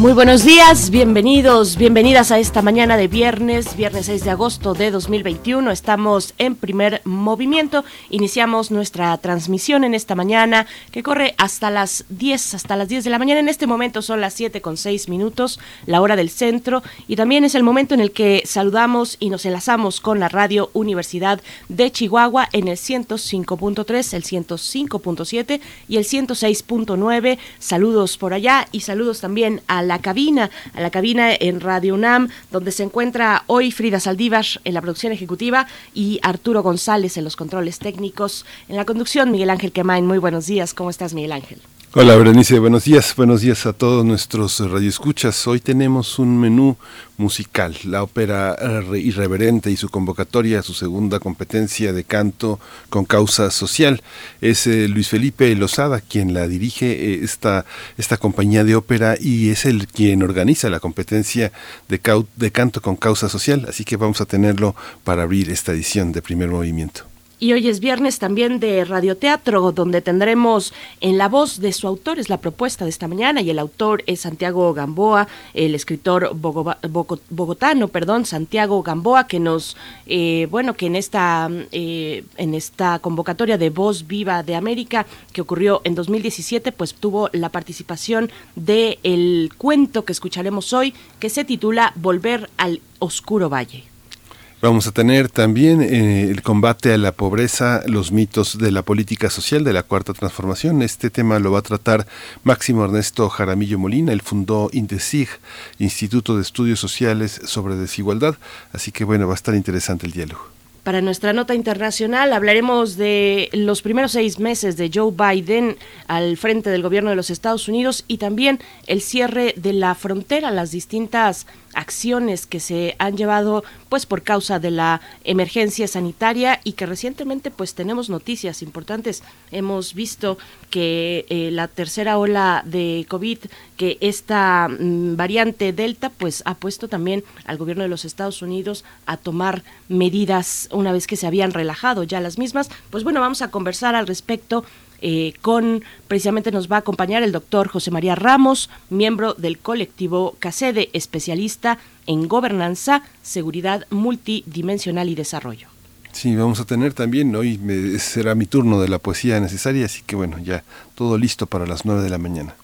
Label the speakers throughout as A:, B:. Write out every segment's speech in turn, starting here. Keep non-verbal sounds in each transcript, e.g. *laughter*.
A: Muy buenos días, bienvenidos, bienvenidas a esta mañana de viernes, viernes 6 de agosto de 2021. Estamos en primer movimiento. Iniciamos nuestra transmisión en esta mañana que corre hasta las 10, hasta las 10 de la mañana. En este momento son las 7 con 6 minutos, la hora del centro. Y también es el momento en el que saludamos y nos enlazamos con la radio Universidad de Chihuahua en el 105.3, el 105.7 y el 106.9. Saludos por allá y saludos también a la cabina, a la cabina en Radio UNAM, donde se encuentra hoy Frida Saldívar en la producción ejecutiva y Arturo González en los controles técnicos. En la conducción, Miguel Ángel Quemain. Muy buenos días. ¿Cómo estás, Miguel Ángel?
B: Hola Berenice, buenos días, buenos días a todos nuestros radioescuchas. Hoy tenemos un menú musical, la ópera irreverente y su convocatoria a su segunda competencia de canto con causa social. Es eh, Luis Felipe Lozada quien la dirige eh, esta, esta compañía de ópera y es el quien organiza la competencia de canto con causa social, así que vamos a tenerlo para abrir esta edición de primer movimiento.
A: Y hoy es viernes también de radioteatro, donde tendremos en la voz de su autor, es la propuesta de esta mañana, y el autor es Santiago Gamboa, el escritor bogotano, perdón, Santiago Gamboa, que nos, eh, bueno, que en esta, eh, en esta convocatoria de Voz Viva de América, que ocurrió en 2017, pues tuvo la participación del el cuento que escucharemos hoy, que se titula Volver al Oscuro Valle.
B: Vamos a tener también eh, el combate a la pobreza, los mitos de la política social de la Cuarta Transformación. Este tema lo va a tratar Máximo Ernesto Jaramillo Molina. Él fundó INDESIG, Instituto de Estudios Sociales sobre Desigualdad. Así que bueno, va a estar interesante el diálogo.
A: Para nuestra nota internacional hablaremos de los primeros seis meses de Joe Biden al frente del gobierno de los Estados Unidos y también el cierre de la frontera, las distintas acciones que se han llevado pues por causa de la emergencia sanitaria y que recientemente pues tenemos noticias importantes. Hemos visto que eh, la tercera ola de COVID, que esta mm, variante Delta pues ha puesto también al gobierno de los Estados Unidos a tomar medidas una vez que se habían relajado ya las mismas. Pues bueno, vamos a conversar al respecto eh, con precisamente nos va a acompañar el doctor José María Ramos, miembro del colectivo CACEDE, especialista en gobernanza, seguridad multidimensional y desarrollo.
B: Sí, vamos a tener también, hoy será mi turno de la poesía necesaria, así que bueno, ya todo listo para las nueve de la mañana.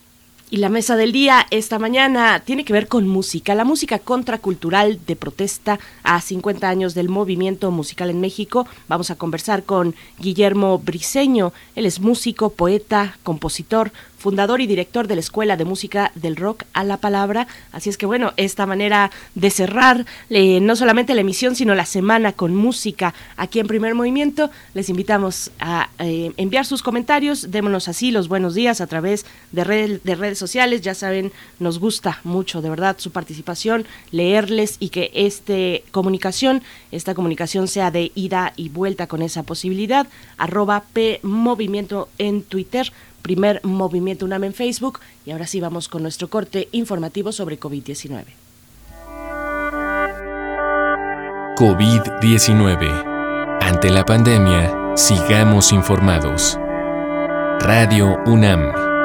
A: Y la mesa del día esta mañana tiene que ver con música, la música contracultural de protesta a 50 años del movimiento musical en México. Vamos a conversar con Guillermo Briseño, él es músico, poeta, compositor, fundador y director de la Escuela de Música del Rock a la Palabra. Así es que bueno, esta manera de cerrar eh, no solamente la emisión, sino la semana con música aquí en Primer Movimiento, les invitamos a eh, enviar sus comentarios, démonos así los buenos días a través de, de redes sociales. Ya saben, nos gusta mucho de verdad su participación, leerles y que este comunicación, esta comunicación sea de ida y vuelta con esa posibilidad. Arroba P Movimiento en Twitter primer movimiento UNAM en Facebook y ahora sí vamos con nuestro corte informativo sobre COVID-19.
C: COVID-19. Ante la pandemia, sigamos informados. Radio UNAM.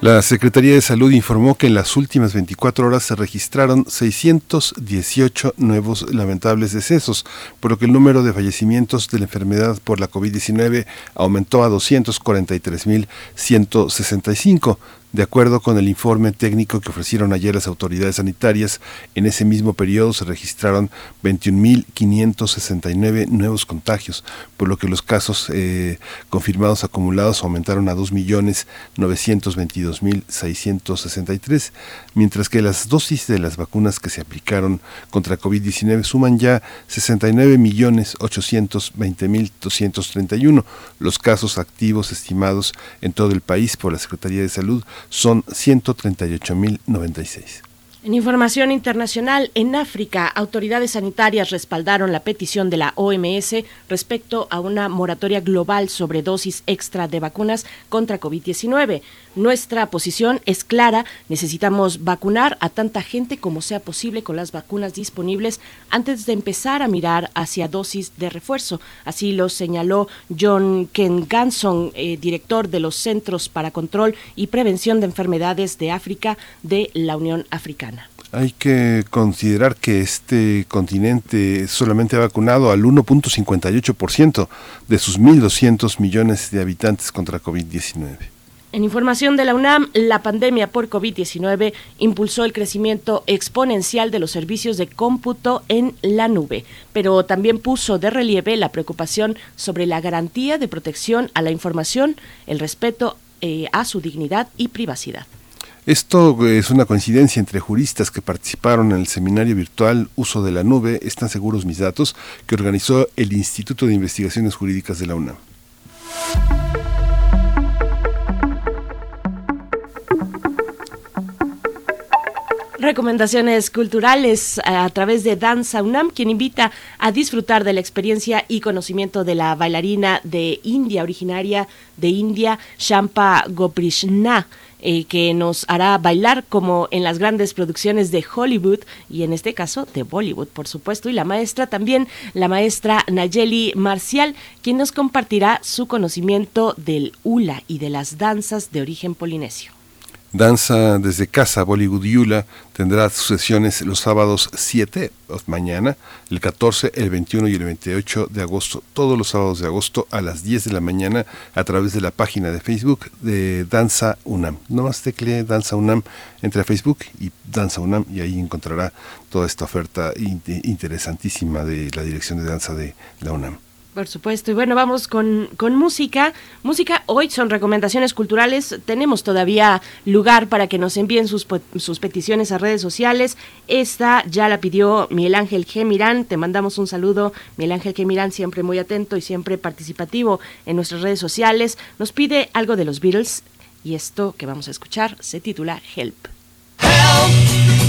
B: La Secretaría de Salud informó que en las últimas 24 horas se registraron 618 nuevos lamentables decesos, por lo que el número de fallecimientos de la enfermedad por la COVID-19 aumentó a 243.165. De acuerdo con el informe técnico que ofrecieron ayer las autoridades sanitarias, en ese mismo periodo se registraron 21.569 nuevos contagios, por lo que los casos eh, confirmados acumulados aumentaron a 2.922.663, mientras que las dosis de las vacunas que se aplicaron contra COVID-19 suman ya 69.820.231. Los casos activos estimados en todo el país por la Secretaría de Salud son 138.096.
A: En información internacional, en África, autoridades sanitarias respaldaron la petición de la OMS respecto a una moratoria global sobre dosis extra de vacunas contra COVID-19. Nuestra posición es clara, necesitamos vacunar a tanta gente como sea posible con las vacunas disponibles antes de empezar a mirar hacia dosis de refuerzo. Así lo señaló John Ken Ganson, eh, director de los Centros para Control y Prevención de Enfermedades de África de la Unión Africana.
B: Hay que considerar que este continente solamente ha vacunado al 1.58% de sus 1.200 millones de habitantes contra COVID-19.
A: En información de la UNAM, la pandemia por COVID-19 impulsó el crecimiento exponencial de los servicios de cómputo en la nube, pero también puso de relieve la preocupación sobre la garantía de protección a la información, el respeto eh, a su dignidad y privacidad.
B: Esto es una coincidencia entre juristas que participaron en el seminario virtual Uso de la Nube, están seguros mis datos, que organizó el Instituto de Investigaciones Jurídicas de la UNAM.
A: Recomendaciones culturales a través de Danza UNAM, quien invita a disfrutar de la experiencia y conocimiento de la bailarina de India, originaria de India, Shampa Goprishna eh, que nos hará bailar como en las grandes producciones de Hollywood y en este caso de Bollywood, por supuesto, y la maestra también, la maestra Nayeli Marcial, quien nos compartirá su conocimiento del hula y de las danzas de origen polinesio.
B: Danza desde casa, Bollywood Yula, tendrá sus sesiones los sábados 7, mañana, el 14, el 21 y el 28 de agosto, todos los sábados de agosto a las 10 de la mañana a través de la página de Facebook de Danza UNAM. No más teclee Danza UNAM, entre a Facebook y Danza UNAM y ahí encontrará toda esta oferta interesantísima de la dirección de danza de la UNAM.
A: Por supuesto. Y bueno, vamos con, con, música. Música, hoy son recomendaciones culturales. Tenemos todavía lugar para que nos envíen sus, sus peticiones a redes sociales. Esta ya la pidió Miguel Ángel Gemirán. Te mandamos un saludo. Miguel Ángel Gemirán, siempre muy atento y siempre participativo en nuestras redes sociales. Nos pide algo de los Beatles. Y esto que vamos a escuchar se titula Help.
D: Help,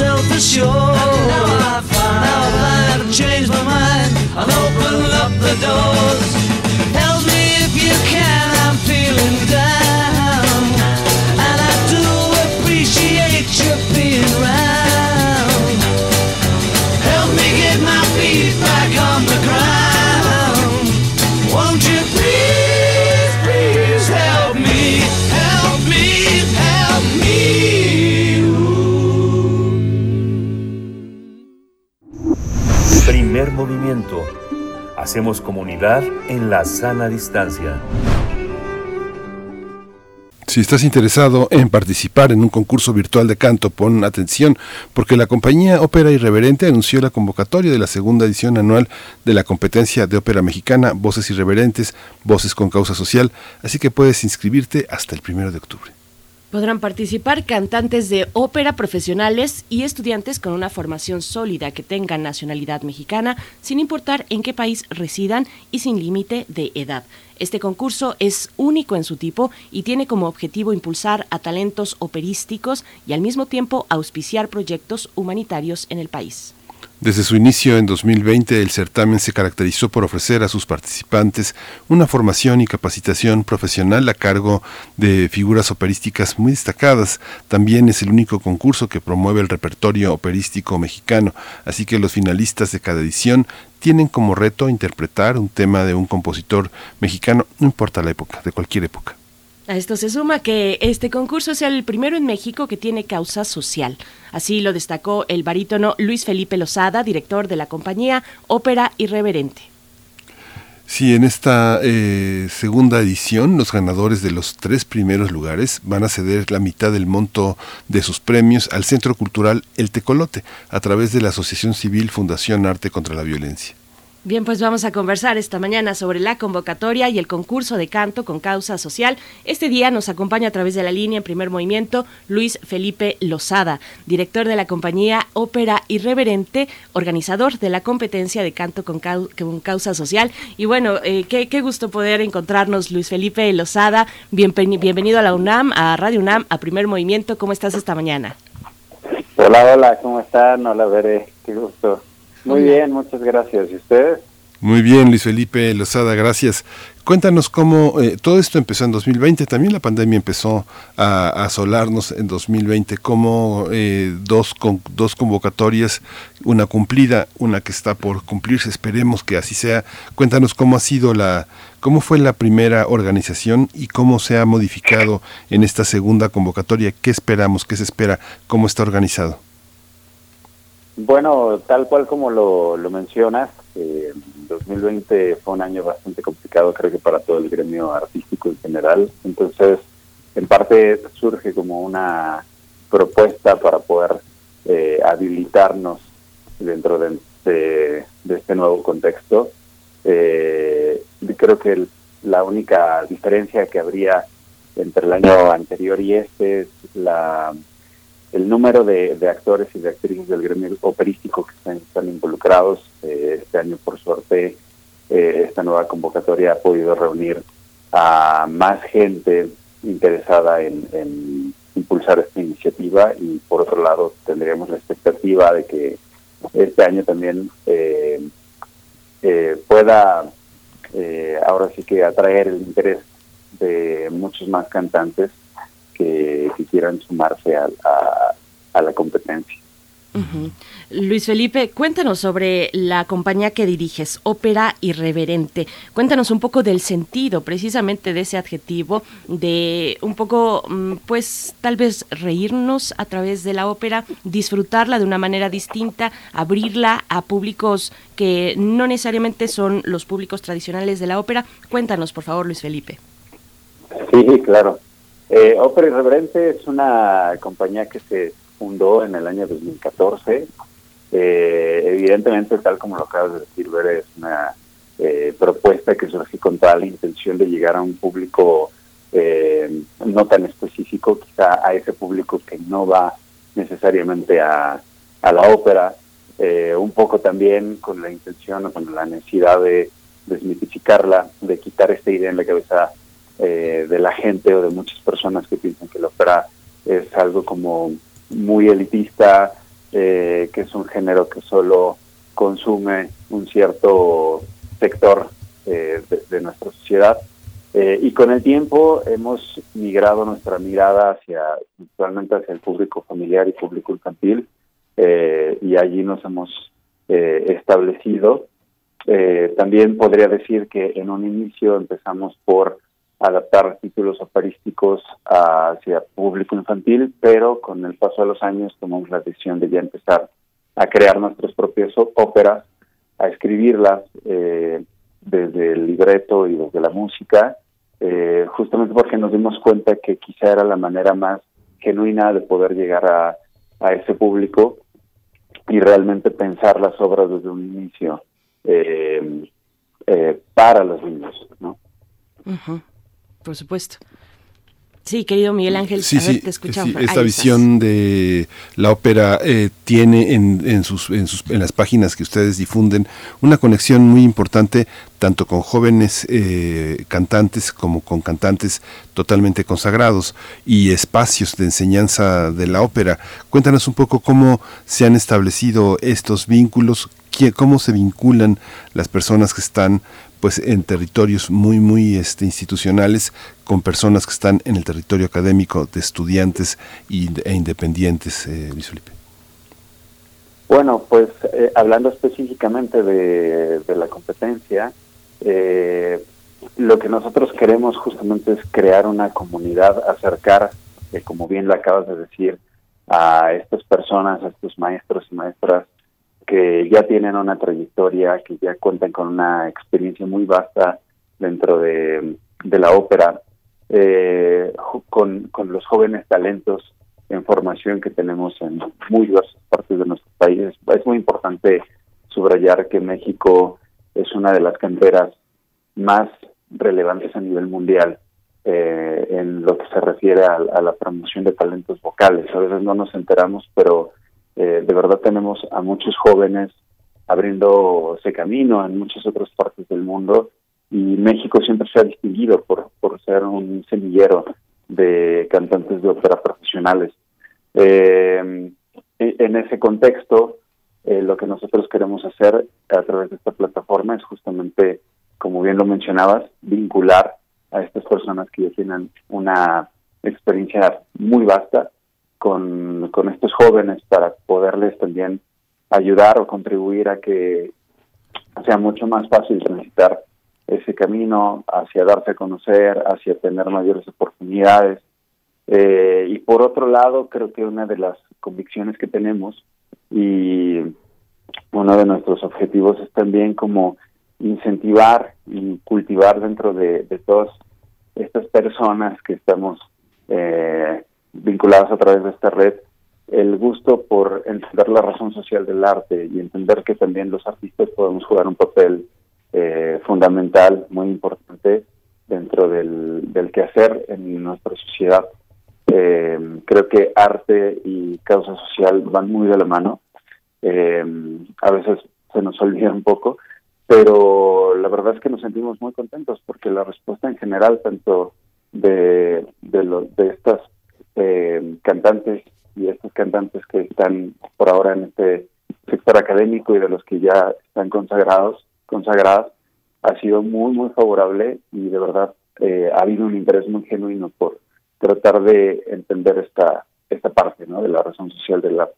D: not so self-assured. Now I find, now I've changed my mind. I'll open up the doors.
E: Movimiento. Hacemos comunidad en la sana distancia.
B: Si estás interesado en participar en un concurso virtual de canto, pon atención, porque la compañía Ópera Irreverente anunció la convocatoria de la segunda edición anual de la competencia de ópera mexicana Voces Irreverentes, Voces con Causa Social, así que puedes inscribirte hasta el primero de octubre.
A: Podrán participar cantantes de ópera profesionales y estudiantes con una formación sólida que tengan nacionalidad mexicana, sin importar en qué país residan y sin límite de edad. Este concurso es único en su tipo y tiene como objetivo impulsar a talentos operísticos y al mismo tiempo auspiciar proyectos humanitarios en el país.
B: Desde su inicio en 2020, el certamen se caracterizó por ofrecer a sus participantes una formación y capacitación profesional a cargo de figuras operísticas muy destacadas. También es el único concurso que promueve el repertorio operístico mexicano, así que los finalistas de cada edición tienen como reto interpretar un tema de un compositor mexicano, no importa la época, de cualquier época.
A: A esto se suma que este concurso sea el primero en México que tiene causa social. Así lo destacó el barítono Luis Felipe Lozada, director de la compañía Ópera Irreverente.
B: Sí, en esta eh, segunda edición los ganadores de los tres primeros lugares van a ceder la mitad del monto de sus premios al Centro Cultural El Tecolote a través de la Asociación Civil Fundación Arte contra la Violencia.
A: Bien, pues vamos a conversar esta mañana sobre la convocatoria y el concurso de canto con causa social. Este día nos acompaña a través de la línea en primer movimiento Luis Felipe Lozada, director de la compañía Ópera Irreverente, organizador de la competencia de canto con, causa social. Y bueno, eh, qué, gusto poder encontrarnos, Luis Felipe Lozada. bienvenido a la UNAM, a Radio UNAM, a primer movimiento. ¿Cómo estás esta mañana?
F: Hola, hola, ¿cómo están? Hola, Veré, qué gusto. Muy bien, muchas gracias. ¿Y ustedes?
B: Muy bien, Luis Felipe Lozada, gracias. Cuéntanos cómo eh, todo esto empezó en 2020, también la pandemia empezó a, asolarnos en 2020, cómo eh, dos, con, dos convocatorias, una cumplida, una que está por cumplirse, esperemos que así sea. Cuéntanos cómo ha sido la, cómo fue la primera organización y cómo se ha modificado en esta segunda convocatoria, qué esperamos, qué se espera, cómo está organizado.
F: Bueno, tal cual como lo, lo mencionas, eh, 2020 fue un año bastante complicado, creo que para todo el gremio artístico en general. Entonces, en parte surge como una propuesta para poder eh, habilitarnos dentro de, de, este nuevo contexto. Eh, creo que la única diferencia que habría entre el año anterior y este es la el número de, actores y de actrices del gremio operístico que están, involucrados. Eh, este año, por suerte, eh, esta nueva convocatoria ha podido reunir a más gente interesada en, impulsar esta iniciativa y, por otro lado, tendríamos la expectativa de que este año también eh, pueda ahora sí que atraer el interés de muchos más cantantes que, quisieran sumarse a, la competencia.
A: Luis Felipe, cuéntanos sobre la compañía que diriges, Ópera Irreverente. Cuéntanos un poco del sentido precisamente de ese adjetivo, de un poco, mm, pues tal vez reírnos a través de la ópera, disfrutarla de una manera distinta, abrirla a públicos que no necesariamente son los públicos tradicionales de la ópera. Cuéntanos, por favor, Luis Felipe.
F: Sí, claro. Eh, Opera Irreverente es una compañía que se fundó en el año 2014. Eh, evidentemente, tal como lo acabas de decir, Ver, es una eh, propuesta que surge con toda la intención de llegar a un público eh, no tan específico, quizá a ese público que no va necesariamente a, la ópera, un poco también con la intención o con la necesidad de desmitificarla, de quitar esta idea en la cabeza eh, de la gente o de muchas personas que piensan que la ópera es algo como muy elitista, eh, que es un género que solo consume un cierto sector eh, de, nuestra sociedad. y con el tiempo hemos migrado nuestra mirada hacia, actualmente hacia el público familiar y público infantil, y allí nos hemos establecido. también podría decir que en un inicio empezamos por adaptar títulos operísticos hacia público infantil, pero con el paso de los años tomamos la decisión de ya empezar a crear nuestras propias óperas, a escribirlas eh, desde el libreto y desde la música, eh, justamente porque nos dimos cuenta que quizá era la manera más genuina de poder llegar a, ese público y realmente pensar las obras desde un inicio eh, eh, para los niños, ¿no?
A: Por supuesto. Sí, querido Miguel Ángel,
B: sí, sí, te escuchamos. esta visión de la ópera eh, tiene en, en, sus, en, sus, en las páginas que ustedes difunden una conexión muy importante tanto con jóvenes eh, cantantes como con cantantes totalmente consagrados y espacios de enseñanza de la ópera. Cuéntanos un poco cómo se han establecido estos vínculos, cómo se vinculan las personas que están pues en territorios muy muy este, institucionales con personas que están en el territorio académico de estudiantes e independientes, eh, Luis Felipe.
F: Bueno, pues eh, hablando específicamente de, de la competencia, eh, lo que nosotros queremos justamente es crear una comunidad, acercar, eh, como bien lo acabas de decir, a estas personas, a estos maestros y maestras que ya tienen una trayectoria, que ya cuentan con una experiencia muy vasta dentro de, la ópera, eh, con, con los jóvenes talentos en formación que tenemos en muy diversas partes de nuestro país. Es muy importante subrayar que México es una de las canteras más relevantes a nivel mundial eh, en lo que se refiere a, la promoción de talentos vocales. A veces no nos enteramos, pero eh, de verdad tenemos a muchos jóvenes abriendo ese camino en muchas otras partes del mundo y México siempre se ha distinguido por, por ser un semillero de cantantes de ópera profesionales. Eh, en ese contexto, eh, lo que nosotros queremos hacer a través de esta plataforma es justamente, como bien lo mencionabas, vincular a estas personas que ya tienen una experiencia muy vasta con, con estos jóvenes para poderles también ayudar o contribuir a que sea mucho más fácil transitar ese camino hacia darse a conocer, hacia tener mayores oportunidades. Eh, y por otro lado, creo que una de las convicciones que tenemos y uno de nuestros objetivos es también como incentivar y cultivar dentro de, todas estas personas que estamos eh, vinculadas a través de esta red el gusto por entender la razón social del arte y entender que también los artistas podemos jugar un papel eh, fundamental, muy importante dentro del, del quehacer en nuestra sociedad. Eh, creo que arte y causa social van muy de la mano. Eh, a veces se nos olvida un poco, pero la verdad es que nos sentimos muy contentos porque la respuesta en general, tanto de, de, de estas eh, cantantes y estos cantantes que están por ahora en este sector académico y de los que ya están consagrados, consagradas, ha sido muy, muy favorable y de verdad eh, ha habido un interés muy genuino por tratar de entender esta esta parte ¿no? de la razón social del arte.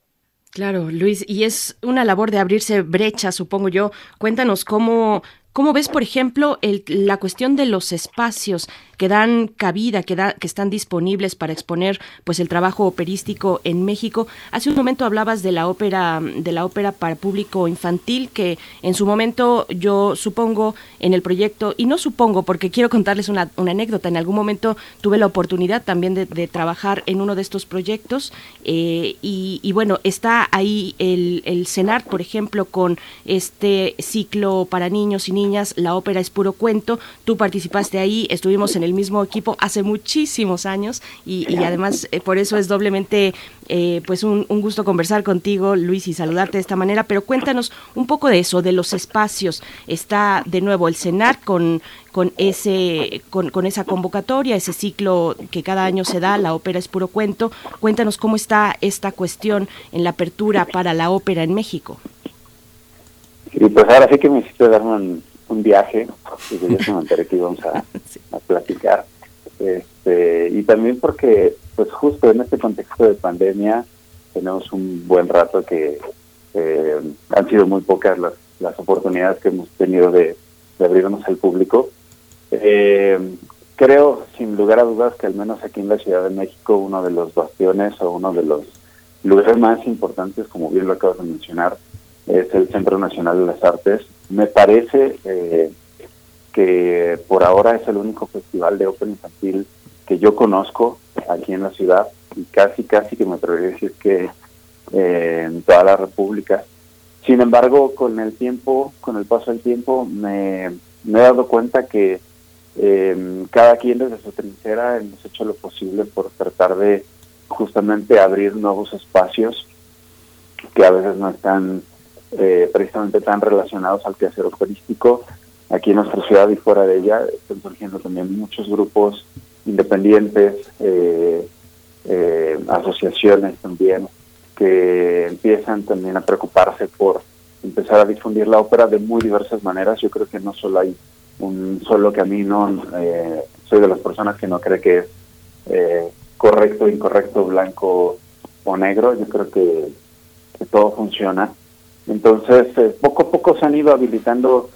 A: Claro, Luis, y es una labor de abrirse brecha, supongo yo. Cuéntanos cómo ¿Cómo ves, por ejemplo, el, la cuestión de los espacios que dan cabida, que, da, que están disponibles para exponer pues el trabajo operístico en México? Hace un momento hablabas de la ópera, de la ópera para público infantil, que en su momento yo supongo en el proyecto, y no supongo porque quiero contarles una, anécdota, en algún momento tuve la oportunidad también de, trabajar en uno de estos proyectos, eh, y, y, bueno, está ahí el, el CENART, por ejemplo, con este ciclo para niños y niñas niñas, la ópera es puro cuento. Tú participaste ahí, estuvimos en el mismo equipo hace muchísimos años y, además eh, por eso es doblemente eh, pues un, gusto conversar contigo, Luis, y saludarte de esta manera. Pero cuéntanos un poco de eso, de los espacios. Está de nuevo el CENAR con, con, ese, con, esa convocatoria, ese ciclo que cada año se da, la ópera es puro cuento. Cuéntanos cómo está esta cuestión en la apertura para la ópera en México.
F: Y pues ahora sí que me hiciste darme un, un viaje, y yo *laughs* me enteré que íbamos a, a, platicar. Este, y también porque, pues justo en este contexto de pandemia, tenemos un buen rato que eh, han sido muy pocas las, las oportunidades que hemos tenido de, de abrirnos al público. Eh, creo, sin lugar a dudas, que al menos aquí en la Ciudad de México, uno de los bastiones o uno de los lugares más importantes, como bien lo acabas de mencionar, es el Centro Nacional de las Artes, me parece eh, que por ahora es el único festival de ópera infantil que yo conozco aquí en la ciudad y casi, casi que me atrevería a decir que eh, en toda la República. Sin embargo, con el tiempo, con el paso del tiempo, me, he dado cuenta que eh, cada quien desde su trinchera hemos hecho lo posible por tratar de justamente abrir nuevos espacios que a veces no están eh, precisamente tan relacionados al quehacer operístico. Aquí en nuestra ciudad y fuera de ella están surgiendo también muchos grupos independientes, eh, eh, asociaciones también, que empiezan también a preocuparse por empezar a difundir la ópera de muy diversas maneras. Yo creo que no solo hay un solo camino, eh, soy de las personas que no cree que es eh, correcto, incorrecto, blanco o negro, yo creo que todo funciona. Entonces, eh, poco a poco se han ido habilitando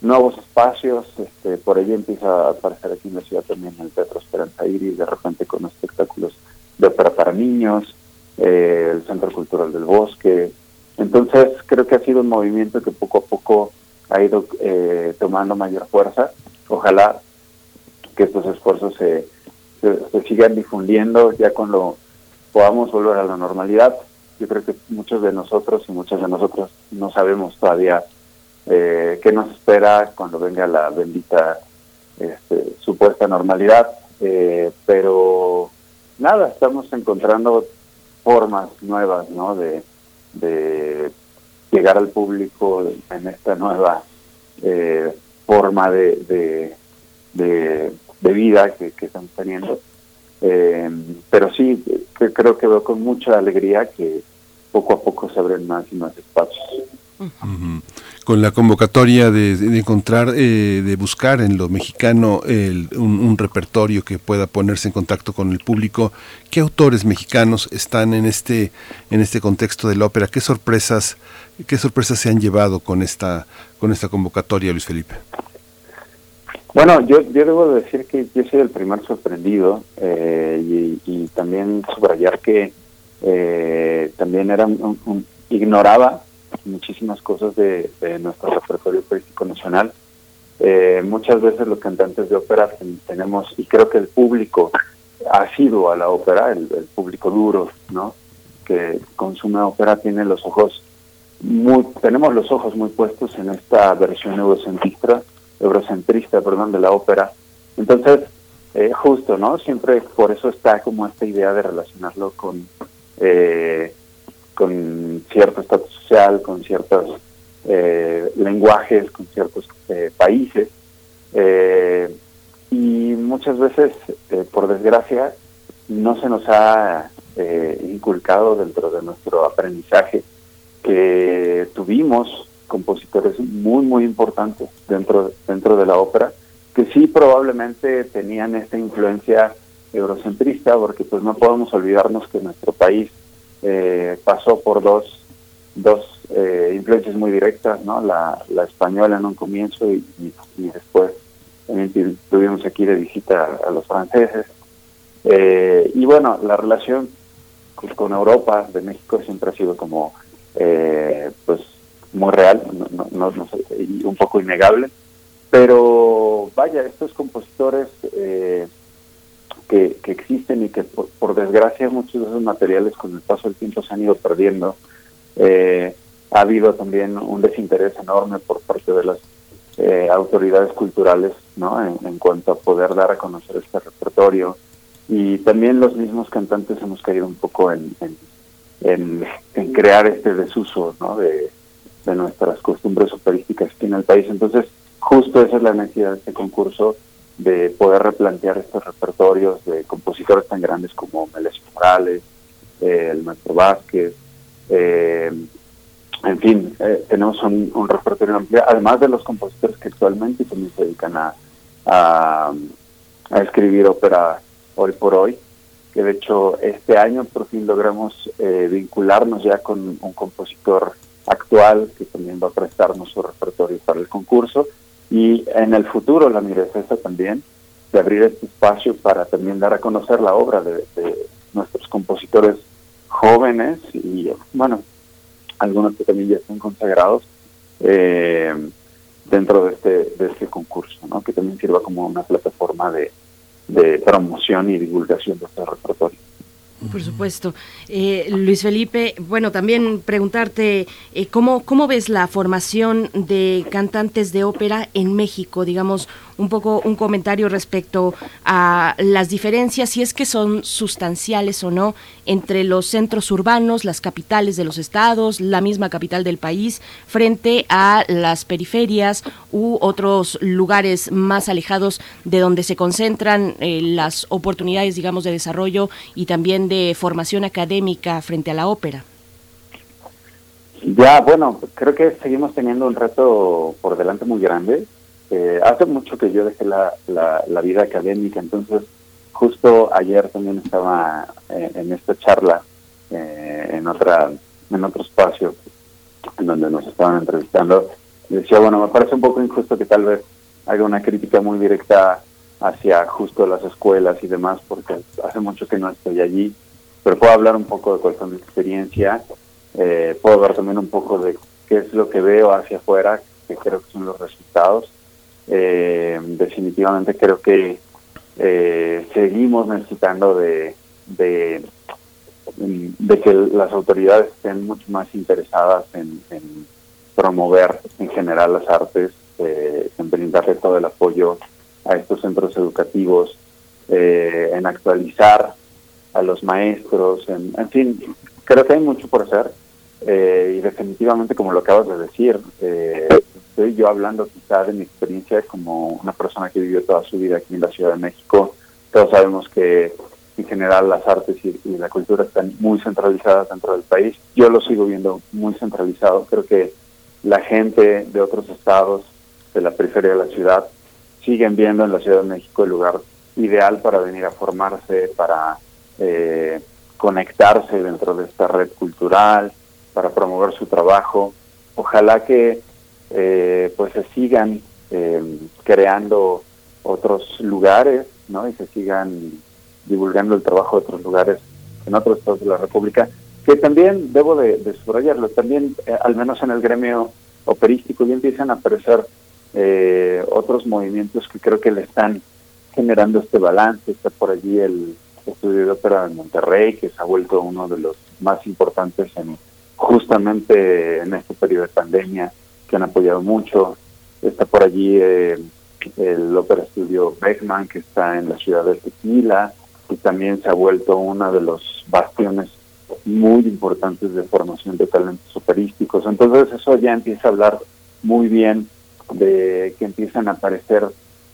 F: nuevos espacios, este, por ello empieza a aparecer aquí en la ciudad también el Teatro Esperanza Iris, de repente con espectáculos de ópera para niños, eh, el Centro Cultural del Bosque. Entonces creo que ha sido un movimiento que poco a poco ha ido eh, tomando mayor fuerza. Ojalá que estos esfuerzos se, se, sigan difundiendo ya cuando podamos volver a la normalidad. Yo creo que muchos de nosotros y muchas de nosotros no sabemos todavía eh, qué nos espera cuando venga la bendita este, supuesta normalidad, eh, pero nada, estamos encontrando formas nuevas, ¿no? De, llegar al público en esta nueva eh, forma de, de, vida que, que estamos teniendo. Eh, pero sí, creo que veo con mucha alegría que poco a poco se abren más y más espacios
B: con la convocatoria de, encontrar, eh, de buscar en lo mexicano un, repertorio que pueda ponerse en contacto con el público. ¿Qué autores mexicanos están en este, en este contexto de la ópera? ¿Qué sorpresas, qué sorpresas se han llevado con esta, con esta convocatoria, Luis Felipe?
F: Bueno, yo, yo debo decir que yo soy el primer sorprendido eh, y, también subrayar que eh, también era un, ignoraba muchísimas cosas de, nuestro repertorio operístico nacional. Eh, muchas veces los cantantes de ópera tenemos, y creo que el público ha sido a la ópera, el, público duro, ¿no? Que consume ópera tiene los ojos muy, tenemos los ojos muy puestos en esta versión eurocentrista, eurocentrista, perdón, de la ópera. Entonces, eh, justo, ¿no? Siempre por eso está como esta idea de relacionarlo con eh, con cierto estatus social, con ciertos eh, lenguajes, con ciertos eh, países. Eh, y muchas veces, por desgracia, no se nos ha inculcado dentro de nuestro aprendizaje que tuvimos compositores muy, muy importantes dentro, dentro de la ópera, que sí probablemente tenían esta influencia eurocentrista, porque pues no podemos olvidarnos que nuestro país eh, pasó por dos, dos eh, influencias muy directas, ¿no? La, la, española en un comienzo y, después también tuvimos aquí de visita a, los franceses. Eh, y bueno, la relación con, Europa de México siempre ha sido como, eh, pues, muy real, no, no, no, y un poco innegable. Pero vaya, estos compositores eh, que, existen y que por, desgracia muchos de esos materiales con el paso del tiempo se han ido perdiendo. Eh, ha habido también un desinterés enorme por parte de las eh, autoridades culturales ¿no? En, cuanto a poder dar a conocer este repertorio. Y también los mismos cantantes hemos caído un poco en, en, en, crear este desuso ¿no? de, de nuestras costumbres operísticas aquí en el país. Entonces, justo esa es la necesidad de este concurso, de poder replantear estos repertorios de compositores tan grandes como Melesio Morales, eh, el Maestro Vázquez, eh, en fin, eh, tenemos un, repertorio amplio, además de los compositores que actualmente también se dedican a, a, escribir ópera hoy por hoy, que de hecho este año por fin logramos vincularnos ya con un compositor actual que también va a prestarnos su repertorio para el concurso y en el futuro la mira es esa también, de abrir este espacio para también dar a conocer la obra de, nuestros compositores jóvenes y, bueno, algunos que también ya están consagrados, eh, dentro de este, de este concurso, que también sirva como una plataforma de promoción y divulgación de este repertorio.
A: Por supuesto. Eh, Luis Felipe, bueno, también preguntarte eh, ¿cómo, cómo ves la formación de cantantes de ópera en México, digamos, un poco un comentario respecto a las diferencias, si es que son sustanciales o no, entre los centros urbanos, las capitales de los estados, la misma capital del país, frente a las periferias u otros lugares más alejados de donde se concentran eh, las oportunidades, digamos, de desarrollo y también de formación académica frente a la ópera.
F: Ya, bueno, creo que seguimos teniendo un reto por delante muy grande eh, hace mucho que yo dejé la, la, vida académica, entonces justo ayer también estaba eh, en esta charla eh, en otra en otro espacio en donde nos estaban entrevistando. Decía bueno me parece un poco injusto que tal vez haga una crítica muy directa hacia justo las escuelas y demás porque hace mucho que no estoy allí pero puedo hablar un poco de cuál fue mi experiencia puedo hablar también un poco de qué es lo que veo hacia afuera que creo que son los resultados eh, definitivamente creo que eh, seguimos necesitando de, de, que las autoridades estén mucho más interesadas en, promover en general las artes, eh, en brindarle todo el apoyo a estos centros educativos, eh, en actualizar a los maestros, en, en fin, creo que hay mucho por hacer y definitivamente, como lo acabas de decir, eh, yo hablando quizá de mi experiencia como una persona que vivió toda su vida aquí en la Ciudad de México. Todos sabemos que en general las artes y, la cultura están muy centralizadas dentro del país. Yo lo sigo viendo muy centralizado. Creo que la gente de otros estados de la periferia de la ciudad siguen viendo en la Ciudad de México el lugar ideal para venir a formarse, para eh, conectarse dentro de esta red cultural, para promover su trabajo. Ojalá que eh, pues se sigan eh, creando otros lugares, ¿no? Y se sigan divulgando el trabajo de otros lugares en otros estados de la República, que también debo de, subrayarlo, también eh, al menos en el gremio operístico ya empiezan a aparecer otros movimientos que creo que le están generando este balance, está por allí el estudio de ópera de Monterrey, que se ha vuelto uno de los más importantes en justamente en este periodo de pandemia, que han apoyado mucho. Está por allí eh, el Ópera Estudio Beckman, que está en la ciudad de Tequila, y también se ha vuelto uno de los bastiones muy importantes de formación de talentos operísticos. Entonces eso ya empieza a hablar muy bien de que empiezan a aparecer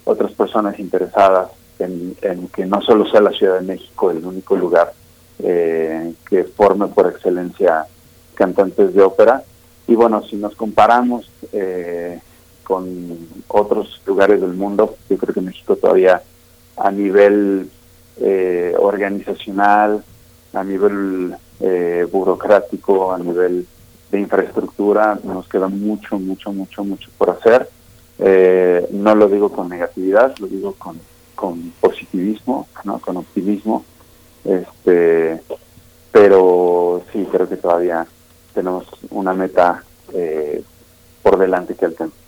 F: otras personas interesadas en, que no solo sea la Ciudad de México el único lugar eh, que forme por excelencia cantantes de ópera, y bueno, si nos comparamos eh, con otros lugares del mundo, yo creo que México todavía a nivel eh, organizacional, a nivel eh, burocrático, a nivel de infraestructura, nos queda mucho, mucho, mucho, mucho por hacer. no lo digo con negatividad, lo digo con, con positivismo, ¿no? con optimismo. Este, pero sí, creo que todavía tenemos una meta eh, por delante que alcanzar.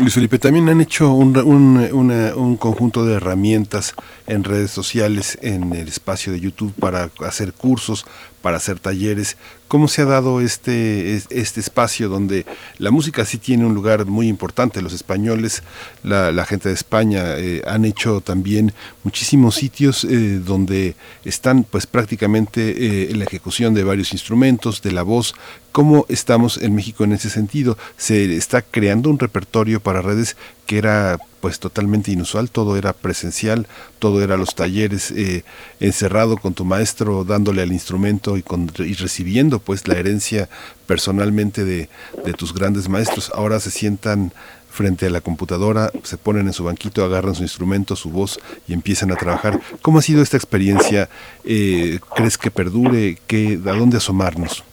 B: Luis Felipe, también han hecho un, un, conjunto de herramientas en redes sociales, en el espacio de YouTube para hacer cursos, para hacer talleres. ¿Cómo se ha dado este, este espacio donde la música sí tiene un lugar muy importante? Los españoles, la, gente de España eh, han hecho también muchísimos sitios eh, donde están pues prácticamente eh, en la ejecución de varios instrumentos, de la voz. ¿Cómo estamos en México en ese sentido? Se está creando un repertorio para redes que era pues totalmente inusual, todo era presencial, todo era los talleres, eh, encerrado con tu maestro, dándole al instrumento y, con, y recibiendo pues la herencia personalmente de, de tus grandes maestros. Ahora se sientan frente a la computadora, se ponen en su banquito, agarran su instrumento, su voz y empiezan a trabajar. ¿Cómo ha sido esta experiencia? Eh, ¿Crees que perdure? ¿Qué, ¿A dónde asomarnos?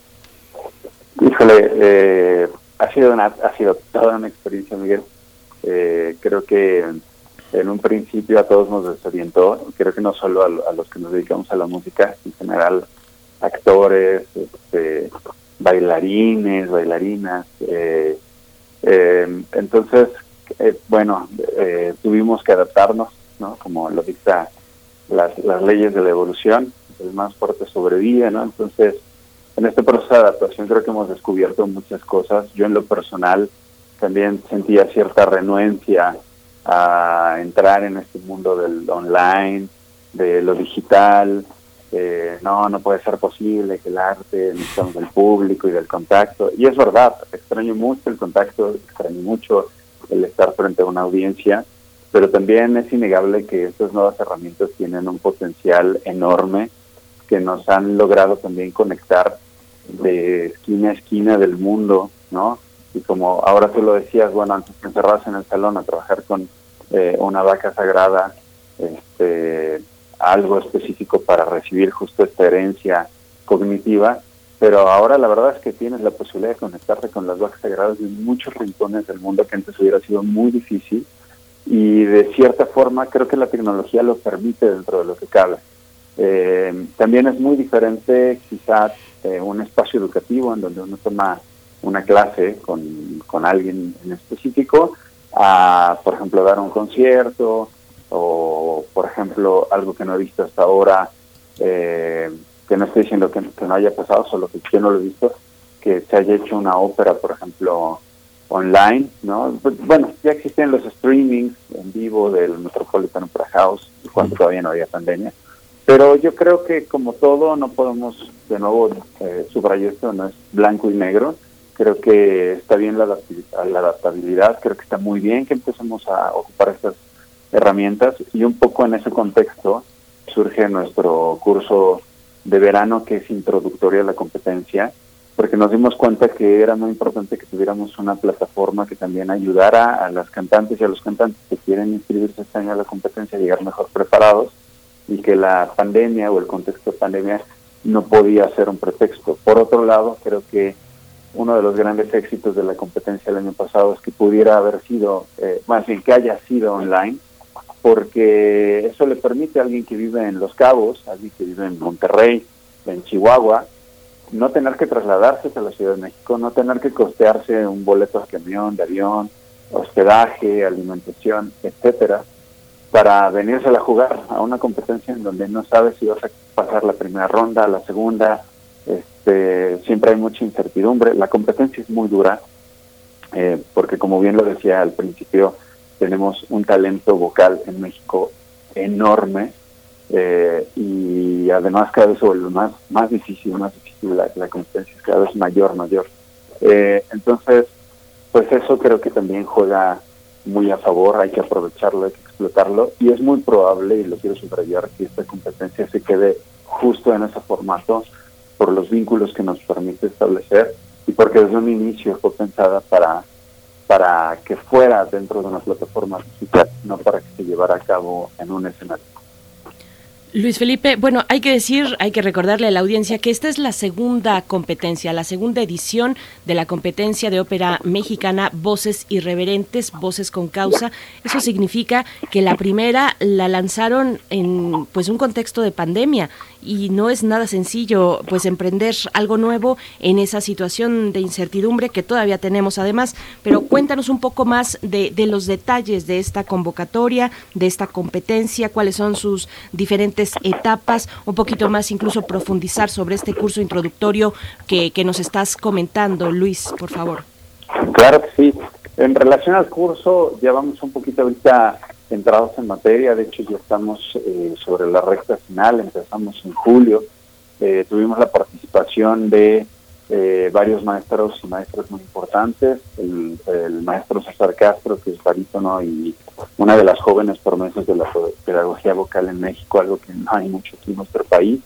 F: Híjole, eh, ha, sido una, ha sido toda una experiencia, Miguel. Eh, creo que en un principio a todos nos desorientó, creo que no solo a, los que nos dedicamos a la música, en general actores, este, bailarines, bailarinas, eh, Eh, entonces, eh, bueno, eh, tuvimos que adaptarnos, ¿no? Como lo dicta las, las leyes de la evolución, el más fuerte sobrevive, ¿no? Entonces, en este proceso de adaptación creo que hemos descubierto muchas cosas. Yo en lo personal también sentía cierta renuencia a entrar en este mundo del online, de lo digital. Eh, no, no puede ser posible que el arte necesitamos del público y del contacto. Y es verdad, extraño mucho el contacto, extraño mucho el estar frente a una audiencia, pero también es innegable que estas nuevas herramientas tienen un potencial enorme que nos han logrado también conectar de esquina a esquina del mundo, ¿no? Y como ahora tú lo decías, bueno, antes te encerrabas en el salón a trabajar con eh, una vaca sagrada, este, algo específico para recibir justo esta herencia cognitiva, pero ahora la verdad es que tienes la posibilidad de conectarte con las vacas sagradas en muchos rincones del mundo que antes hubiera sido muy difícil y de cierta forma creo que la tecnología lo permite dentro de lo que cabe. Eh, también es muy diferente quizás eh, un espacio educativo en donde uno toma una clase con, con alguien en específico a, por ejemplo, dar un concierto o, por ejemplo, algo que no he visto hasta ahora, eh, que no estoy diciendo que, no haya pasado, solo que yo no lo he visto, que se haya hecho una ópera, por ejemplo, online, ¿no? Pues, bueno, ya existen los streamings en vivo del Metropolitan Opera House, cuando todavía no había pandemia, pero yo creo que como todo no podemos, de nuevo, eh, subrayar esto, no es blanco y negro, creo que está bien la adaptabilidad, creo que está muy bien que empecemos a ocupar estas herramientas y un poco en ese contexto surge nuestro curso de verano que es introductorio a la competencia, porque nos dimos cuenta que era muy importante que tuviéramos una plataforma que también ayudara a las cantantes y a los cantantes que quieren inscribirse este año a la competencia a llegar mejor preparados y que la pandemia o el contexto de pandemia no podía ser un pretexto. Por otro lado, creo que uno de los grandes éxitos de la competencia el año pasado es que pudiera haber sido, eh, más bien que haya sido online, porque eso le permite a alguien que vive en Los Cabos, alguien que vive en Monterrey, en Chihuahua, no tener que trasladarse a la Ciudad de México, no tener que costearse un boleto de camión, de avión, hospedaje, alimentación, etcétera, para venirse a jugar a una competencia en donde no sabes si vas a pasar la primera ronda, la segunda, este, siempre hay mucha incertidumbre. La competencia es muy dura, eh, porque como bien lo decía al principio, tenemos un talento vocal en México enorme eh, y además cada vez se vuelve más, más difícil, más difícil la, la competencia es cada vez mayor, mayor. Eh, entonces, pues eso creo que también juega muy a favor, hay que aprovecharlo, hay que explotarlo y es muy probable, y lo quiero subrayar, que esta competencia se quede justo en ese formato por los vínculos que nos permite establecer y porque desde un inicio fue pensada para, para que fuera dentro de una plataforma digital, no para que se llevara a cabo en un escenario.
A: Luis Felipe, bueno, hay que decir, hay que recordarle a la audiencia que esta es la segunda competencia, la segunda edición de la competencia de ópera mexicana Voces Irreverentes, Voces con Causa. Eso significa que la primera la lanzaron en pues un contexto de pandemia y no es nada sencillo pues emprender algo nuevo en esa situación de incertidumbre que todavía tenemos además, pero cuéntanos un poco más de, de los detalles de esta convocatoria, de esta competencia, cuáles son sus diferentes etapas, un poquito más incluso profundizar sobre este curso introductorio que, que nos estás comentando, Luis, por favor.
F: Claro que sí. En relación al curso, ya vamos un poquito ahorita entrados en materia, de hecho ya estamos eh, sobre la recta final, empezamos en julio, eh, tuvimos la participación de eh, varios maestros y maestras muy importantes, el, maestro César Castro, que es barítono y una de las jóvenes promesas de la pedagogía vocal en México, algo que no hay mucho aquí en nuestro país,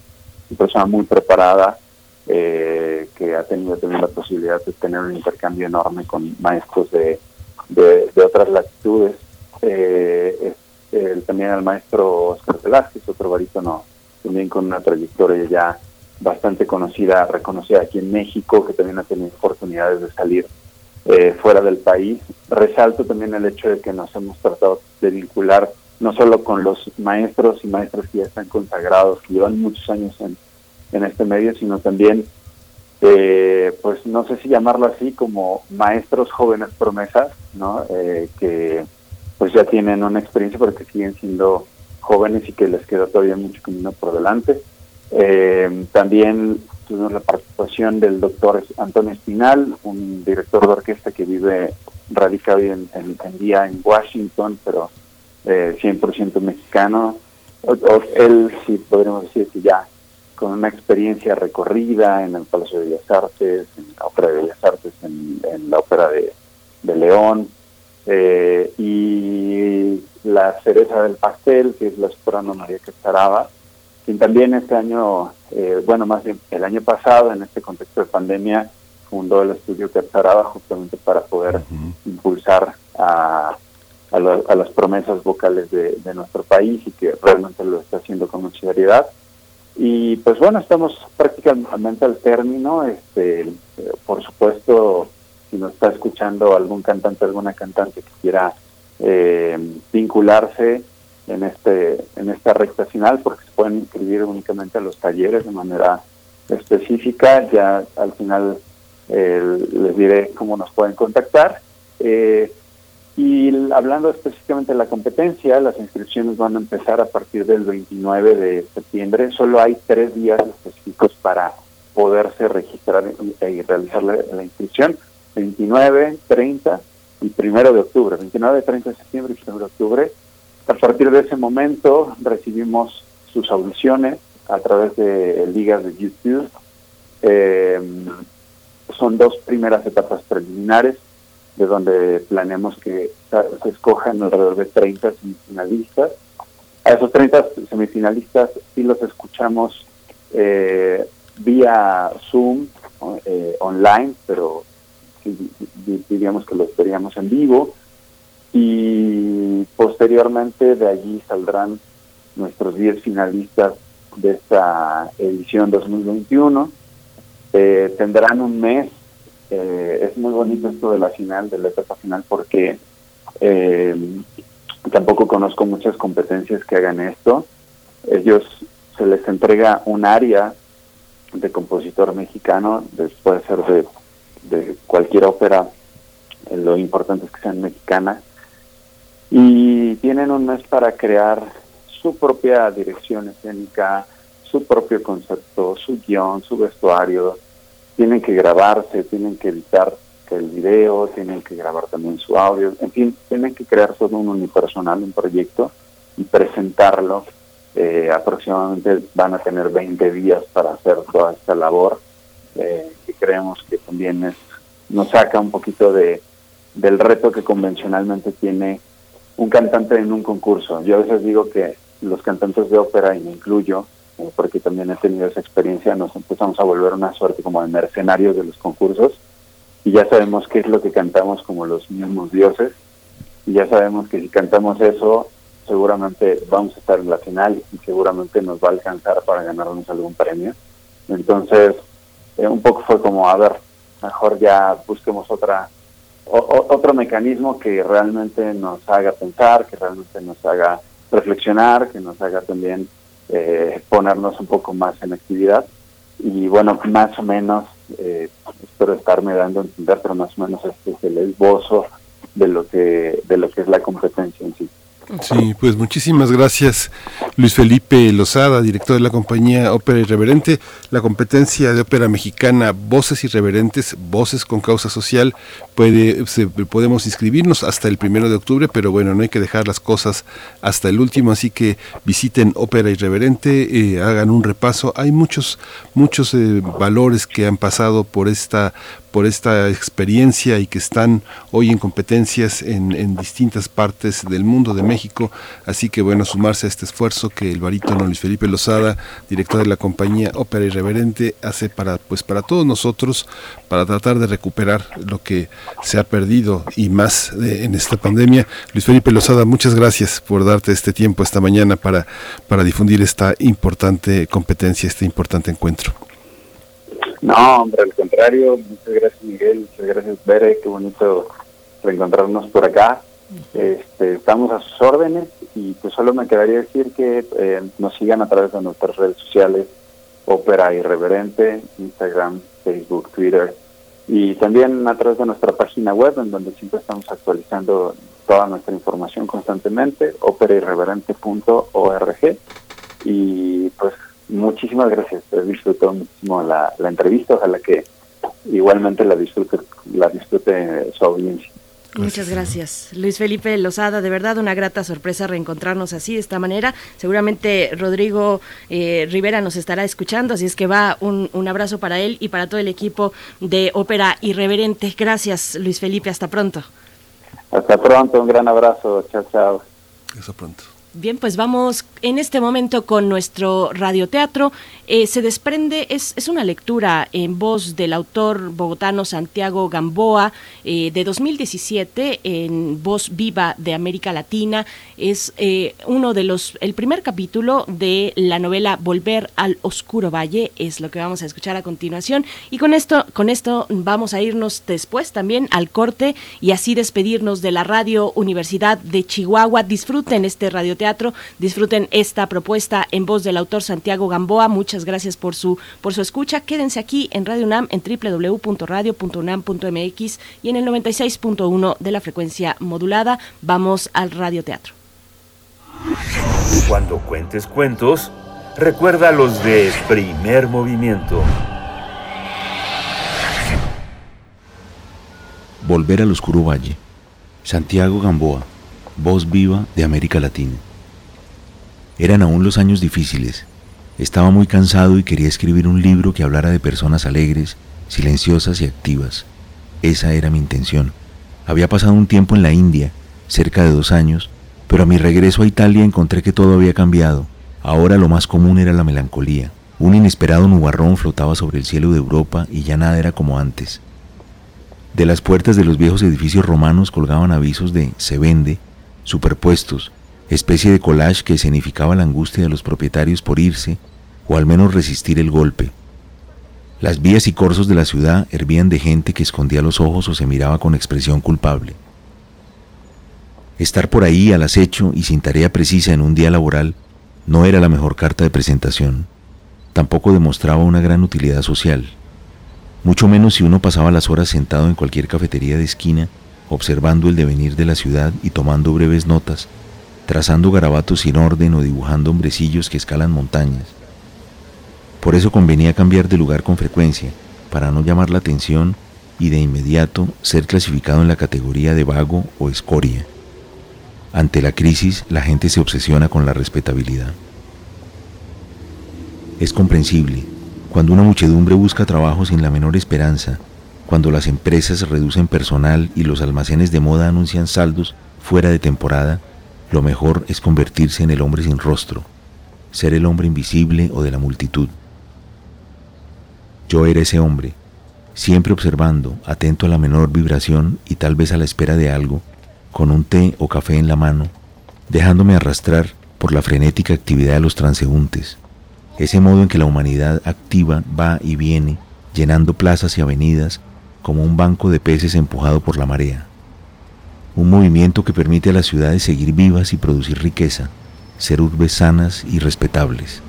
F: una persona muy preparada, que ha tenido también la posibilidad de tener un intercambio enorme con maestros de, de otras latitudes eh, también al maestro Oscar Velázquez, otro barítono también con una trayectoria ya bastante conocida, reconocida aquí en México, que también ha tenido oportunidades de salir eh, fuera del país. Resalto también el hecho de que nos hemos tratado de vincular no solo con los maestros y maestras que ya están consagrados, que llevan muchos años en, en este medio, sino también eh, pues no sé si llamarlo así, como maestros jóvenes promesas, ¿no? Eh, que pues ya tienen una experiencia porque siguen siendo jóvenes y que les queda todavía mucho camino por delante. Eh, también tuvimos la participación del doctor Antonio Espinal, un director de orquesta que vive radicado en, en, día en Washington, pero eh, 100% mexicano. él sí podríamos decir que ya con una experiencia recorrida en el Palacio de Bellas Artes, en la Ópera de Bellas Artes, en, la Ópera de, León, eh, y la cereza del pastel, que es la soprano María Castaraba, quien también este año, eh, bueno, más bien el año pasado, en este contexto de pandemia, fundó el estudio Castaraba justamente para poder impulsar a, a, las promesas vocales de, de nuestro país y que realmente lo está haciendo con mucha seriedad. Y pues bueno, estamos prácticamente al término. Este, por supuesto, si nos está escuchando algún cantante, alguna cantante que quiera eh, vincularse en este en esta recta final, porque se pueden inscribir únicamente a los talleres de manera específica. Ya al final eh, les diré cómo nos pueden contactar. Eh, y hablando específicamente de la competencia, las inscripciones van a empezar a partir del 29 de septiembre. Solo hay tres días específicos para poderse registrar y, realizar la, inscripción. 29, 30 y 1 de octubre. 29, 30 de septiembre y 1 de octubre. A partir de ese momento recibimos sus audiciones a través de ligas de YouTube. Eh, son dos primeras etapas preliminares de donde planeamos que se escojan alrededor de 30 semifinalistas. A esos 30 semifinalistas sí los escuchamos eh, vía Zoom, eh, online, pero diríamos que los veríamos en vivo. Y posteriormente de allí saldrán nuestros 10 finalistas de esta edición 2021. Eh, tendrán un mes eh, es muy bonito esto de la final, de la etapa final, porque eh, tampoco conozco muchas competencias que hagan esto. Ellos se les entrega un área de compositor mexicano, puede ser de, de cualquier ópera, eh, lo importante es que sean mexicanas, y tienen un mes para crear su propia dirección escénica, su propio concepto, su guion, su vestuario, tienen que grabarse, tienen que editar el video, tienen que grabar también su audio, en fin, tienen que crear todo un unipersonal, un proyecto y presentarlo. Eh, aproximadamente van a tener 20 días para hacer toda esta labor. Eh, creemos que también es, nos saca un poquito de del reto que convencionalmente tiene un cantante en un concurso. Yo a veces digo que los cantantes de ópera, y me incluyo, porque también he tenido esa experiencia, nos empezamos a volver una suerte como de mercenarios de los concursos y ya sabemos qué es lo que cantamos como los mismos dioses y ya sabemos que si cantamos eso seguramente vamos a estar en la final y seguramente nos va a alcanzar para ganarnos algún premio. Entonces, eh, un poco fue como, a ver, mejor ya busquemos otra otro mecanismo que realmente nos haga pensar, que realmente nos haga reflexionar, que nos haga también eh, ponernos un poco más en actividad. Y bueno, más o menos, eh, espero estarme dando a entender, pero más o menos este es el esbozo de lo que, de lo que es la competencia en sí.
B: Sí, pues muchísimas gracias Luis Felipe Lozada, director de la compañía Ópera Irreverente, la competencia de ópera mexicana Voces Irreverentes, Voces con Causa Social, puede, podemos inscribirnos hasta el primero de octubre, pero bueno, no hay que dejar las cosas hasta el último, así que visiten Ópera Irreverente, eh, hagan un repaso, hay muchos, muchos eh, valores que han pasado por esta por esta experiencia y que están hoy en competencias en, en, distintas partes del mundo de México. Así que bueno, sumarse a este esfuerzo que el barítono Luis Felipe Lozada, director de la compañía Ópera Irreverente, hace para, pues, para todos nosotros, para tratar de recuperar lo que se ha perdido y más en esta pandemia. Luis Felipe Lozada, muchas gracias por darte este tiempo esta mañana para, para difundir esta importante competencia, este importante encuentro.
F: No, hombre, al contrario, muchas gracias Miguel, muchas gracias Bere, qué bonito reencontrarnos por acá. Este, estamos a sus órdenes y pues solo me quedaría decir que eh, nos sigan a través de nuestras redes sociales, Ópera Irreverente, Instagram, Facebook, Twitter y también a través de nuestra página web en donde siempre estamos actualizando toda nuestra información constantemente, operairreverente.org y pues muchísimas gracias, disfrutó muchísimo la, la entrevista, ojalá que igualmente la disfrute, la disfrute su audiencia.
A: Muchas gracias. Luis Felipe Lozada, de verdad una grata sorpresa reencontrarnos así, de esta manera. Seguramente Rodrigo eh, Rivera nos estará escuchando, así es que va un, un, abrazo para él y para todo el equipo de Ópera Irreverente. Gracias, Luis Felipe, hasta pronto.
F: Hasta pronto, un gran abrazo. Chao, chao.
B: Hasta pronto.
A: Bien, pues vamos en este momento con nuestro radioteatro. Eh, se desprende, es, es, una lectura en voz del autor bogotano Santiago Gamboa eh, de 2017 en voz viva de América Latina. Es eh, uno de los, el primer capítulo de la novela Volver al Oscuro Valle, es lo que vamos a escuchar a continuación. Y con esto, con esto vamos a irnos después también al corte y así despedirnos de la Radio Universidad de Chihuahua. Disfruten este radioteatro, disfruten esta propuesta en voz del autor Santiago Gamboa. Muchas gracias por su por su escucha. Quédense aquí en Radio UNAM en www.radio.unam.mx y en el 96.1 de la frecuencia modulada. Vamos al radioteatro.
G: Cuando cuentes cuentos, recuerda los de primer movimiento.
H: Volver al oscuro valle. Santiago Gamboa, voz viva de América Latina. Eran aún los años difíciles. Estaba muy cansado y quería escribir un libro que hablara de personas alegres, silenciosas y activas. Esa era mi intención. Había pasado un tiempo en la India, cerca de dos años, pero a mi regreso a Italia encontré que todo había cambiado. Ahora lo más común era la melancolía. Un inesperado nubarrón flotaba sobre el cielo de Europa y ya nada era como antes. De las puertas de los viejos edificios romanos colgaban avisos de se vende, superpuestos, especie de collage que escenificaba la angustia de los propietarios por irse o al menos resistir el golpe. Las vías y corsos de la ciudad hervían de gente que escondía los ojos o se miraba con expresión culpable. Estar por ahí al acecho y sin tarea precisa en un día laboral no era la mejor carta de presentación. Tampoco demostraba una gran utilidad social. Mucho menos si uno pasaba las horas sentado en cualquier cafetería de esquina, observando el devenir de la ciudad y tomando breves notas, trazando garabatos sin orden o dibujando hombrecillos que escalan montañas. Por eso convenía cambiar de lugar con frecuencia, para no llamar la atención y de inmediato ser clasificado en la categoría de vago o escoria. Ante la crisis, la gente se obsesiona con la respetabilidad. Es comprensible, cuando una muchedumbre busca trabajo sin la menor esperanza, cuando las empresas reducen personal y los almacenes de moda anuncian saldos fuera de temporada, lo mejor es convertirse en el hombre sin rostro, ser el hombre invisible o de la multitud. Yo era ese hombre, siempre observando, atento a la menor vibración y tal vez a la espera de algo, con un té o café en la mano, dejándome arrastrar por la frenética actividad de los transeúntes, ese modo en que la humanidad activa va y viene, llenando plazas y avenidas como un banco de peces empujado por la marea. Un movimiento que permite a las ciudades seguir vivas y producir riqueza, ser urbes sanas y respetables,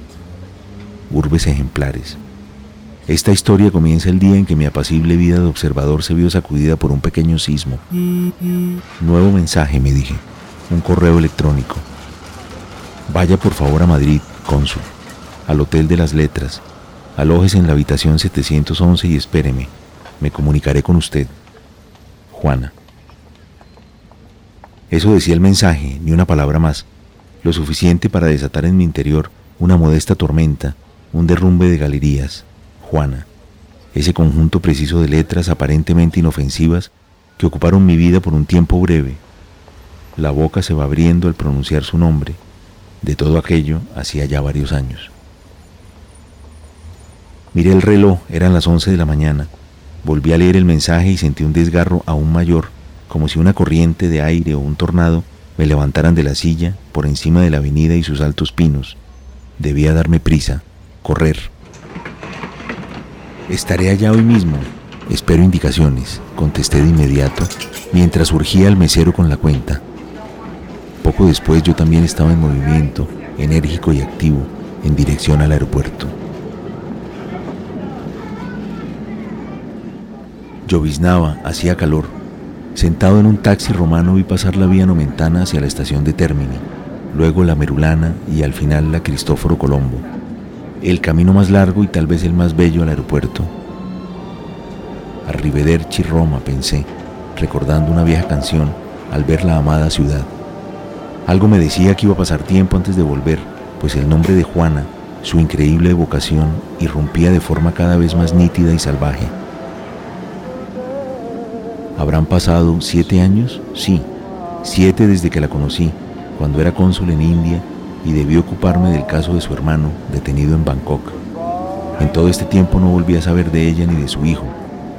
H: urbes ejemplares. Esta historia comienza el día en que mi apacible vida de observador se vio sacudida por un pequeño sismo. Nuevo mensaje, me dije. Un correo electrónico. Vaya por favor a Madrid, cónsul, al Hotel de las Letras. Alojes en la habitación 711 y espéreme. Me comunicaré con usted. Juana. Eso decía el mensaje, ni una palabra más. Lo suficiente para desatar en mi interior una modesta tormenta, un derrumbe de galerías, Juana, ese conjunto preciso de letras aparentemente inofensivas que ocuparon mi vida por un tiempo breve. La boca se va abriendo al pronunciar su nombre. De todo aquello hacía ya varios años. Miré el reloj, eran las once de la mañana. Volví a leer el mensaje y sentí un desgarro aún mayor, como si una corriente de aire o un tornado me levantaran de la silla por encima de la avenida y sus altos pinos. Debía darme prisa, correr. Estaré allá hoy mismo. Espero indicaciones, contesté de inmediato, mientras urgía al mesero con la cuenta. Poco después yo también estaba en movimiento, enérgico y activo, en dirección al aeropuerto. Lloviznaba, hacía calor. Sentado en un taxi romano vi pasar la vía Nomentana hacia la estación de Termini, luego la Merulana y al final la Cristóforo Colombo. El camino más largo y tal vez el más bello al aeropuerto. Arrivederci Roma, pensé, recordando una vieja canción al ver la amada ciudad. Algo me decía que iba a pasar tiempo antes de volver, pues el nombre de Juana, su increíble evocación, irrumpía de forma cada vez más nítida y salvaje. ¿Habrán pasado siete años? Sí, siete desde que la conocí, cuando era cónsul en India y debió ocuparme del caso de su hermano, detenido en Bangkok. En todo este tiempo no volví a saber de ella ni de su hijo,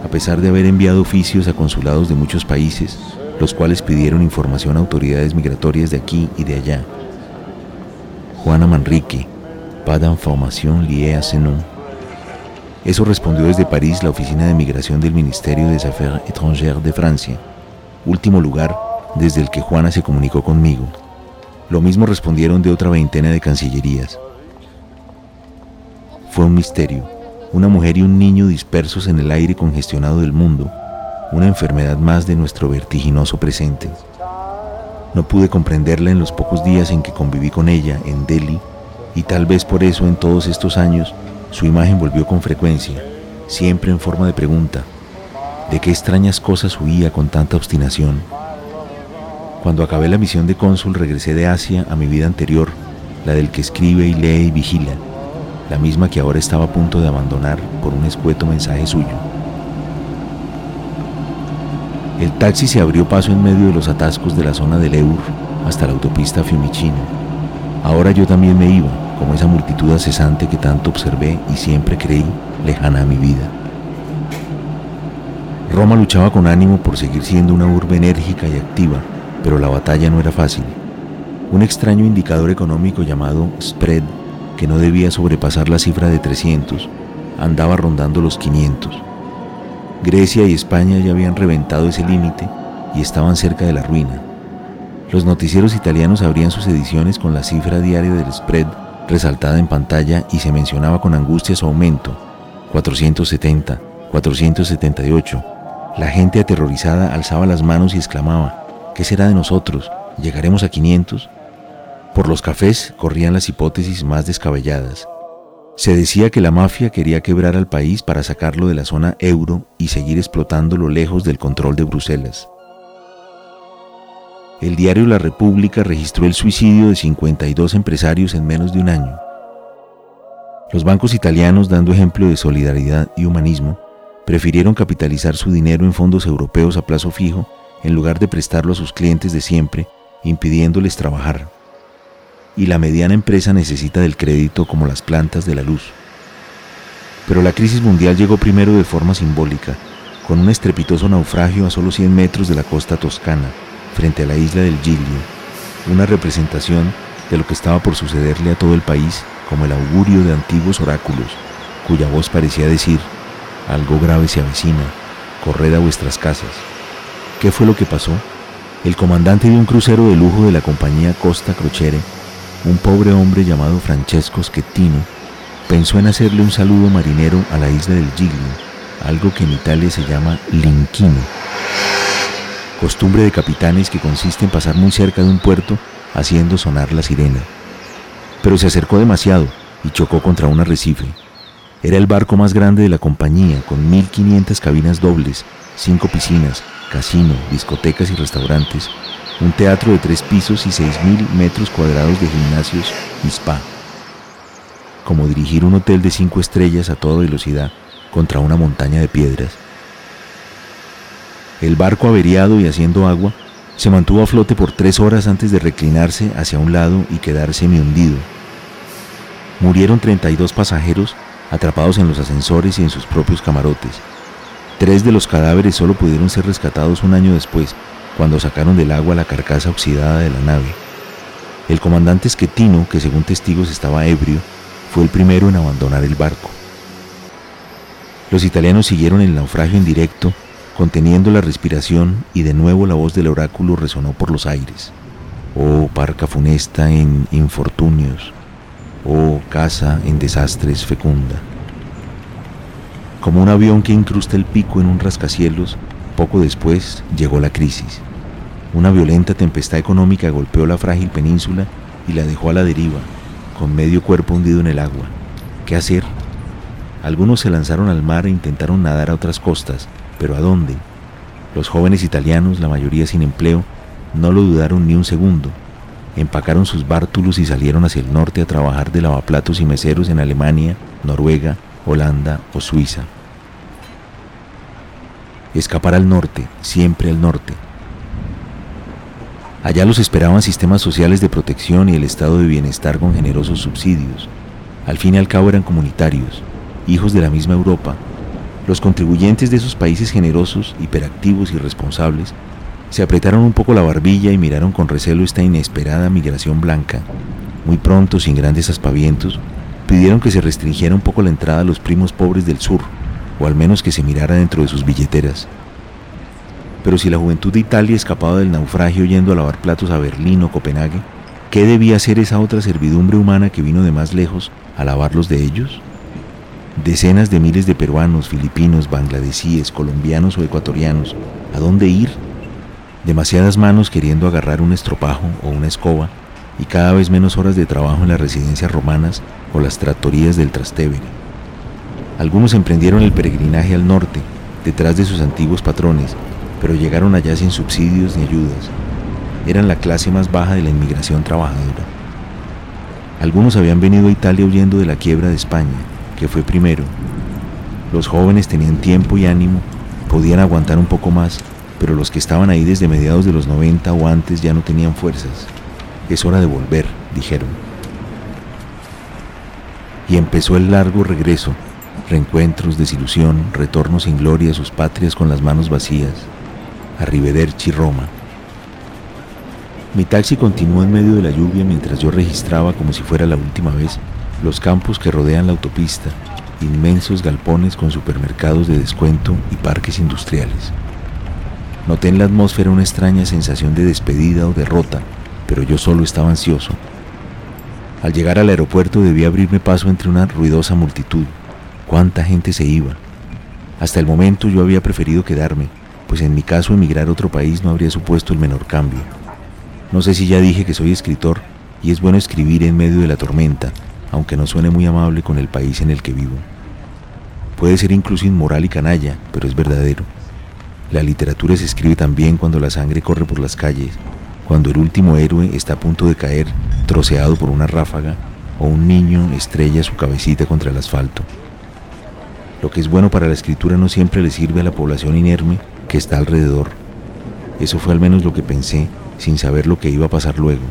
H: a pesar de haber enviado oficios a consulados de muchos países, los cuales pidieron información a autoridades migratorias de aquí y de allá. Juana Manrique, pas d'information liée. Eso respondió desde París la Oficina de Migración del Ministerio des Affaires étrangères de Francia, último lugar desde el que Juana se comunicó conmigo. Lo mismo respondieron de otra veintena de cancillerías. Fue un misterio, una mujer y un niño dispersos en el aire congestionado del mundo, una enfermedad más de nuestro vertiginoso presente. No pude comprenderla en los pocos días en que conviví con ella en Delhi y tal vez por eso en todos estos años su imagen volvió con frecuencia, siempre en forma de pregunta. ¿De qué extrañas cosas huía con tanta obstinación? Cuando acabé la misión de cónsul regresé de Asia a mi vida anterior, la del que escribe y lee y vigila, la misma que ahora estaba a punto de abandonar por un escueto mensaje suyo. El taxi se abrió paso en medio de los atascos de la zona del Eur hasta la autopista Fiumicino. Ahora yo también me iba, como esa multitud cesante que tanto observé y siempre creí lejana a mi vida. Roma luchaba con ánimo por seguir siendo una urbe enérgica y activa, pero la batalla no era fácil. Un extraño indicador económico llamado spread, que no debía sobrepasar la cifra de 300, andaba rondando los 500. Grecia y España ya habían reventado ese límite y estaban cerca de la ruina. Los noticieros italianos abrían sus ediciones con la cifra diaria del spread resaltada en pantalla y se mencionaba con angustia su aumento, 470, 478. La gente aterrorizada alzaba las manos y exclamaba, ¿qué será de nosotros? ¿Llegaremos a 500? Por los cafés corrían las hipótesis más descabelladas. Se decía que la mafia quería quebrar al país para sacarlo de la zona euro y seguir explotándolo lejos del control de Bruselas. El diario La República registró el suicidio de 52 empresarios en menos de un año. Los bancos italianos, dando ejemplo de solidaridad y humanismo, prefirieron capitalizar su dinero en fondos europeos a plazo fijo en lugar de prestarlo a sus clientes de siempre, impidiéndoles trabajar y la mediana empresa necesita del crédito como las plantas de la luz. Pero la crisis mundial llegó primero de forma simbólica, con un estrepitoso naufragio a solo 100 metros de la costa toscana, frente a la isla del Giglio, una representación de lo que estaba por sucederle a todo el país como el augurio de antiguos oráculos, cuya voz parecía decir, algo grave se avecina, corred a vuestras casas. ¿Qué fue lo que pasó? El comandante de un crucero de lujo de la compañía Costa Crociere un pobre hombre llamado Francesco Schettino pensó en hacerle un saludo marinero a la isla del Giglio, algo que en Italia se llama linquino, costumbre de capitanes que consiste en pasar muy cerca de un puerto haciendo sonar la sirena. Pero se acercó demasiado y chocó contra un arrecife. Era el barco más grande de la compañía, con 1.500 cabinas dobles, cinco piscinas, casino, discotecas y restaurantes, un teatro de tres pisos y 6.000 metros cuadrados de gimnasios y spa. Como dirigir un hotel de cinco estrellas a toda velocidad contra una montaña de piedras. El barco averiado y haciendo agua se mantuvo a flote por tres horas antes de reclinarse hacia un lado y quedar semi hundido. Murieron 32 pasajeros atrapados en los ascensores y en sus propios camarotes. Tres de los cadáveres solo pudieron ser rescatados un año después, cuando sacaron del agua la carcasa oxidada de la nave. El comandante Esquetino, que según testigos estaba ebrio, fue el primero en abandonar el barco. Los italianos siguieron el naufragio en directo, conteniendo la respiración y de nuevo la voz del oráculo resonó por los aires. Oh parca funesta en infortunios, oh casa en desastres fecunda. Como un avión que incrusta el pico en un rascacielos, poco después llegó la crisis. Una violenta tempestad económica golpeó la frágil península y la dejó a la deriva, con medio cuerpo hundido en el agua. ¿Qué hacer? Algunos se lanzaron al mar e intentaron nadar a otras costas, pero ¿a dónde? Los jóvenes italianos, la mayoría sin empleo, no lo dudaron ni un segundo. Empacaron sus bártulos y salieron hacia el norte a trabajar de lavaplatos y meseros en Alemania, Noruega, Holanda o Suiza. Escapar al norte, siempre al norte. Allá los esperaban sistemas sociales de protección y el estado de bienestar con generosos subsidios. Al fin y al cabo eran comunitarios, hijos de la misma Europa. Los contribuyentes de esos países generosos, hiperactivos y responsables se apretaron un poco la barbilla y miraron con recelo esta inesperada migración blanca. Muy pronto, sin grandes aspavientos, pidieron que se restringiera un poco la entrada a los primos pobres del sur, o al menos que se mirara dentro de sus billeteras. Pero si la juventud de Italia escapaba del naufragio yendo a lavar platos a Berlín o Copenhague, ¿qué debía hacer esa otra servidumbre humana que vino de más lejos a lavarlos de ellos? Decenas de miles de peruanos, filipinos, bangladesíes, colombianos o ecuatorianos, ¿a dónde ir? Demasiadas manos queriendo agarrar un estropajo o una escoba y cada vez menos horas de trabajo en las residencias romanas o las tractorías del Trastevere. Algunos emprendieron el peregrinaje al norte, detrás de sus antiguos patrones, pero llegaron allá sin subsidios ni ayudas. Eran la clase más baja de la inmigración trabajadora. Algunos habían venido a Italia huyendo de la quiebra de España, que fue primero. Los jóvenes tenían tiempo y ánimo, podían aguantar un poco más, pero los que estaban ahí desde mediados de los 90 o antes ya no tenían fuerzas. Es hora de volver, dijeron. Y empezó el largo regreso, reencuentros, desilusión, retorno sin gloria a sus patrias con las manos vacías. Arrivederci Roma. Mi taxi continuó en medio de la lluvia mientras yo registraba como si fuera la última vez los campos que rodean la autopista, inmensos galpones con supermercados de descuento y parques industriales. Noté en la atmósfera una extraña sensación de despedida o derrota, pero yo solo estaba ansioso. Al llegar al aeropuerto debí abrirme paso entre una ruidosa multitud. ¿Cuánta gente se iba? Hasta el momento yo había preferido quedarme, pues en mi caso emigrar a otro país no habría supuesto el menor cambio. No sé si ya dije que soy escritor y es bueno escribir en medio de la tormenta, aunque no suene muy amable con el país en el que vivo. Puede ser incluso inmoral y canalla, pero es verdadero. La literatura se escribe también cuando la sangre corre por las calles, cuando el último héroe está a punto de caer troceado por una ráfaga o un niño estrella su cabecita contra el asfalto. Lo que es bueno para la escritura no siempre le sirve a la población inerme que está alrededor. Eso fue al menos lo que pensé sin saber lo que iba a pasar luego.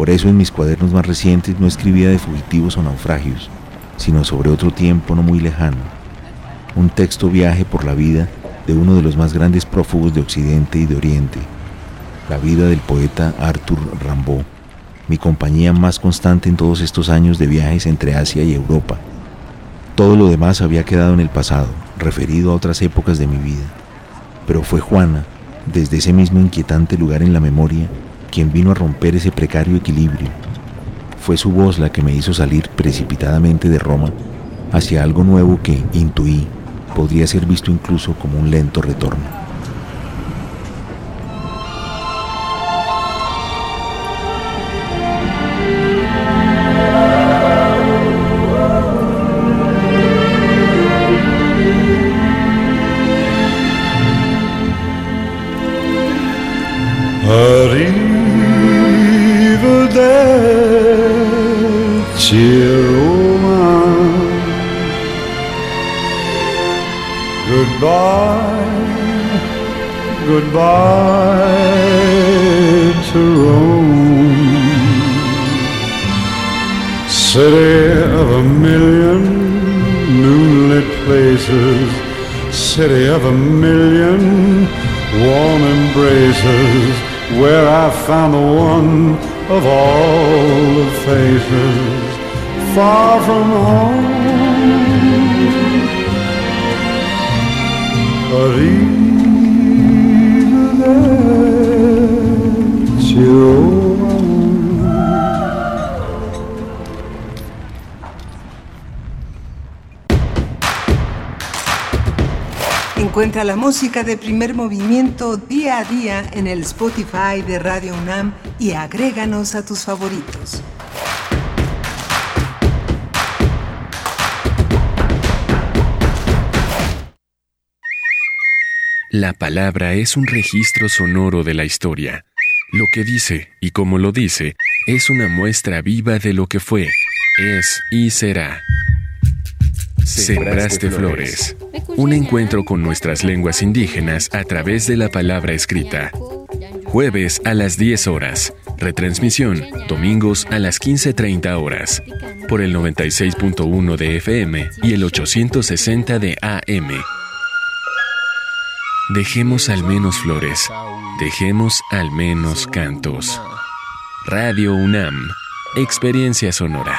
H: Por eso en mis cuadernos más recientes no escribía de fugitivos o naufragios, sino sobre otro tiempo no muy lejano. Un texto viaje por la vida de uno de los más grandes prófugos de Occidente y de Oriente, la vida del poeta Arthur Rimbaud, mi compañía más constante en todos estos años de viajes entre Asia y Europa. Todo lo demás había quedado en el pasado, referido a otras épocas de mi vida. Pero fue Juana, desde ese mismo inquietante lugar en la memoria, quien vino a romper ese precario equilibrio. Fue su voz la que me hizo salir precipitadamente de Roma hacia algo nuevo que, intuí, podría ser visto incluso como un lento retorno.
I: Found the one of all the faces far from home. But even there,
J: Encuentra la música de primer movimiento día a día en el Spotify de Radio UNAM y agréganos a tus favoritos.
C: La palabra es un registro sonoro de la historia. Lo que dice y como lo dice es una muestra viva de lo que fue, es y será. Sembraste Flores. Un encuentro con nuestras lenguas indígenas a través de la palabra escrita. Jueves a las 10 horas. Retransmisión domingos a las 15.30 horas. Por el 96.1 de FM y el 860 de AM. Dejemos al menos flores. Dejemos al menos cantos. Radio UNAM. Experiencia sonora.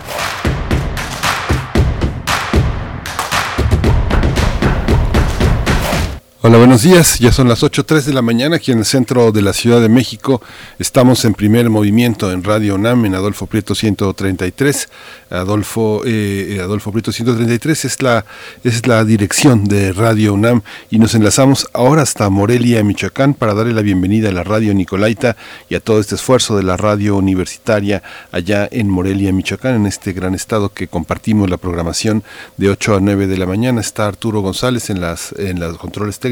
B: Hola, buenos días. Ya son las 8.03 de la mañana aquí en el centro de la Ciudad de México. Estamos en primer movimiento en Radio UNAM en Adolfo Prieto 133. Adolfo, eh, Adolfo Prieto 133 es la, es la dirección de Radio UNAM y nos enlazamos ahora hasta Morelia, Michoacán, para darle la bienvenida a la Radio Nicolaita y a todo este esfuerzo de la radio universitaria allá en Morelia, Michoacán, en este gran estado que compartimos la programación de 8 a 9 de la mañana. Está Arturo González en las, en los controles técnicos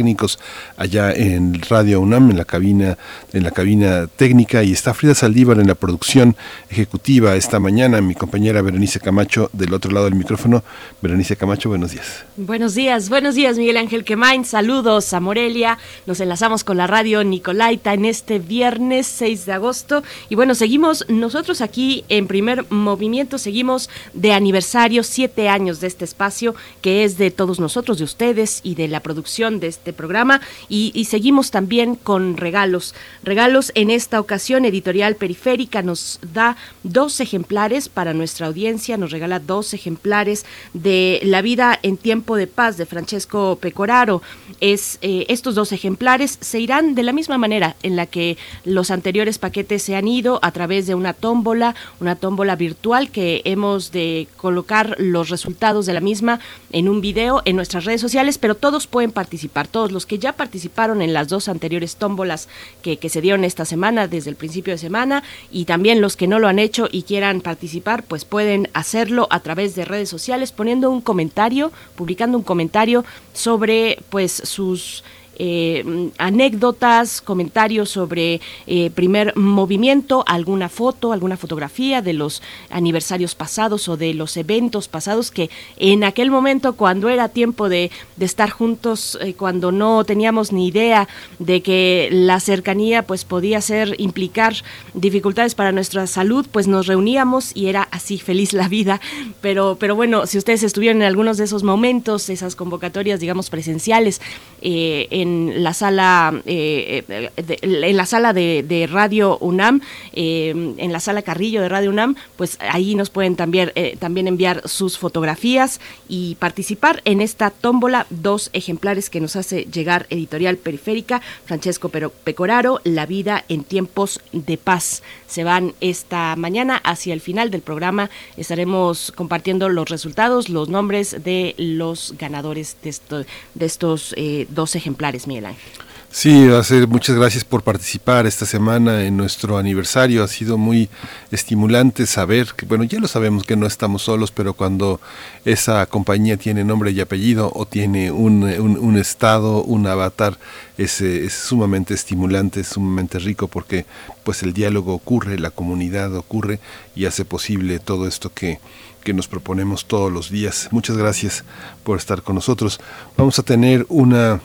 B: allá en Radio UNAM, en la cabina, en la cabina técnica, y está Frida Saldívar en la producción ejecutiva esta mañana, mi compañera Berenice Camacho del otro lado del micrófono. Berenice Camacho, buenos días.
A: Buenos días, buenos días Miguel Ángel Quemain, saludos a Morelia, nos enlazamos con la radio Nicolaita en este viernes 6 de agosto y bueno, seguimos nosotros aquí en primer movimiento, seguimos de aniversario, siete años de este espacio que es de todos nosotros, de ustedes y de la producción de este programa y, seguimos también con regalos. Regalos en esta ocasión, Editorial Periférica nos da dos ejemplares para nuestra audiencia, nos regala dos ejemplares de La vida en tiempo de paz de Francesco Pecoraro. Es, eh, estos dos ejemplares se irán de la misma manera en la que los anteriores paquetes se han ido a través de una tómbola, una tómbola virtual que hemos de colocar los resultados de la misma en un video en nuestras redes sociales, pero todos pueden participar los que ya participaron en las dos anteriores tómbolas que, que se dieron esta semana, desde el principio de semana, y también los que no lo han hecho y quieran participar, pues pueden hacerlo a través de redes sociales poniendo un comentario, publicando un comentario sobre pues sus eh, anécdotas, comentarios sobre eh, primer movimiento, alguna foto, alguna fotografía de los aniversarios pasados o de los eventos pasados que en aquel momento cuando era tiempo de, estar juntos, eh, cuando no teníamos ni idea de que la cercanía pues podía ser implicar dificultades para nuestra salud, pues nos reuníamos y era así *laughs* feliz la vida. Pero, pero bueno, si ustedes estuvieron en algunos de esos momentos, esas convocatorias, digamos, presenciales, en en la sala eh, eh, en la sala de, Radio UNAM, eh, en la sala Carrillo de Radio UNAM, pues ahí nos pueden también, también enviar sus fotografías y participar en esta tómbola, dos ejemplares que nos hace llegar Editorial Periférica, Francesco Pecoraro, La vida en tiempos de paz. Se van esta mañana hacia el final del programa, estaremos compartiendo los resultados, los nombres de los ganadores de, de estos dos ejemplares. Miguel Ángel.
B: Sí, hacer muchas gracias por participar esta semana en nuestro aniversario. Ha sido muy estimulante saber que, bueno, ya lo sabemos que no estamos solos, pero cuando esa compañía tiene nombre y apellido o tiene un, un, estado, un avatar, es, es, sumamente estimulante, es sumamente rico porque pues el diálogo ocurre, la comunidad ocurre y hace posible todo esto que, que nos proponemos todos los días. Muchas gracias por estar con nosotros. Vamos a tener una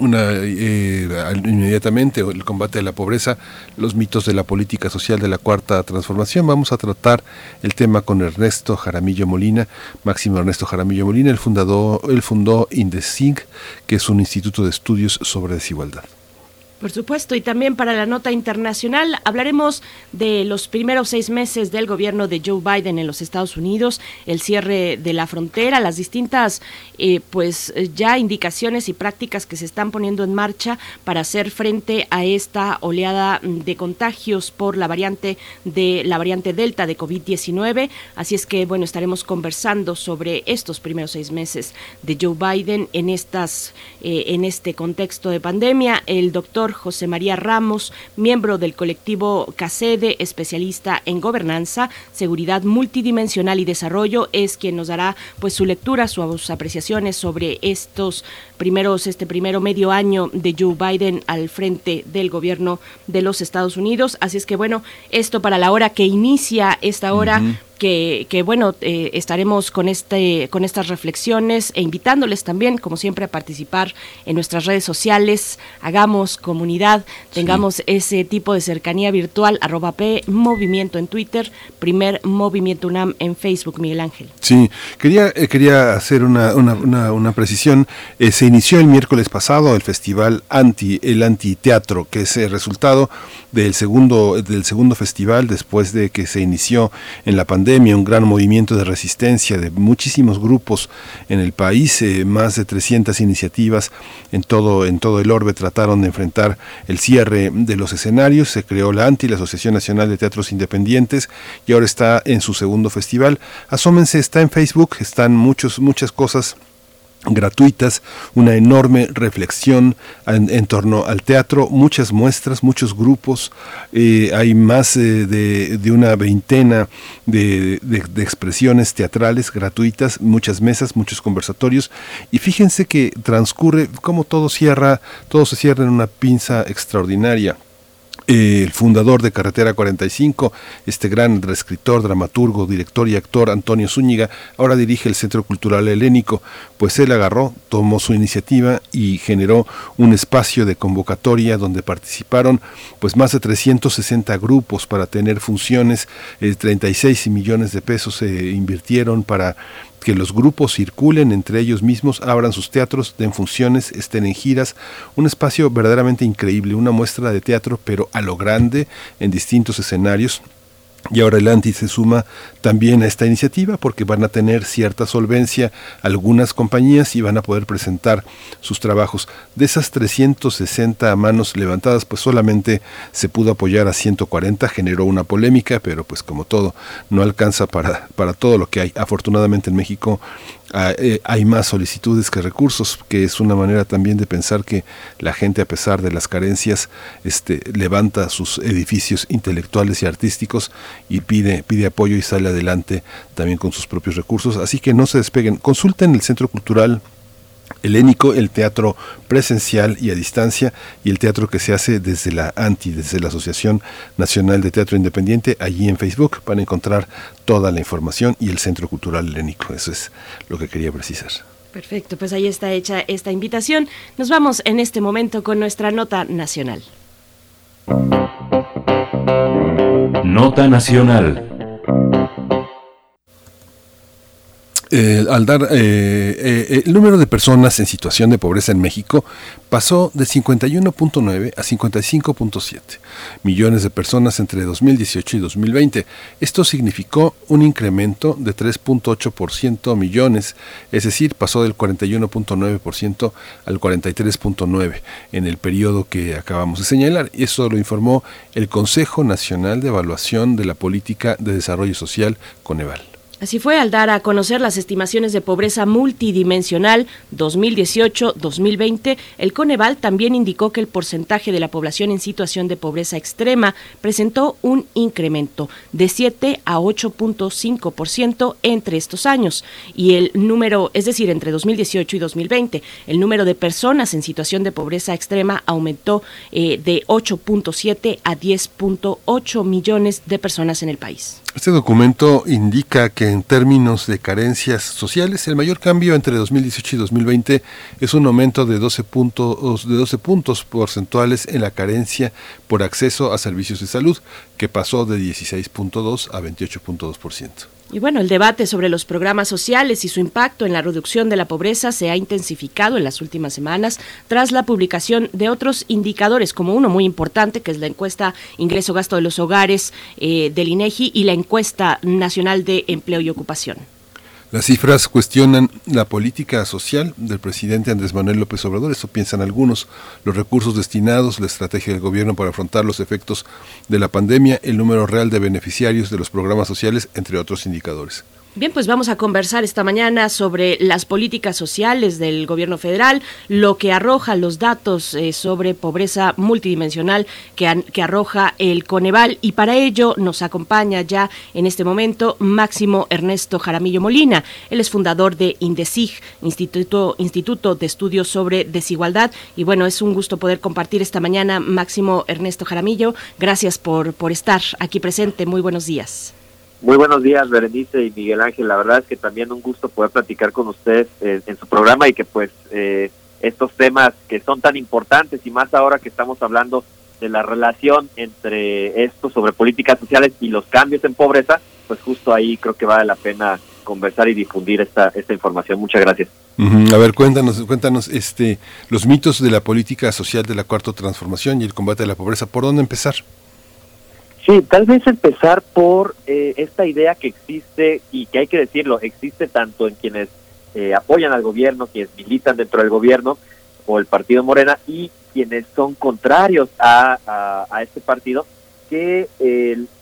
B: una eh, inmediatamente el combate a la pobreza, los mitos de la política social de la cuarta transformación. Vamos a tratar el tema con Ernesto Jaramillo Molina, Máximo Ernesto Jaramillo Molina, el fundador, él fundó INDESIG, que es un instituto de estudios sobre desigualdad.
A: Por supuesto, y también para la nota internacional hablaremos de los primeros seis meses del gobierno de Joe Biden en los Estados Unidos, el cierre de la frontera, las distintas eh, pues ya indicaciones y prácticas que se están poniendo en marcha para hacer frente a esta oleada de contagios por la variante de la variante Delta de COVID-19. Así es que bueno, estaremos conversando sobre estos primeros seis meses de Joe Biden en estas eh, en este contexto de pandemia. El doctor José María Ramos, miembro del colectivo CACEDE, especialista en gobernanza, seguridad multidimensional y desarrollo, es quien nos dará pues su lectura, sus apreciaciones sobre estos primeros, este primero medio año de Joe Biden al frente del gobierno de los Estados Unidos. Así es que bueno, esto para la hora que inicia esta hora que, bueno, eh, estaremos con, este, con estas reflexiones e invitándoles también, como siempre, a participar en nuestras redes sociales, hagamos comunidad, tengamos ese tipo de cercanía virtual, arroba P, movimiento en Twitter, primer movimiento UNAM en Facebook, Miguel Ángel.
B: Sí, quería, eh, quería hacer una, una, una, precisión. Eh, se inició el miércoles pasado el festival Anti, el Antiteatro, que es el resultado del segundo, del segundo festival después de que se inició en la pandemia un gran movimiento de resistencia de muchísimos grupos en el país, eh, más de 300 iniciativas en todo, en todo el orbe trataron de enfrentar el cierre de los escenarios, se creó la ANTI, la Asociación Nacional de Teatros Independientes, y ahora está en su segundo festival. Asómense, está en Facebook, están muchos, muchas cosas gratuitas, una enorme reflexión en, torno al teatro, muchas muestras, muchos grupos, eh, hay más eh, de, una veintena de, expresiones teatrales gratuitas, muchas mesas, muchos conversatorios, y fíjense que transcurre como todo cierra, todo se cierra en una pinza extraordinaria el fundador de Carretera 45, este gran escritor, dramaturgo, director y actor Antonio Zúñiga, ahora dirige el Centro Cultural Helénico, pues él agarró, tomó su iniciativa y generó un espacio de convocatoria donde participaron pues más de 360 grupos para tener funciones, 36 eh, millones de pesos se invirtieron para que los grupos circulen entre ellos mismos, abran sus teatros, den funciones, estén en giras, un espacio verdaderamente increíble, una muestra de teatro, pero a lo grande, en distintos escenarios, y ahora el ANTI se suma también a esta iniciativa porque van a tener cierta solvencia algunas compañías y van a poder presentar sus trabajos. De esas 360 manos levantadas, pues solamente se pudo apoyar a 140, generó una polémica, pero pues como todo, no alcanza para, para todo lo que hay. Afortunadamente en México hay más solicitudes que recursos, que es una manera también de pensar que la gente, a pesar de las carencias, este, levanta sus edificios intelectuales y artísticos y pide, pide apoyo y sale adelante también con sus propios recursos. Así que no se despeguen. Consulten el Centro Cultural helénico, el teatro presencial y a distancia y el teatro que se hace desde la ANTI, desde la Asociación Nacional de Teatro Independiente, allí en Facebook van a encontrar toda la información y el Centro Cultural Helénico. Eso es lo que quería precisar.
A: Perfecto, pues ahí está hecha esta invitación. Nos vamos en este momento con nuestra nota nacional.
C: Nota nacional.
B: Eh, al dar eh, eh, el número de personas en situación de pobreza en México pasó de 51.9 a 55.7 millones de personas entre 2018 y 2020. Esto significó un incremento de 3.8% millones, es decir, pasó del 41.9% al 43.9 en el periodo que acabamos de señalar. Eso lo informó el Consejo Nacional de Evaluación de la Política de Desarrollo Social, Coneval.
A: Así fue al dar a conocer las estimaciones de pobreza multidimensional 2018-2020, el Coneval también indicó que el porcentaje de la población en situación de pobreza extrema presentó un incremento de 7 a 8.5% entre estos años y el número, es decir, entre 2018 y 2020, el número de personas en situación de pobreza extrema aumentó eh, de 8.7 a 10.8 millones de personas en el país.
B: Este documento indica que en términos de carencias sociales, el mayor cambio entre 2018 y 2020 es un aumento de 12 puntos, de 12 puntos porcentuales en la carencia por acceso a servicios de salud, que pasó de 16.2 a 28.2%.
A: Y bueno, el debate sobre los programas sociales y su impacto en la reducción de la pobreza se ha intensificado en las últimas semanas tras la publicación de otros indicadores, como uno muy importante, que es la encuesta Ingreso-Gasto de los Hogares eh, del INEGI y la encuesta nacional de Empleo y Ocupación.
B: Las cifras cuestionan la política social del presidente Andrés Manuel López Obrador, eso piensan algunos, los recursos destinados, la estrategia del gobierno para afrontar los efectos de la pandemia, el número real de beneficiarios de los programas sociales, entre otros indicadores.
A: Bien, pues vamos a conversar esta mañana sobre las políticas sociales del gobierno federal, lo que arroja los datos eh, sobre pobreza multidimensional que, que arroja el Coneval y para ello nos acompaña ya en este momento Máximo Ernesto Jaramillo Molina. Él es fundador de INDESIG, Instituto, Instituto de Estudios sobre Desigualdad y bueno, es un gusto poder compartir esta mañana Máximo Ernesto Jaramillo. Gracias por, por estar aquí presente. Muy buenos días.
K: Muy buenos días, Berenice y Miguel Ángel. La verdad es que también un gusto poder platicar con ustedes eh, en su programa y que pues eh, estos temas que son tan importantes y más ahora que estamos hablando de la relación entre esto sobre políticas sociales y los cambios en pobreza, pues justo ahí creo que vale la pena conversar y difundir esta esta información. Muchas gracias.
B: A ver, cuéntanos, cuéntanos este los mitos de la política social de la cuarta transformación y el combate a la pobreza. ¿Por dónde empezar?
K: Sí, tal vez empezar por eh, esta idea que existe y que hay que decirlo, existe tanto en quienes eh, apoyan al gobierno, quienes militan dentro del gobierno o el partido Morena y quienes son contrarios a, a, este partido, que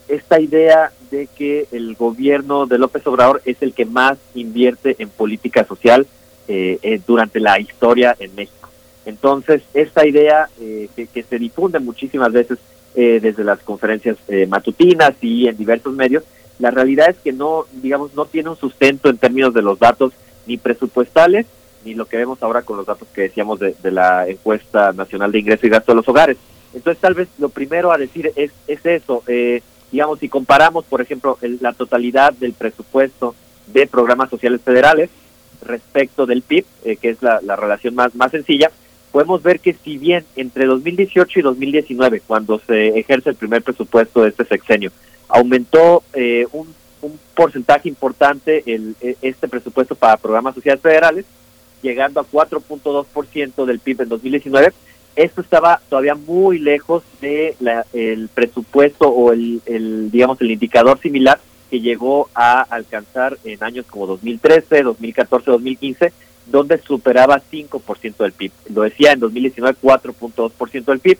K: esta idea de que el gobierno de López Obrador es el que más invierte en política social eh, durante la historia en México. Entonces, esta idea que, que se difunde muchísimas veces eh, desde las conferencias eh, matutinas y en diversos medios, la realidad es que no, digamos, no tiene un sustento en términos de los datos ni presupuestales, ni lo que vemos ahora con los datos que decíamos de, la encuesta nacional de ingreso y gasto de los hogares. Entonces, tal vez lo primero a decir es, es eso, eh, digamos, si comparamos, por ejemplo, la totalidad del presupuesto de programas sociales federales respecto del PIB, que es la, la relación más, más sencilla, podemos ver que si bien entre 2018 y 2019, cuando se ejerce el primer presupuesto de este sexenio, aumentó eh, un, porcentaje importante el, e, este presupuesto para programas sociales federales, llegando a 4.2% del PIB en 2019, esto estaba todavía muy lejos de el presupuesto o el, digamos el indicador similar que llegó a alcanzar en años como 2013, 2014, 2015 donde superaba 5% del PIB. Lo decía en 2019, 4.2% del PIB.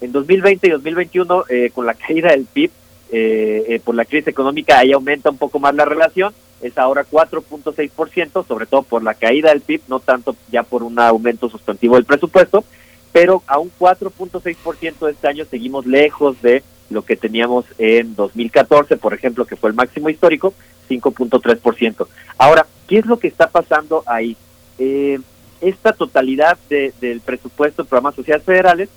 K: En 2020 y 2021, eh, con la *laughs* caída del PIB, eh, eh, por la crisis económica, ahí aumenta un poco más la relación, es ahora 4.6%, sobre todo por la caída del PIB, no tanto ya por un aumento sustantivo del presupuesto, pero a un 4.6% este año seguimos lejos de lo que teníamos en 2014, por ejemplo, que fue el máximo histórico, 5.3%. Ahora, ¿qué es lo que está pasando ahí? Eh, esta totalidad del presupuesto de programas sociales federales,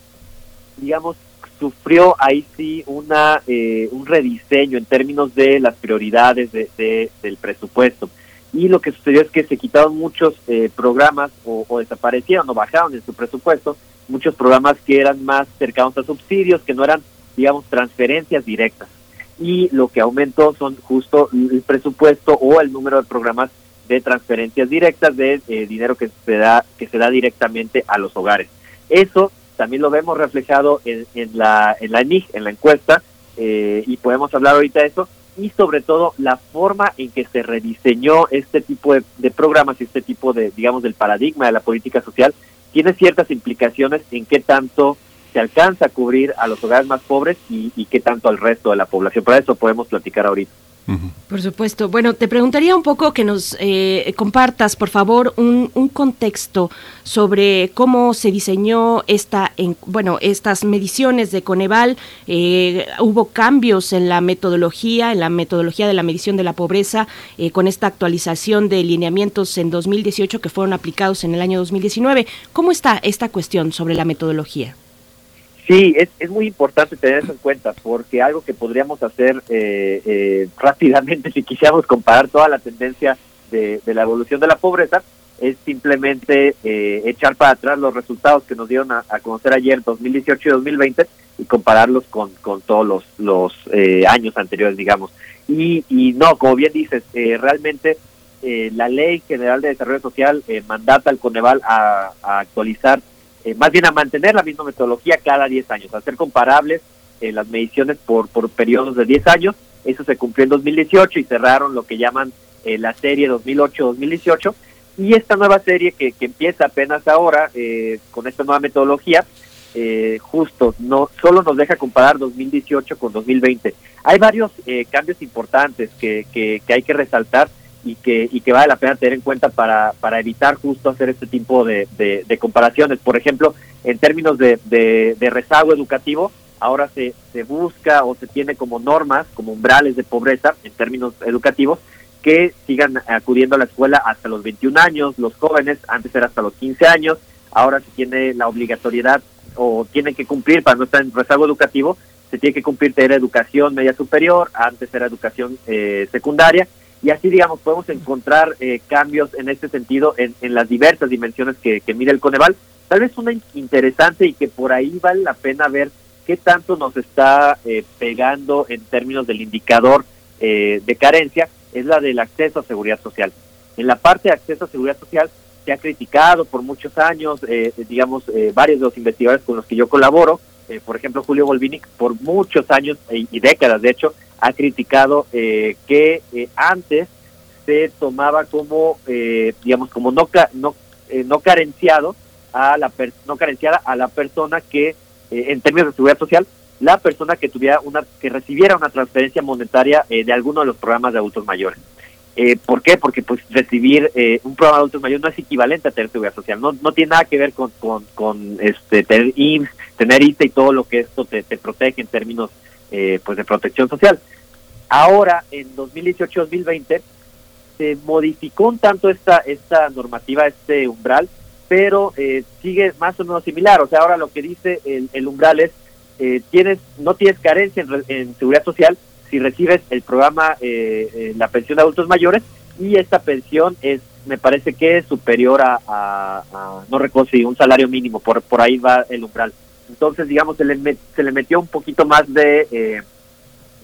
K: digamos, sufrió ahí sí una eh, un rediseño en términos de las prioridades de, del presupuesto. Y lo que sucedió es que se quitaron muchos eh, programas o, o, desaparecieron o bajaron en su presupuesto muchos programas que eran más cercanos a subsidios, que no eran, digamos, transferencias directas. Y lo que aumentó son justo el presupuesto o el número de programas de transferencias directas de eh, dinero que se da que se da directamente a los hogares. Eso también lo vemos reflejado en, en la en la ENIG, en la encuesta, eh, y podemos hablar ahorita de eso, y sobre todo la forma en que se rediseñó este tipo de, programas y este tipo de, digamos, del paradigma de la política social, tiene ciertas implicaciones en qué tanto se alcanza a cubrir a los hogares más pobres y qué tanto al resto de la población. Para eso podemos platicar ahorita.
A: Por supuesto. Bueno, te preguntaría un poco que nos eh, compartas, por favor, un, contexto sobre cómo se diseñó esta, en, bueno, estas mediciones de Coneval. Eh, hubo cambios en la metodología, en la metodología de la medición de la pobreza, eh, con esta actualización de lineamientos en 2018 que fueron aplicados en el año 2019. ¿Cómo está esta cuestión sobre la metodología?
K: Sí, es, es muy importante tener eso en cuenta porque algo que podríamos hacer eh, eh, rápidamente *laughs* si quisiéramos comparar toda la tendencia de, de la evolución de la pobreza es simplemente eh, echar para atrás los resultados que nos dieron a, conocer ayer 2018 y 2020 y compararlos con, con todos los, los eh, años anteriores, digamos. Y, y no, como bien dices, eh, realmente eh, la Ley General de Desarrollo Social eh, mandata al Coneval a actualizar eh, más bien a mantener la misma metodología cada 10 años, a hacer comparables eh, las mediciones por, por periodos de 10 años. Eso se cumplió en 2018 y cerraron lo que llaman eh, la serie 2008-2018. Y esta nueva serie que, que empieza apenas ahora eh, con esta nueva metodología, eh, justo, no solo nos deja comparar 2018 con 2020. Hay varios eh, cambios importantes que, que, que hay que resaltar y que, y que vale la pena tener en cuenta para, para evitar justo hacer este tipo de, de, comparaciones. Por ejemplo, en términos de, de, de rezago educativo, ahora se, se busca o se tiene como normas, como umbrales de pobreza en términos educativos, que sigan acudiendo a la escuela hasta los 21 años, los jóvenes, antes era hasta los 15 años, ahora se tiene la obligatoriedad o tienen que cumplir para no estar en rezago educativo, se tiene que cumplir tener educación media superior, antes era educación eh, secundaria, y así, digamos, podemos encontrar eh, cambios en este sentido en, las diversas dimensiones que, que mira el Coneval. Tal vez una interesante y que por ahí vale la pena ver qué tanto nos está eh, pegando en términos del indicador eh, de carencia, es la del acceso a seguridad social. En la parte de acceso a seguridad social se ha criticado por muchos años, eh, digamos, eh, varios de los investigadores con los que yo colaboro, eh, por ejemplo, Julio Volvinic, por muchos años y, décadas, de hecho, ha criticado eh, que eh, antes se tomaba como, eh, digamos, como no, no, eh, no carenciado a la per no carenciada a la persona que, eh, en términos de seguridad social, la persona que tuviera una, que recibiera una transferencia monetaria de alguno de los programas de adultos mayores. ¿Por qué? Porque pues recibir un programa de adultos mayores no es equivalente a tener seguridad social, no, no tiene nada que ver con, con, con este tener IMSS, tener ISTE y todo lo que esto te, te protege en términos eh, pues de protección social. Ahora, en 2018-2020, se modificó un tanto esta, esta normativa, este umbral, pero eh, sigue más o menos similar. O sea, ahora lo que dice el, el umbral es, eh, tienes, no tienes carencia en, en seguridad social si recibes el programa, eh, eh, la pensión de adultos mayores, y esta pensión es, me parece que es superior a, no recuerdo un salario mínimo, por, por ahí va el umbral. Entonces, digamos, se le, met, se le metió un poquito más de, eh,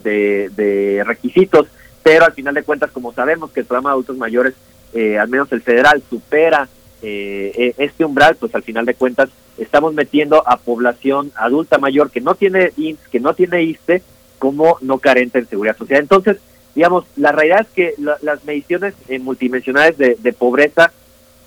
K: de, de, requisitos, pero al final de cuentas, como sabemos que el programa de adultos mayores, eh, al menos el federal, supera eh, este umbral, pues al final de cuentas estamos metiendo a población adulta mayor que no tiene IMSS, que no tiene ISTE, como no carente en seguridad social. Entonces, digamos, la realidad es que la, las mediciones eh, multidimensionales de, de, pobreza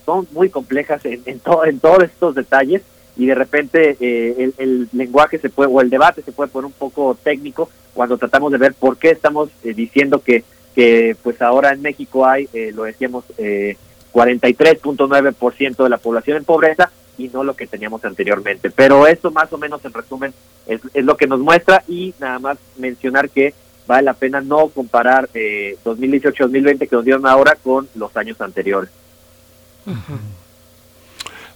K: son muy complejas en, en, to, en todos estos detalles y de repente eh, el, el, lenguaje se puede, o el debate se puede poner un poco técnico cuando tratamos de ver por qué estamos eh, diciendo que que pues ahora en México hay, eh, lo decíamos, eh, 43.9% de la población en pobreza y no lo que teníamos anteriormente. Pero eso más o menos en resumen es, es lo que nos muestra y nada más mencionar que vale la pena no comparar eh, 2018-2020 que nos dieron ahora con los años anteriores.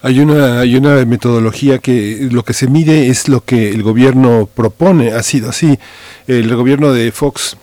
B: Hay una, hay una metodología que lo que se mide es lo que el gobierno propone. Ha sido así. El gobierno de Fox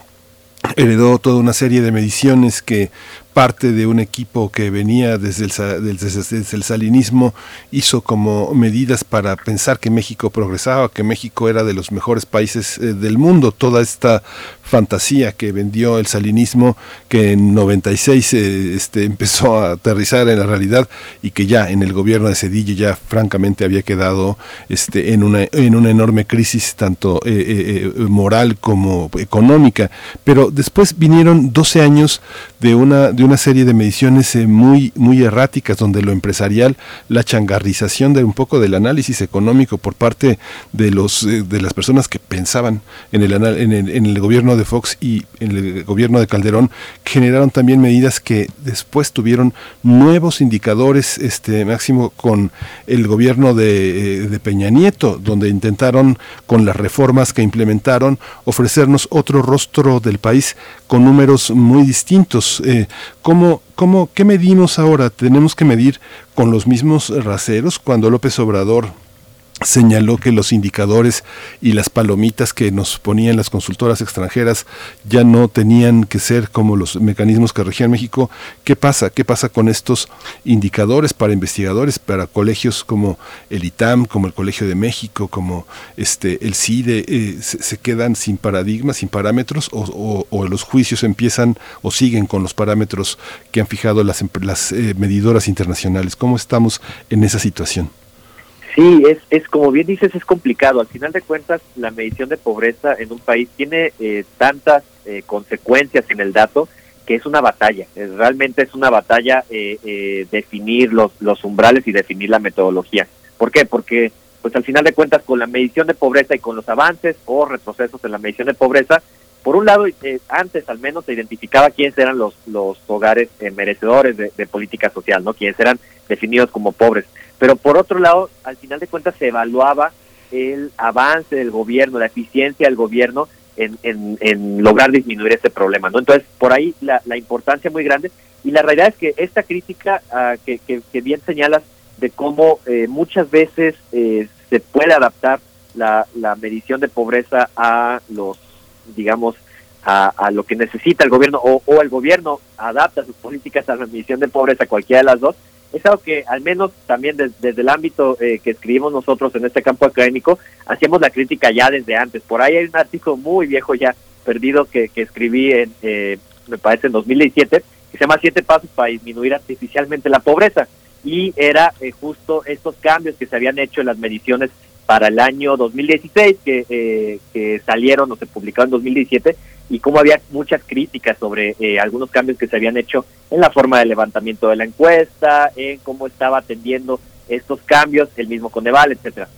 B: heredó toda una serie de mediciones que parte de un equipo que venía desde el, desde, el, salinismo, hizo como medidas para pensar que México progresaba, que México era de los mejores países eh, del mundo. Toda esta fantasía que vendió el salinismo, que en 96 eh, este, empezó a aterrizar en la realidad y que ya en el gobierno de Cedillo ya francamente había quedado este, en, una, en una enorme crisis tanto eh, moral como económica. Pero después vinieron 12 años de una, de una serie de mediciones eh, muy, muy erráticas, donde lo empresarial, la changarrización de un poco del análisis económico por parte de, los, eh, de las personas que pensaban en el, en, el, en el gobierno de Fox y en el gobierno de Calderón, generaron también medidas que después tuvieron nuevos indicadores, este máximo con el gobierno de, eh, de Peña Nieto, donde intentaron con las reformas que implementaron ofrecernos otro rostro del país con números muy distintos. Eh, ¿cómo, cómo, ¿Qué medimos ahora? ¿Tenemos que medir con los mismos raseros cuando López Obrador señaló que los indicadores y las palomitas que nos ponían las consultoras extranjeras ya no tenían que ser como los mecanismos que regían México. ¿Qué pasa? ¿Qué pasa con estos indicadores para investigadores, para colegios como el ITAM, como el Colegio de México, como este el CIDE? Eh, se, quedan sin paradigmas, sin parámetros o, los juicios empiezan o siguen con los parámetros que han fijado las, las eh, medidoras internacionales? ¿Cómo estamos en esa situación?
K: Sí, es, es como bien dices, es complicado. Al final de cuentas, la medición de pobreza en un país tiene eh, tantas eh, consecuencias en el dato que es una batalla. realmente es una batalla eh, definir los, los umbrales y definir la metodología. ¿Por qué? Porque pues al final de cuentas con la medición de pobreza y con los avances o retrocesos en la medición de pobreza, por un lado, antes al menos se identificaba quiénes eran los, los hogares merecedores de, de política social, ¿no? Quienes eran definidos como pobres pero por otro lado, al final de cuentas se evaluaba el avance del gobierno, la eficiencia del gobierno en, en, lograr disminuir ese problema, ¿no? Entonces, por ahí la, la importancia muy grande y la realidad es que esta crítica uh, que, bien señalas de cómo eh, muchas veces eh, se puede adaptar la, medición de pobreza a los, digamos, a, a, lo que necesita el gobierno o, o el gobierno adapta sus políticas a la medición de pobreza, cualquiera de las dos, es algo que al menos también desde el ámbito eh, que escribimos nosotros en este campo académico, hacíamos la crítica ya desde antes. Por ahí hay un artículo muy viejo ya perdido que, escribí en, eh, me parece, en 2017, que se llama Siete Pasos para disminuir artificialmente la pobreza. Y era eh, justo estos cambios que se habían hecho en las mediciones para el año 2016, que, que salieron o se publicaron en 2017, y cómo había muchas críticas sobre eh, algunos cambios que se habían hecho en la forma de levantamiento de la encuesta, en cómo estaba atendiendo estos cambios, el mismo Coneval, etcétera.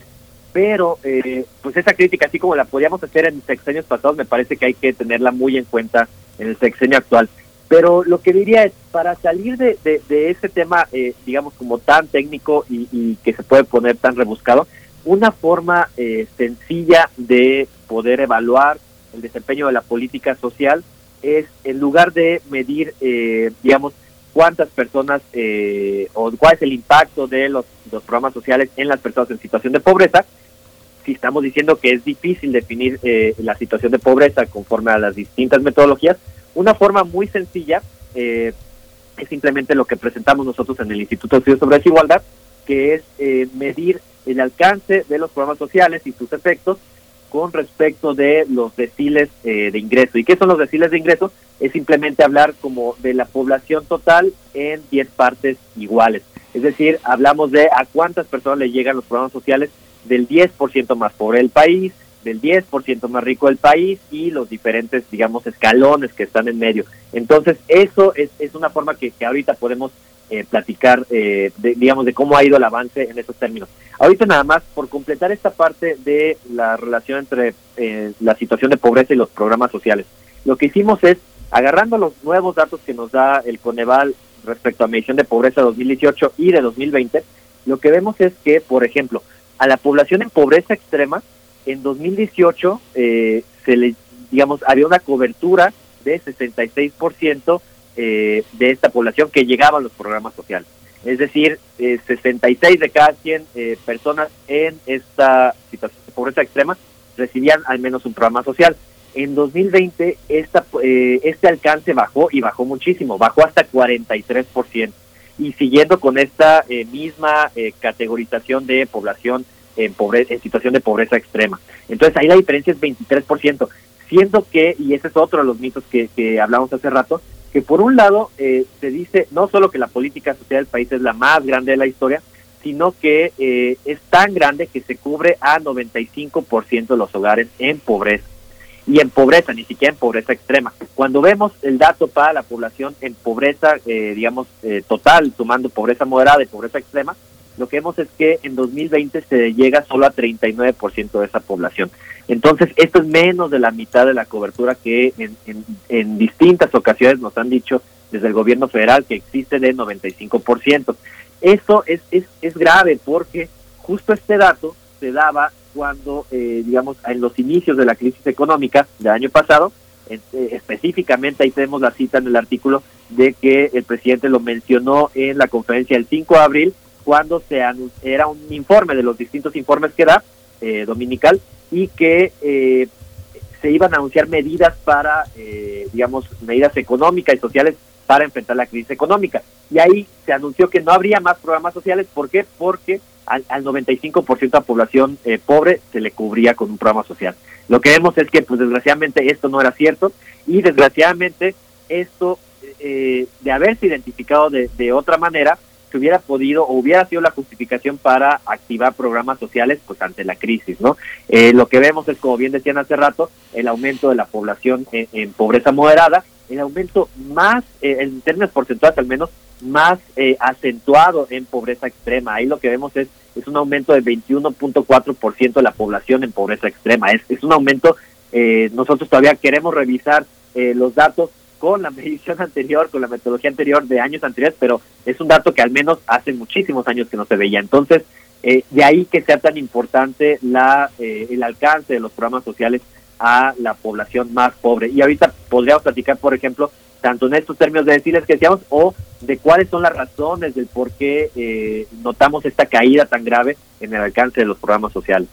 K: Pero, eh, pues esa crítica, así como la podíamos hacer en sexenios pasados, me parece que hay que tenerla muy en cuenta en el sexenio actual. Pero lo que diría es, para salir de, de, ese tema, eh, digamos, como tan técnico y, y, que se puede poner tan rebuscado, una forma sencilla de poder evaluar el desempeño de la política social es en lugar de medir, eh, digamos, cuántas personas eh, o cuál es el impacto de los, programas sociales en las personas en situación de pobreza, si estamos diciendo que es difícil definir eh, la situación de pobreza conforme a las distintas metodologías, una forma muy sencilla es simplemente lo que presentamos nosotros en el Instituto de Estudios sobre Desigualdad, que es medir el alcance de los programas sociales y sus efectos con respecto de los deciles eh, de ingreso. ¿Y qué son los deciles de ingreso? Es simplemente hablar como de la población total en 10 partes iguales. Es decir, hablamos de a cuántas personas le llegan los programas sociales del 10% más pobre del país, del 10% más rico del país y los diferentes, digamos, escalones que están en medio. Entonces, eso es, es una forma que, que ahorita podemos eh, platicar, eh, de, digamos, de cómo ha ido el avance en esos términos. Ahorita nada más, por completar esta parte de la relación entre eh, la situación de pobreza y los programas sociales, lo que hicimos es agarrando los nuevos datos que nos da el Coneval respecto a medición de pobreza de 2018 y de 2020, lo que vemos es que, por ejemplo, a la población en pobreza extrema, en 2018 eh, se le, digamos, había una cobertura de 66% eh, de esta población que llegaba a los programas sociales. Es decir, eh, 66 de cada 100 eh, personas en esta situación de pobreza extrema recibían al menos un programa social. En 2020 esta, eh, este alcance bajó y bajó muchísimo, bajó hasta 43%. Y siguiendo con esta eh, misma eh, categorización de población en, pobre, en situación de pobreza extrema. Entonces ahí la diferencia es 23%, siendo que, y ese es otro de los mitos que, que hablamos hace rato, que por un lado eh, se dice no solo que la política social del país es la más grande de la historia, sino que eh, es tan grande que se cubre a 95% de los hogares en pobreza. Y en pobreza, ni siquiera en pobreza extrema. Cuando vemos el dato para la población en pobreza, eh, digamos, eh, total, sumando pobreza moderada y pobreza extrema, lo que vemos es que en 2020 se llega solo a 39% de esa población. Entonces, esto es menos de la mitad de la cobertura que en, distintas ocasiones nos han dicho desde el gobierno federal que existe de 95%. Esto es, es, es grave porque justo este dato se daba cuando, eh, digamos, en los inicios de la crisis económica del año pasado, eh, específicamente ahí tenemos la cita en el artículo de que el presidente lo mencionó en la conferencia del 5 de abril, cuando se era un informe de los distintos informes que da, eh, dominical, y que eh, se iban a anunciar medidas para, eh, digamos, medidas económicas y sociales para enfrentar la crisis económica. Y ahí se anunció que no habría más programas sociales. ¿Por qué? Porque al, al 95% de la población eh, pobre se le cubría con un programa social. Lo que vemos es que, pues desgraciadamente, esto no era cierto y desgraciadamente esto, eh, de haberse identificado de, de otra manera, se hubiera podido o hubiera sido la justificación para activar programas sociales pues ante la crisis, ¿no? Eh, lo que vemos es, como bien decían hace rato, el aumento de la población en, en pobreza moderada, el aumento más, eh, en términos porcentuales al menos, más eh, acentuado en pobreza extrema. Ahí lo que vemos es, es un aumento de 21.4% de la población en pobreza extrema. Es, es un aumento, eh, nosotros todavía queremos revisar eh, los datos con la medición anterior, con la metodología anterior de años anteriores, pero es un dato que al menos hace muchísimos años que no se veía. Entonces, eh, de ahí que sea tan importante la, eh, el alcance de los programas sociales a la población más pobre. Y ahorita podríamos platicar, por ejemplo, tanto en estos términos de decirles que decíamos, o de cuáles son las razones del por qué eh, notamos esta caída tan grave en el alcance de los programas sociales.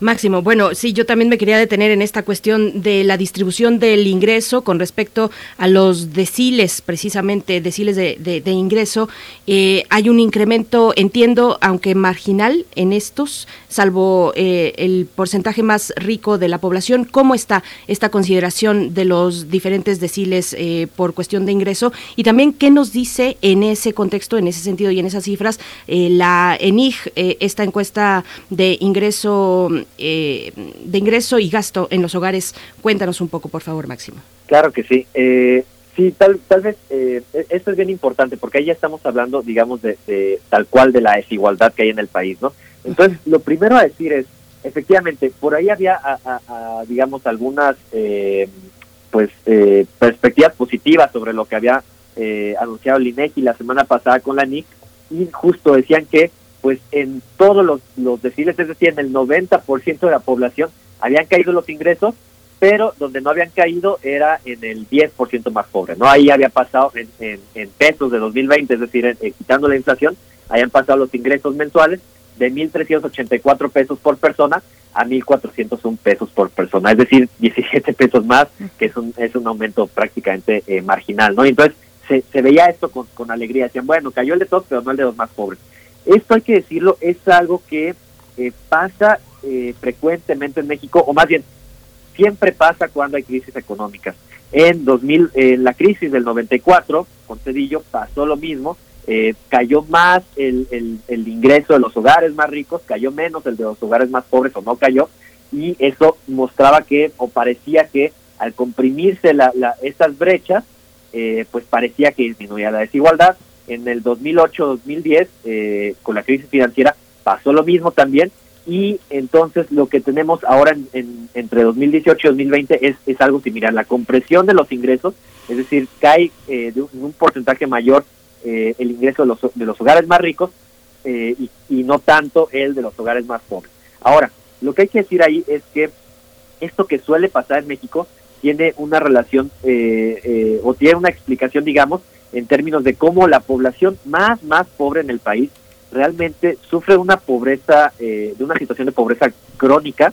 A: Máximo, bueno, sí, yo también me quería detener en esta cuestión de la distribución del ingreso con respecto a los deciles, precisamente deciles de, de, de ingreso. Eh, hay un incremento, entiendo, aunque marginal en estos, salvo eh, el porcentaje más rico de la población. ¿Cómo está esta consideración de los diferentes deciles eh, por cuestión de ingreso? Y también, ¿qué nos dice en ese contexto, en ese sentido y en esas cifras, la ENIG, esta encuesta de ingreso? Eh, de ingreso y gasto en los hogares. Cuéntanos un poco, por favor, Máximo.
K: Claro que sí. Eh, sí, tal, tal vez eh, esto es bien importante porque ahí ya estamos hablando, digamos, de, de, tal cual de la desigualdad que hay en el país, ¿no? Entonces, lo primero a decir es, efectivamente, por ahí había, a, a, a, digamos, algunas, eh, pues, eh, perspectivas positivas sobre lo que había eh, anunciado el INEGI la semana pasada con la NIC y justo decían que pues en todos los, los es decir, en el 90% de la población habían caído los ingresos, pero donde no habían caído era en el 10% más pobre, ¿no? Ahí había pasado en, en, en pesos de 2020, es decir, en, quitando la inflación, habían pasado los ingresos mensuales de 1.384 pesos por persona a 1.401 pesos por persona, es decir, 17 pesos más, que es un, es un aumento prácticamente eh, marginal, ¿no? Entonces se, se veía esto con, con alegría, decían, bueno, cayó el de todos, pero no el de los más pobres. Esto hay que decirlo, es algo que eh, pasa eh, frecuentemente en México, o más bien, siempre pasa cuando hay crisis económicas. En 2000, en la crisis del 94, con Cedillo pasó lo mismo, eh, cayó más el, el, el, ingreso de los hogares más ricos, cayó menos el de los hogares más pobres o no cayó, y eso mostraba que, o parecía que al comprimirse la, la, estas brechas, eh, pues parecía que disminuía la desigualdad, en el 2008-2010, eh, con la crisis financiera, pasó lo mismo también y entonces lo que tenemos ahora en, entre 2018 y 2020 es, es algo similar, la compresión de los ingresos, es decir, cae eh, de un, porcentaje mayor eh, el ingreso de los, de los hogares más ricos eh, y, y, no tanto el de los hogares más pobres. Ahora, lo que hay que decir ahí es que esto que suele pasar en México tiene una relación o tiene una explicación, digamos, en términos de cómo la población más, más pobre en el país realmente sufre una pobreza, eh, de una situación de pobreza crónica,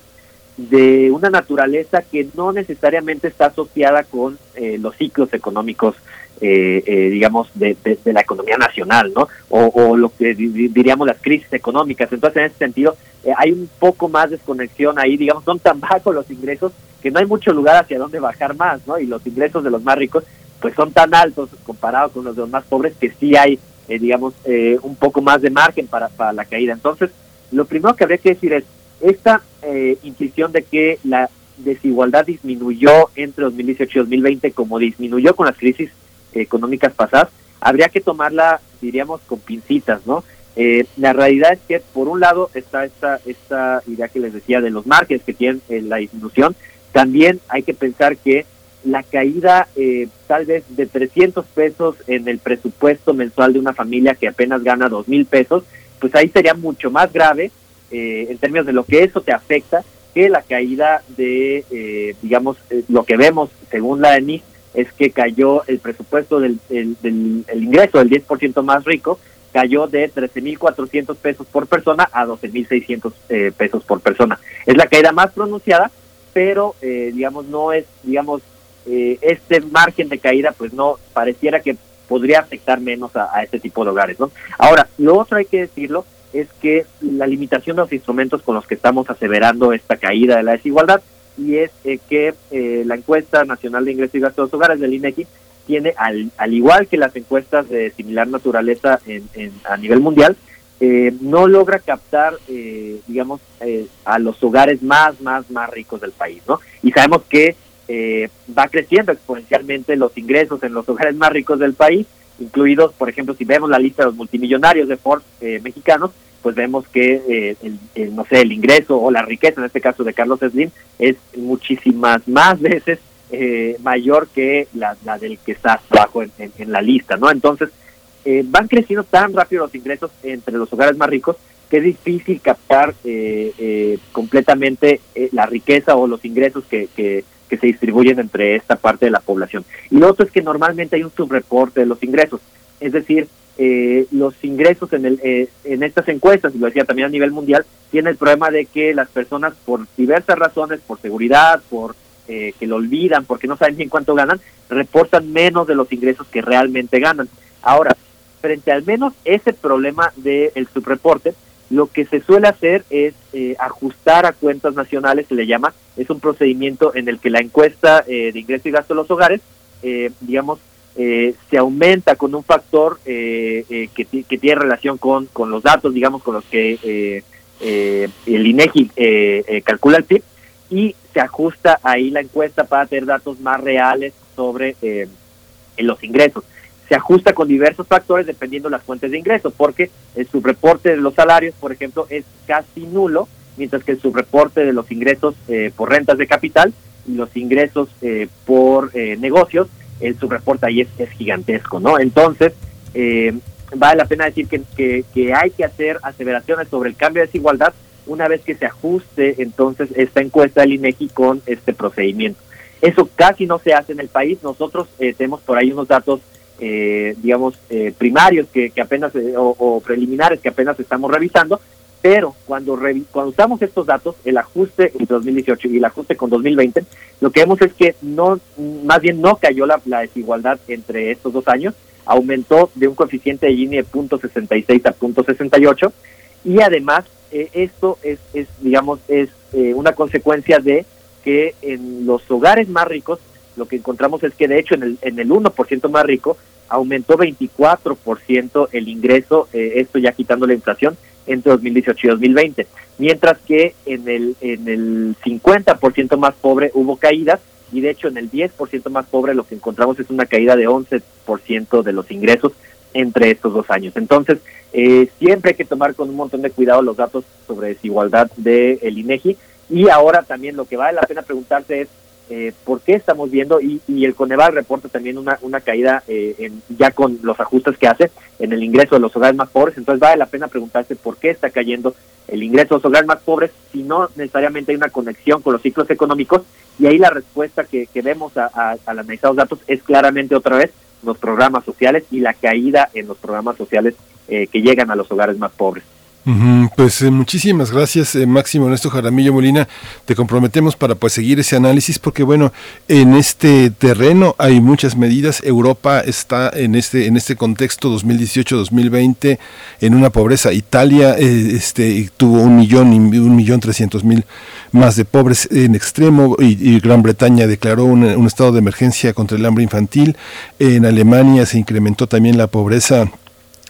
K: de una naturaleza que no necesariamente está asociada con eh, los ciclos económicos, eh, digamos, de, la economía nacional, ¿no? O, lo que diríamos las crisis económicas. Entonces, en ese sentido, hay un poco más desconexión ahí, digamos, son tan *laughs* bajos los ingresos que no hay mucho lugar hacia donde bajar más, ¿no? Y los ingresos de los más ricos, pues son tan altos comparados con los de los más pobres que sí hay eh, digamos, eh, un poco más de margen para, para la caída. Entonces, lo primero que habría que decir es, esta eh, intuición de que la desigualdad disminuyó entre 2018 y 2020 como disminuyó con las crisis económicas pasadas, habría que tomarla, diríamos, con pincitas, ¿no? Eh, la realidad es que, por un lado, está esta, esta idea que les decía de los márgenes que tienen la disminución. También hay que pensar que la caída eh, tal vez de 300 pesos en el presupuesto mensual de una familia que apenas gana 2 mil pesos, pues ahí sería mucho más grave eh, en términos de lo que eso te afecta que la caída de, eh, digamos, lo que vemos según la ENI es que cayó el presupuesto del, del, el ingreso del 10% más rico, cayó de 13.400 pesos por persona a 12.600 eh, pesos por persona. Es la caída más pronunciada, pero digamos no es, digamos, eh, este margen de caída pues no pareciera que podría afectar menos a, este tipo de hogares. ¿no? Ahora, lo otro hay que decirlo es que la limitación de los instrumentos con los que estamos aseverando esta caída de la desigualdad y es eh, que eh, la encuesta nacional de ingresos y gastos de los hogares del INEGI tiene, al, al igual que las encuestas de similar naturaleza en, a nivel mundial, no logra captar, digamos, a los hogares más, más, más ricos del país, ¿no? Y sabemos que eh, va creciendo exponencialmente los ingresos en los hogares más ricos del país, incluidos, por ejemplo, si vemos la lista de los multimillonarios de Forbes eh, mexicanos, pues vemos que, eh, el, no sé, el ingreso o la riqueza, en este caso de Carlos Slim, es muchísimas más *laughs* veces mayor que la, del que está abajo en, la lista, ¿no? Entonces, van creciendo tan rápido los ingresos entre los hogares más ricos que es difícil captar completamente la riqueza o los ingresos que, que que se distribuyen entre esta parte de la población. Y lo otro es que normalmente hay un subreporte de los ingresos, es decir, eh, los ingresos en, el, eh, en estas encuestas, y lo decía también a nivel mundial, tiene el problema de que las personas por diversas razones, por seguridad, por eh, que lo olvidan, porque no saben bien cuánto ganan, reportan menos de los ingresos que realmente ganan. Ahora, frente al menos ese problema del subreporte, lo que se suele hacer es eh, ajustar a cuentas nacionales, se le llama, es un procedimiento en el que la encuesta eh, de ingreso y gasto de los hogares, eh, digamos, se aumenta con un factor que, que, tiene relación con, con los datos, digamos, con los que el INEGI calcula el PIB, y se ajusta ahí la encuesta para tener datos más reales sobre los ingresos se ajusta con diversos factores dependiendo de las fuentes de ingreso, porque el subreporte de los salarios, por ejemplo, es casi nulo, mientras que el subreporte de los ingresos eh, por rentas de capital y los ingresos eh, por eh, negocios, el subreporte ahí es, es gigantesco, ¿no? Entonces, vale la pena decir que, que, hay que hacer aseveraciones sobre el cambio de desigualdad una vez que se ajuste entonces esta encuesta del INEGI con este procedimiento. Eso casi no se hace en el país. Nosotros tenemos por ahí unos datos eh, digamos, eh, primarios que, que apenas, eh, o, preliminares que apenas estamos revisando, pero cuando, cuando usamos estos datos, el ajuste entre 2018 y el ajuste con 2020, lo que vemos es que no, más bien no cayó la, la desigualdad entre estos dos años, aumentó de un coeficiente de Gini de .66 a .68 y además esto es, es, digamos, es una consecuencia de que en los hogares más ricos lo que encontramos es que de hecho en el, en el 1% más rico aumentó 24% el ingreso, eh, esto ya quitando la inflación, entre 2018 y 2020, mientras que en el, en el 50% más pobre hubo caídas y de hecho en el 10% más pobre lo que encontramos es una caída de 11% de los ingresos entre estos dos años. Entonces, eh, siempre hay que tomar con un montón de cuidado los datos sobre desigualdad del el INEGI y ahora también lo que vale la pena preguntarse es eh, por qué estamos viendo, y, el Coneval reporta también una, una caída eh, en, ya con los ajustes que hace en el ingreso de los hogares más pobres, entonces vale la pena preguntarse por qué está cayendo el ingreso de los hogares más pobres si no necesariamente hay una conexión con los ciclos económicos, y ahí la respuesta que, vemos al analizar los datos es claramente otra vez los programas sociales y la caída en los programas sociales eh, que llegan a los hogares más pobres.
B: Pues eh, muchísimas gracias, eh, Máximo Ernesto Jaramillo Molina. Te comprometemos para pues seguir ese análisis porque bueno, en este terreno hay muchas medidas. Europa está en este en este contexto 2018-2020 en una pobreza. Italia eh, este tuvo un millón un millón trescientos mil más de pobres en extremo y, Gran Bretaña declaró un, un estado de emergencia contra el hambre infantil. En Alemania se incrementó también la pobreza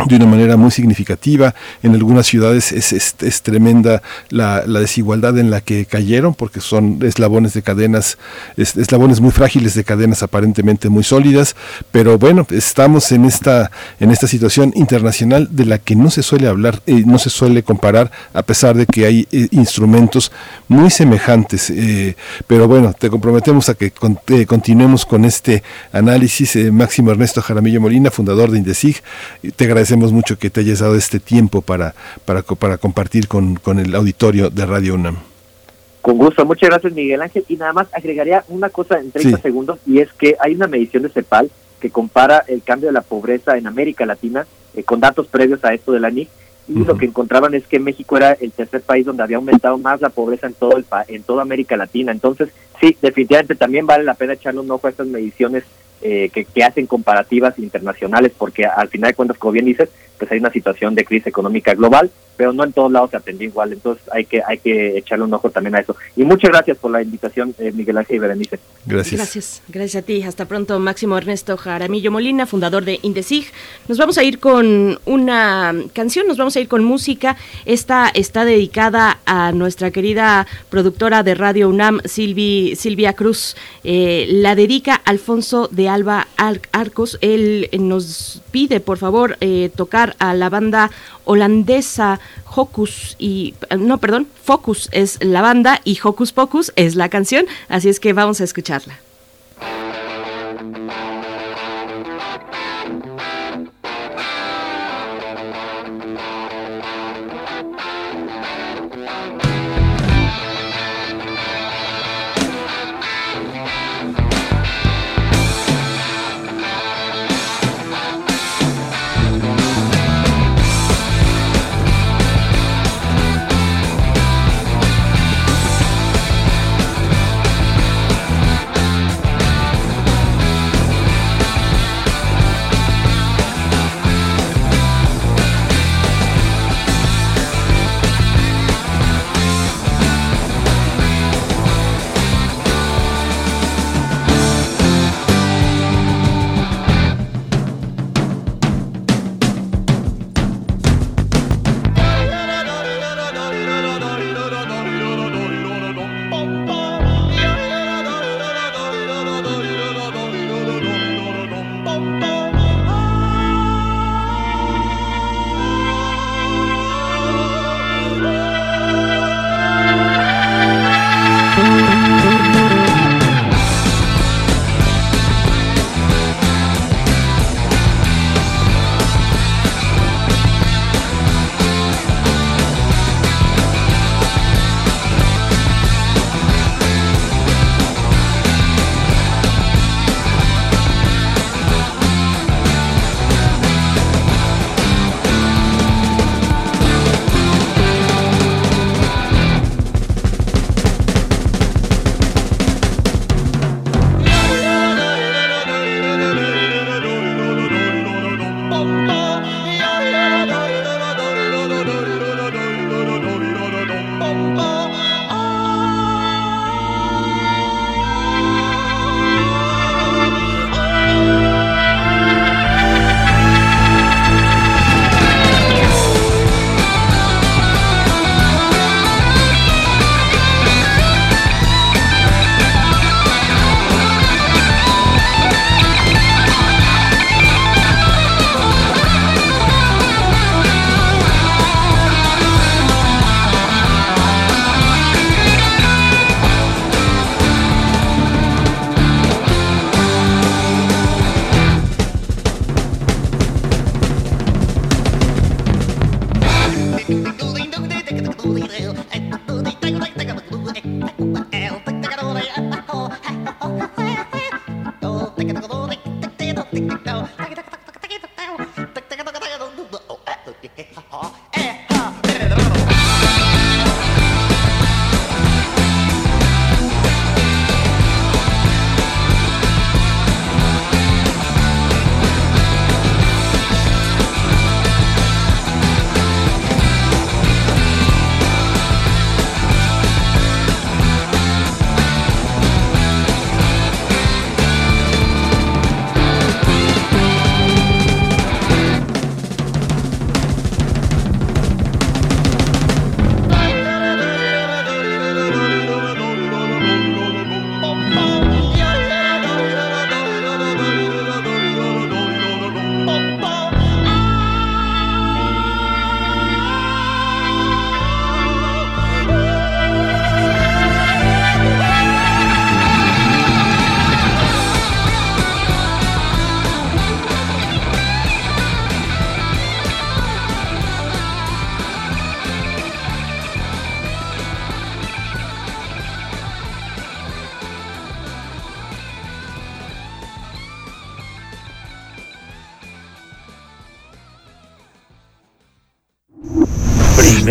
B: de una manera muy significativa. En algunas ciudades es, es, tremenda la, la, desigualdad en la que cayeron, porque son eslabones de cadenas, eslabones muy frágiles de cadenas aparentemente muy sólidas. Pero bueno, estamos en esta, en esta situación internacional de la que no se suele hablar, y no se suele comparar, a pesar de que hay eh, instrumentos muy semejantes. Eh, pero bueno, te comprometemos a que eh, continuemos con este análisis. Máximo Ernesto Jaramillo Molina, fundador de Indesig, te agradecemos agradecemos mucho que te hayas dado este tiempo para, para, para compartir con, con el auditorio de Radio UNAM.
K: Con gusto, muchas gracias Miguel Ángel. Y nada más agregaría una cosa en 30 segundos y es que hay una medición de CEPAL que compara el cambio de la pobreza en América Latina eh, con datos previos a esto de la NIC y lo que encontraban es que México era el tercer país donde había aumentado más la pobreza en todo el en toda América Latina. Entonces, sí, definitivamente también vale la pena echarle un ojo a estas mediciones eh, que, hacen comparativas internacionales, porque al final de cuentas, como bien dices, pues hay una situación de crisis económica global, pero no en todos lados se atendió igual, entonces hay que hay que echarle un ojo también a eso. Y muchas gracias por la invitación, eh, Miguel Ángel y Berenice.
B: Gracias.
A: Gracias, gracias a ti. Hasta pronto, Máximo Ernesto Jaramillo Molina, fundador de Indesig. Nos vamos a ir con una canción, nos vamos a ir con música. Esta está dedicada a nuestra querida productora de Radio UNAM, Silvia Cruz. Eh, la dedica Alfonso de Alba Arcos. Él eh, nos pide, por favor, eh, tocar a la banda holandesa Hocus y no, perdón, Focus es la banda y Hocus Pocus es la canción, así es que vamos a escucharla.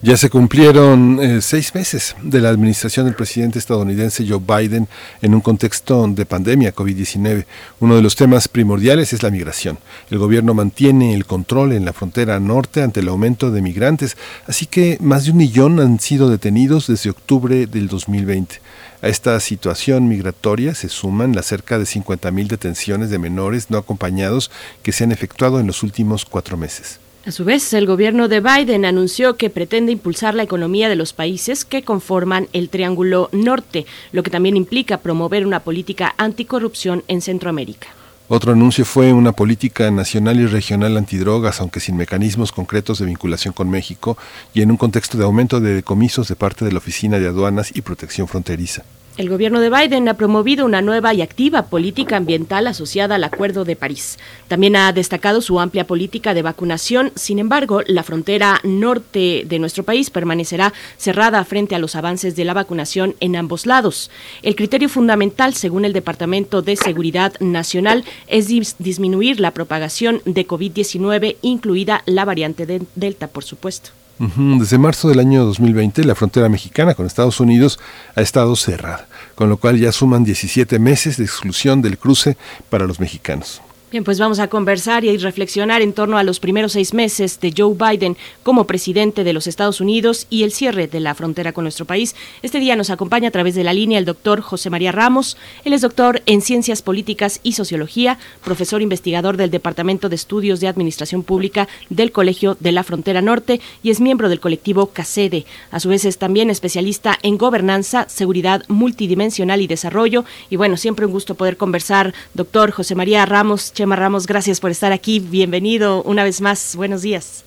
B: Ya se cumplieron eh, seis meses de la administración del presidente estadounidense Joe Biden en un contexto de pandemia COVID-19. Uno de los temas primordiales es la migración. El gobierno mantiene el control en la frontera norte ante el aumento de migrantes, así que más de un millón han sido detenidos desde octubre del 2020. A esta situación migratoria se suman las cerca de 50.000 detenciones de menores no acompañados que se han efectuado en los últimos cuatro meses.
A: A su vez, el gobierno de Biden anunció que pretende impulsar la economía de los países que conforman el Triángulo Norte, lo que también implica promover una política anticorrupción en Centroamérica.
B: Otro anuncio fue una política nacional y regional antidrogas, aunque sin mecanismos concretos de vinculación con México y en un contexto de aumento de decomisos de parte de la Oficina de Aduanas y Protección Fronteriza.
A: El gobierno de Biden ha promovido una nueva y activa política ambiental asociada al Acuerdo de París. También ha destacado su amplia política de vacunación. Sin embargo, la frontera norte de nuestro país permanecerá cerrada frente a los avances de la vacunación en ambos lados. El criterio fundamental, según el Departamento de Seguridad Nacional, es disminuir la propagación de COVID-19, incluida la variante de Delta, por supuesto.
B: Desde marzo del año 2020, la frontera mexicana con Estados Unidos ha estado cerrada, con lo cual ya suman 17 meses de exclusión del cruce para los mexicanos.
A: Bien, pues vamos a conversar y reflexionar en torno a los primeros seis meses de Joe Biden como presidente de los Estados Unidos y el cierre de la frontera con nuestro país. Este día nos acompaña a través de la línea el doctor José María Ramos. Él es doctor en Ciencias Políticas y Sociología, profesor investigador del Departamento de Estudios de Administración Pública del Colegio de la Frontera Norte y es miembro del colectivo CACEDE. A su vez es también especialista en gobernanza, seguridad multidimensional y desarrollo. Y bueno, siempre un gusto poder conversar, doctor José María Ramos Chema Ramos, gracias por estar aquí. Bienvenido una vez más. Buenos días.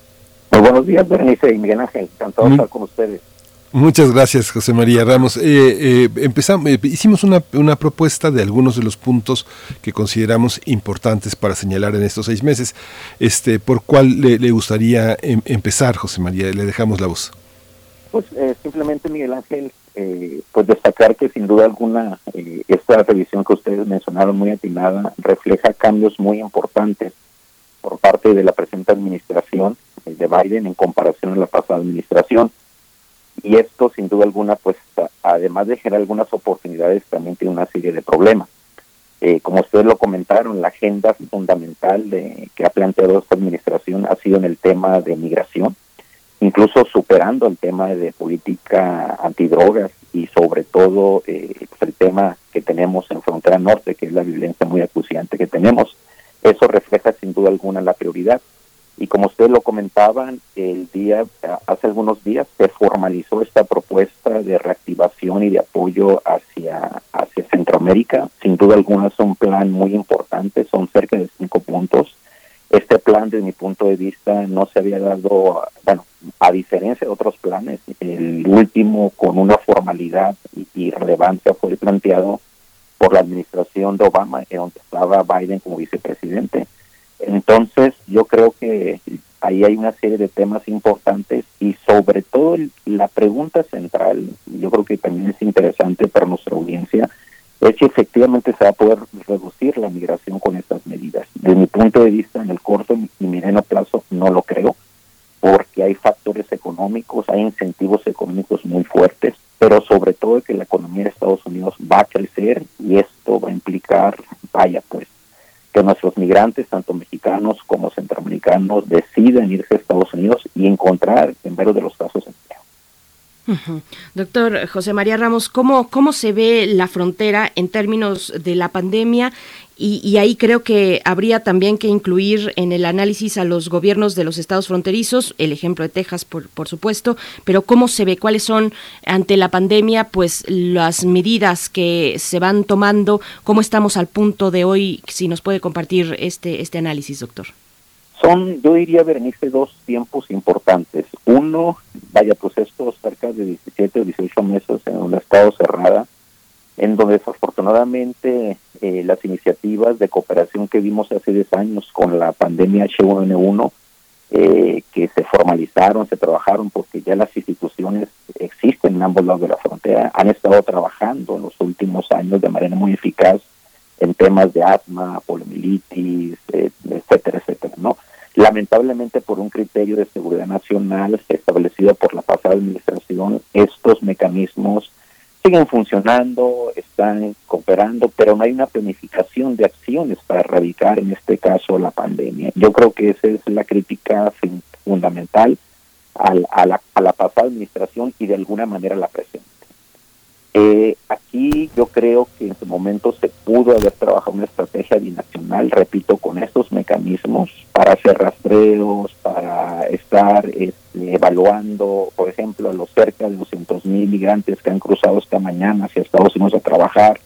L: Muy buenos días, Berenice y Miguel Ángel. Encantado de estar con ustedes.
B: Muchas gracias, José María Ramos. Eh, eh, empezamos, eh, hicimos una, una, propuesta de algunos de los puntos que consideramos importantes para señalar en estos seis meses. Este, ¿Por cuál le, le gustaría em, empezar, José María? Le dejamos la voz.
L: Pues simplemente, Miguel Ángel, eh, pues destacar que sin duda alguna eh, esta revisión que ustedes mencionaron muy atinada refleja cambios muy importantes por parte de la presente administración eh, de Biden en comparación a la pasada administración. Y esto sin duda alguna pues además de generar algunas oportunidades también tiene una serie de problemas. Como ustedes lo comentaron la agenda fundamental de, que ha planteado esta administración ha sido en el tema de migración incluso superando el tema de política antidrogas y sobre todo eh, el tema que tenemos en frontera norte, que es la violencia muy acuciante que tenemos. Eso refleja sin duda alguna la prioridad. Y como ustedes lo comentaban, el día hace algunos días se formalizó esta propuesta de reactivación y de apoyo hacia hacia Centroamérica. Sin duda alguna es un plan muy importante, son cerca de cinco puntos este plan, desde mi punto de vista, no se había dado, bueno, a diferencia de otros planes, el último con una formalidad y, relevancia fue planteado por la administración de Obama, en donde estaba Biden como vicepresidente. Entonces, yo creo que ahí hay una serie de temas importantes y sobre todo la pregunta central, yo creo que también es interesante para nuestra audiencia, es si efectivamente se va a poder reducir la migración con estas medidas. De mi punto de vista, en el corto y mediano plazo, no lo creo, porque hay factores económicos, hay incentivos económicos muy fuertes, pero sobre todo que la economía de Estados Unidos va a crecer y esto va a implicar, vaya pues, que nuestros migrantes, tanto mexicanos como centroamericanos, deciden irse a Estados Unidos y encontrar, en varios de los casos, empleo.
A: Doctor José María Ramos, ¿cómo, ¿cómo se ve la frontera en términos de la pandemia? Y, ahí creo que habría también que incluir en el análisis a los gobiernos de los estados fronterizos, el ejemplo de Texas, por, por supuesto, pero cómo se ve, cuáles son ante la pandemia, pues las medidas que se van tomando, cómo estamos al punto de hoy, si nos puede compartir este, este análisis, doctor.
L: Son, yo diría, Berenice, dos tiempos importantes. Uno, vaya, pues estos cerca de 17 o 18 meses en un estado cerrada, en donde desafortunadamente eh, las iniciativas de cooperación que vimos hace 10 años con la pandemia H1N1, eh, que se formalizaron, se trabajaron, porque ya las instituciones existen en ambos lados de la frontera, han estado trabajando en los últimos años de manera muy eficaz en temas de asma, poliomielitis, eh, etcétera, etcétera, ¿no? Lamentablemente, por un criterio de seguridad nacional establecido por la pasada administración, estos mecanismos siguen funcionando, están cooperando, pero no hay una planificación de acciones para erradicar, en este caso, la pandemia. Yo creo que esa es la crítica fundamental a, la, a la pasada administración y de alguna manera la presente. Eh, aquí yo creo que en su momento se pudo haber trabajado una estrategia binacional, repito, con estos mecanismos para hacer rastreos, para estar este, evaluando, por ejemplo, los cerca de 200 mil migrantes que han cruzado esta mañana hacia Estados Unidos a trabajar.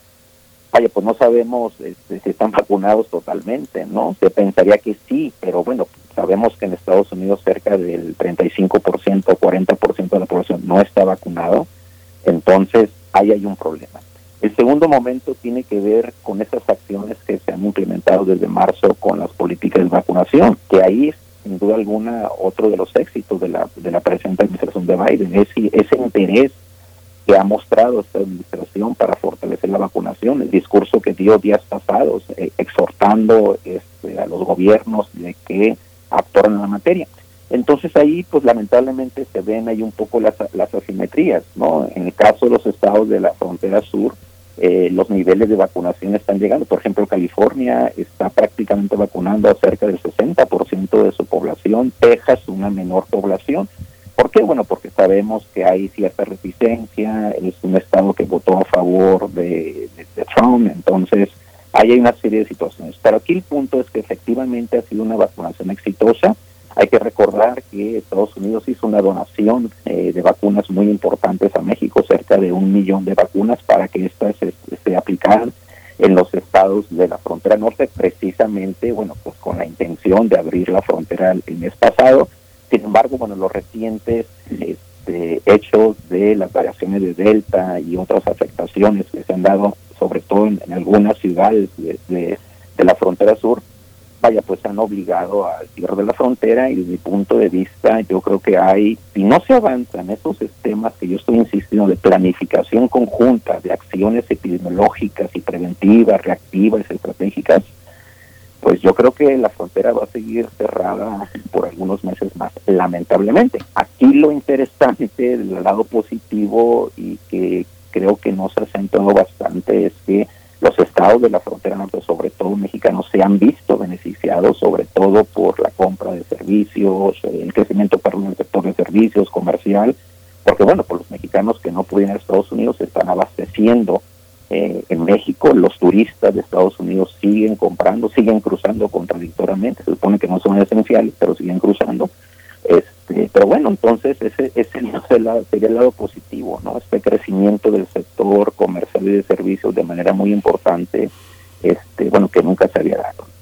L: Vaya, pues no sabemos este, si están vacunados totalmente, ¿no? Se pensaría que sí, pero bueno, sabemos que en Estados Unidos cerca del 35% o 40% de la población no está vacunado. Entonces, ahí hay un problema. El segundo momento tiene que ver con esas acciones que se han implementado desde marzo con las políticas de vacunación, que ahí es sin duda alguna otro de los éxitos de la, de la presente administración de Biden, ese, ese interés que ha mostrado esta administración para fortalecer la vacunación, el discurso que dio días pasados, eh, exhortando este, a los gobiernos de que actuaran en la materia. Entonces ahí, pues lamentablemente se ven ahí un poco las, las asimetrías, ¿no? En el caso de los estados de la frontera sur, eh, los niveles de vacunación están llegando. Por ejemplo, California está prácticamente vacunando a cerca del 60% de su población, Texas una menor población. ¿Por qué? Bueno, porque sabemos que hay cierta reticencia, es un estado que votó a favor de, de Trump, entonces ahí hay una serie de situaciones. Pero aquí el punto es que efectivamente ha sido una vacunación exitosa, hay que recordar que Estados Unidos hizo una donación eh, de vacunas muy importantes a México, cerca de un millón de vacunas para que éstas se, aplicaran en los estados de la frontera norte, precisamente, bueno, pues con la intención de abrir la frontera el mes pasado. Sin embargo, bueno, los recientes este, hechos de las variaciones de Delta y otras afectaciones que se han dado, sobre todo en, algunas ciudades de la frontera sur, vaya, pues han obligado al cierre de la frontera y desde mi punto de vista yo creo que hay, si no se avanzan esos sistemas que yo estoy insistiendo de planificación conjunta, de acciones epidemiológicas y preventivas, reactivas, estratégicas, pues yo creo que la frontera va a seguir cerrada por algunos meses más, lamentablemente. Aquí lo interesante del lado positivo y que creo que no se ha acentuado bastante es que los estados de la frontera norte, sobre todo mexicanos, se han visto beneficiados, sobre todo por la compra de servicios, el crecimiento perdón, del sector de servicios, comercial, porque bueno, por los mexicanos que no pueden ir a Estados Unidos se están abasteciendo eh, en México, los turistas de Estados Unidos siguen comprando, siguen cruzando contradictoriamente, se supone que no son esenciales, pero siguen cruzando. Este, pero bueno, entonces ese, ese *laughs* sería el lado positivo, ¿no? Este crecimiento del sector comercial y de servicios de manera muy importante, este, bueno, que nunca se había dado.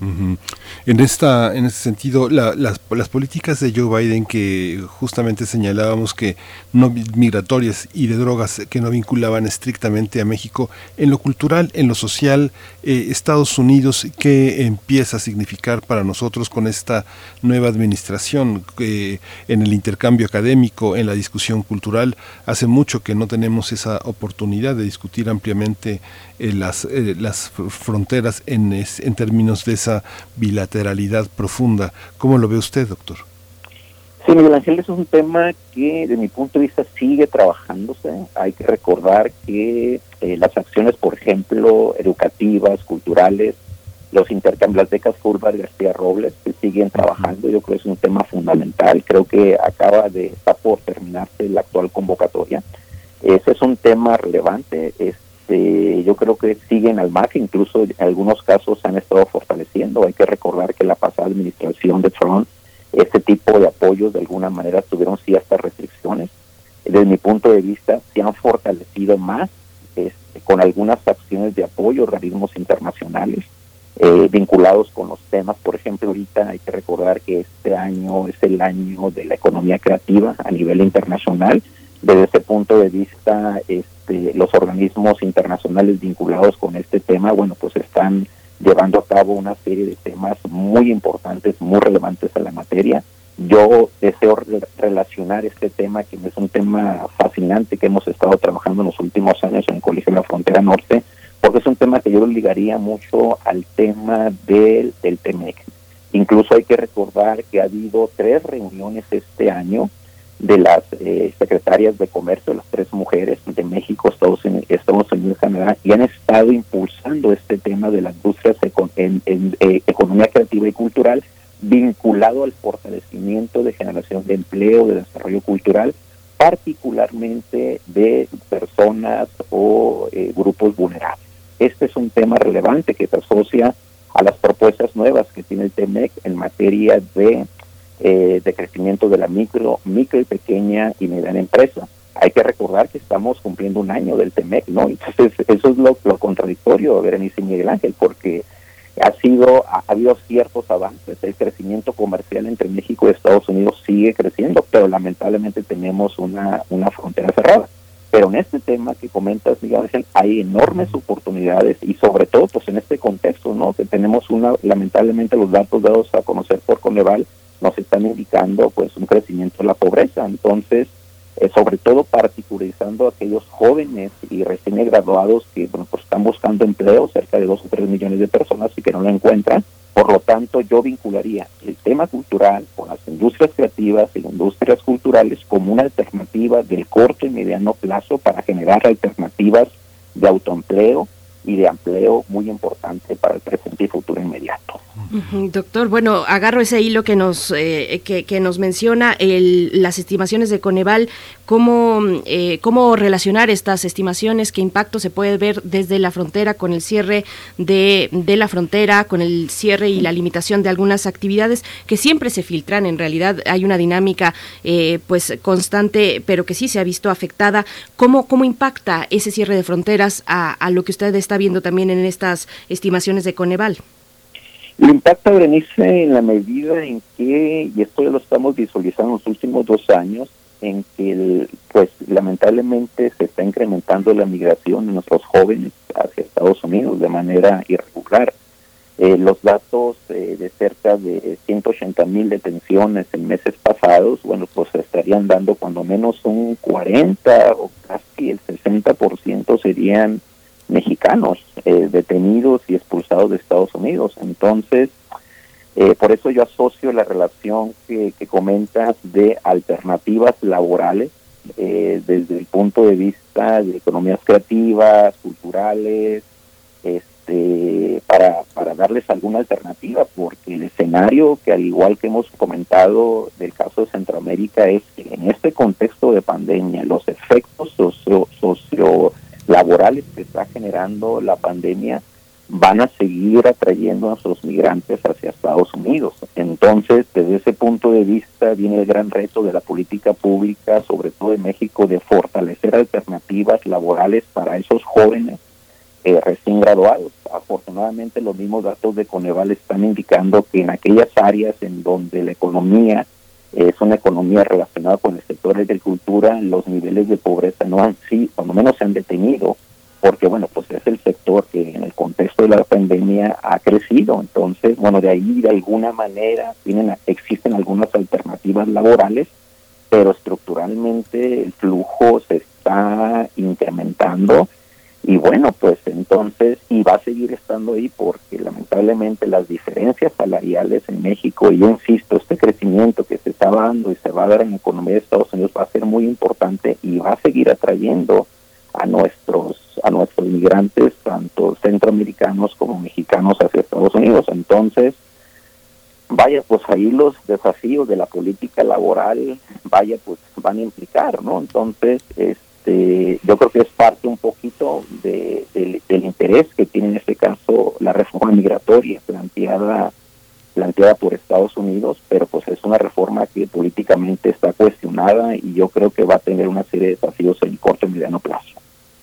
B: En esta, en este sentido, las, las, políticas de Joe Biden que justamente señalábamos que no migratorias y de drogas que no vinculaban estrictamente a México, en lo cultural, en lo social, eh, Estados Unidos, ¿qué empieza a significar para nosotros con esta nueva administración eh, en el intercambio académico, en la discusión cultural? Hace mucho que no tenemos esa oportunidad de discutir ampliamente eh, las, las fronteras en, en términos de esa bilateralidad profunda. ¿Cómo lo ve usted, doctor?
L: Sí, Miguel Ángel, es un tema que de mi punto de vista sigue trabajándose. Hay que recordar que eh, las acciones, por ejemplo, educativas, culturales, los intercambios, las becas Fulbright García Robles, siguen trabajando, yo creo que es un tema fundamental. Creo que acaba de, estar por terminarse la actual convocatoria. Ese es un tema relevante. Es, este, yo creo que siguen al margen, incluso en algunos casos se han estado fortaleciendo. Hay que recordar que la pasada administración de Trump, este tipo de apoyos de alguna manera tuvieron ciertas restricciones. Desde mi punto de vista, se han fortalecido más este, con algunas acciones de apoyo, organismos internacionales eh, vinculados con los temas. Por ejemplo, ahorita hay que recordar que este año es el año de la economía creativa a nivel internacional. Desde ese punto de vista, este, los organismos internacionales vinculados con este tema, bueno, pues están llevando a cabo una serie de temas muy importantes, muy relevantes a la materia. Yo deseo relacionar este tema, que es un tema fascinante que hemos estado trabajando en los últimos años en el Colegio de la Frontera Norte, porque es un tema que yo ligaría mucho al tema del, del TEMEC. Incluso hay que recordar que ha habido tres reuniones este año de las eh, secretarias de comercio, las tres mujeres de México, Estados Unidos, Estados Unidos Canadá, y han estado impulsando este tema de las industrias en, eh, economía creativa y cultural, vinculado al fortalecimiento de generación de empleo, de desarrollo cultural, particularmente de personas o eh, grupos vulnerables. Este es un tema relevante que se asocia a las propuestas nuevas que tiene el TEMEC en materia de eh, de crecimiento de la micro, micro y pequeña y mediana empresa. Hay que recordar que estamos cumpliendo un año del TEMEC, ¿no? Entonces, eso es lo, contradictorio, Berenice y Miguel Ángel, porque ha sido, ha, habido ciertos avances, el crecimiento comercial entre México y Estados Unidos sigue creciendo, pero lamentablemente tenemos una, una frontera cerrada. Pero en este tema que comentas, Miguel Ángel, hay enormes oportunidades y sobre todo pues en este contexto, ¿no? Que tenemos una, lamentablemente los datos dados a conocer por Coneval, nos están indicando pues un crecimiento de la pobreza. Entonces, eh, sobre todo particularizando a aquellos jóvenes y recién graduados que bueno, pues están buscando empleo, cerca de dos o tres millones de personas y que no lo encuentran. Por lo tanto, yo vincularía el tema cultural con las industrias creativas y las industrias culturales como una alternativa del corto y mediano plazo para generar alternativas de autoempleo y de empleo muy importante para el presente y futuro inmediato.
A: Doctor, bueno, agarro ese hilo que nos eh, que, nos menciona el, las estimaciones de Coneval, cómo eh, cómo relacionar estas estimaciones, qué impacto se puede ver desde la frontera con el cierre de, de la frontera, con el cierre y la limitación de algunas actividades que siempre se filtran. En realidad hay una dinámica eh, pues constante, pero que sí se ha visto afectada. ¿Cómo cómo impacta ese cierre de fronteras a, a lo que usted está viendo también en estas estimaciones de Coneval?
L: Lo impacta, Berenice, en la medida en que, y esto ya lo estamos visualizando en los últimos dos años, en que, pues, lamentablemente se está incrementando la migración de nuestros jóvenes hacia Estados Unidos de manera irregular. Eh, los datos eh, de cerca de 180 mil detenciones en meses pasados, bueno, pues estarían dando cuando menos un 40 o casi el 60% serían mexicanos eh, detenidos y expulsados de Estados Unidos. Entonces, eh, por eso yo asocio la relación que, comentas de alternativas laborales eh, desde el punto de vista de economías creativas, culturales, este, para, para darles alguna alternativa, porque el escenario que al igual que hemos comentado del caso de Centroamérica es que en este contexto de pandemia los efectos socio, socio laborales que está generando la pandemia van a seguir atrayendo a nuestros migrantes hacia Estados Unidos. Entonces, desde ese punto de vista viene el gran reto de la política pública, sobre todo en México, de fortalecer alternativas laborales para esos jóvenes eh, recién graduados, afortunadamente los mismos datos de Coneval están indicando que en aquellas áreas en donde la economía es una economía relacionada con el sector de agricultura, los niveles de pobreza no han sido, cuando menos se han detenido, porque bueno, pues es el sector que en el contexto de la pandemia ha crecido. Entonces, bueno, de ahí de alguna manera tienen, existen algunas alternativas laborales, pero estructuralmente el flujo se está incrementando y bueno, pues entonces, y va a seguir estando ahí porque lamentablemente las diferencias salariales en México, y yo insisto, este crecimiento que se está dando y se va a dar en la economía de Estados Unidos va a ser muy importante y va a seguir atrayendo a nuestros a nuestros migrantes, tanto centroamericanos como mexicanos hacia Estados Unidos. Entonces, vaya, pues ahí los desafíos de la política laboral, vaya, pues van a implicar, ¿no? Entonces, este, yo creo que es parte un poquito de, del interés que tiene en este caso la reforma migratoria planteada planteada por Estados Unidos, pero pues es una reforma que políticamente está cuestionada y yo creo que va a tener una serie de desafíos en corto y mediano plazo.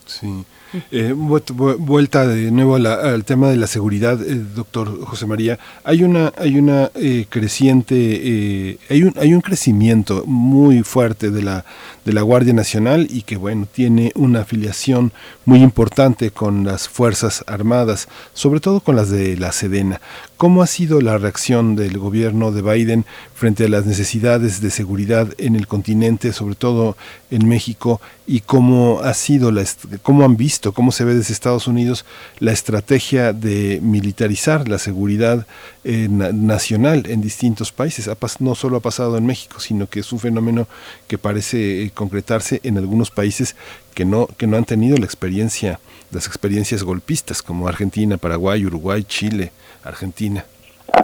B: Sí. Eh, vuelta de nuevo al tema de la seguridad, eh, doctor José María. Hay una, hay una eh, creciente, eh, hay un, hay un crecimiento muy fuerte de la, de la Guardia Nacional y que bueno tiene una afiliación muy importante con las fuerzas armadas, sobre todo con las de la Sedena. ¿Cómo ha sido la reacción del gobierno de Biden frente a las necesidades de seguridad en el continente, sobre todo en México, y cómo ha sido la, cómo han visto, cómo se ve desde Estados Unidos la estrategia de militarizar la seguridad eh, nacional en distintos países? no solo ha pasado en México, sino que es un fenómeno que parece eh, concretarse en algunos países que no que no han tenido la experiencia, las experiencias golpistas como Argentina, Paraguay, Uruguay, Chile Argentina.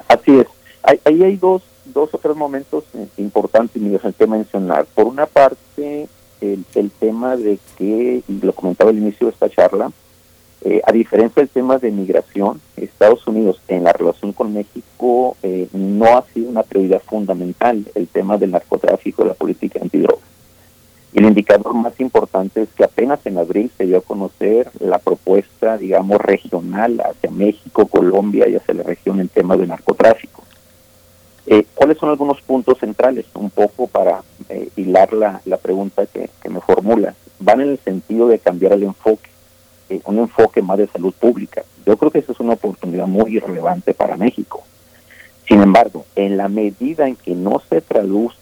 L: Así es. Ahí hay dos, dos o tres momentos eh, importantes, Miguel, que mencionar. Por una parte, el, el, tema de que, y lo comentaba al inicio de esta charla, eh, a diferencia del tema de migración, Estados Unidos en la relación con México eh, no ha sido una prioridad fundamental el tema del narcotráfico la política antidroga. Y el indicador más importante es que apenas en abril se dio a conocer la propuesta, digamos, regional hacia México, Colombia y hacia la región en temas de narcotráfico. Eh, ¿Cuáles son algunos puntos centrales? Un poco para eh, hilar la, la pregunta que, me formula. Van en el sentido de cambiar el enfoque, eh, un enfoque más de salud pública. Yo creo que esa es una oportunidad muy relevante para México. Sin embargo, en la medida en que no se traduzca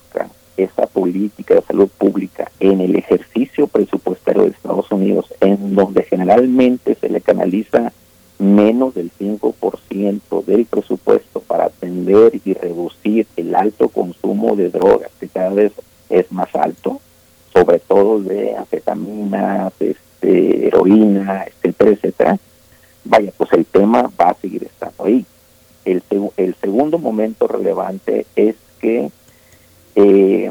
L: esa política de salud pública en el ejercicio presupuestario de Estados Unidos, en donde generalmente se le canaliza menos del 5% del presupuesto para atender y reducir el alto consumo de drogas, que cada vez es más alto, sobre todo de anfetaminas, este, heroína, etcétera, etcétera, vaya, pues el tema va a seguir estando ahí. El, el segundo momento relevante es que eh,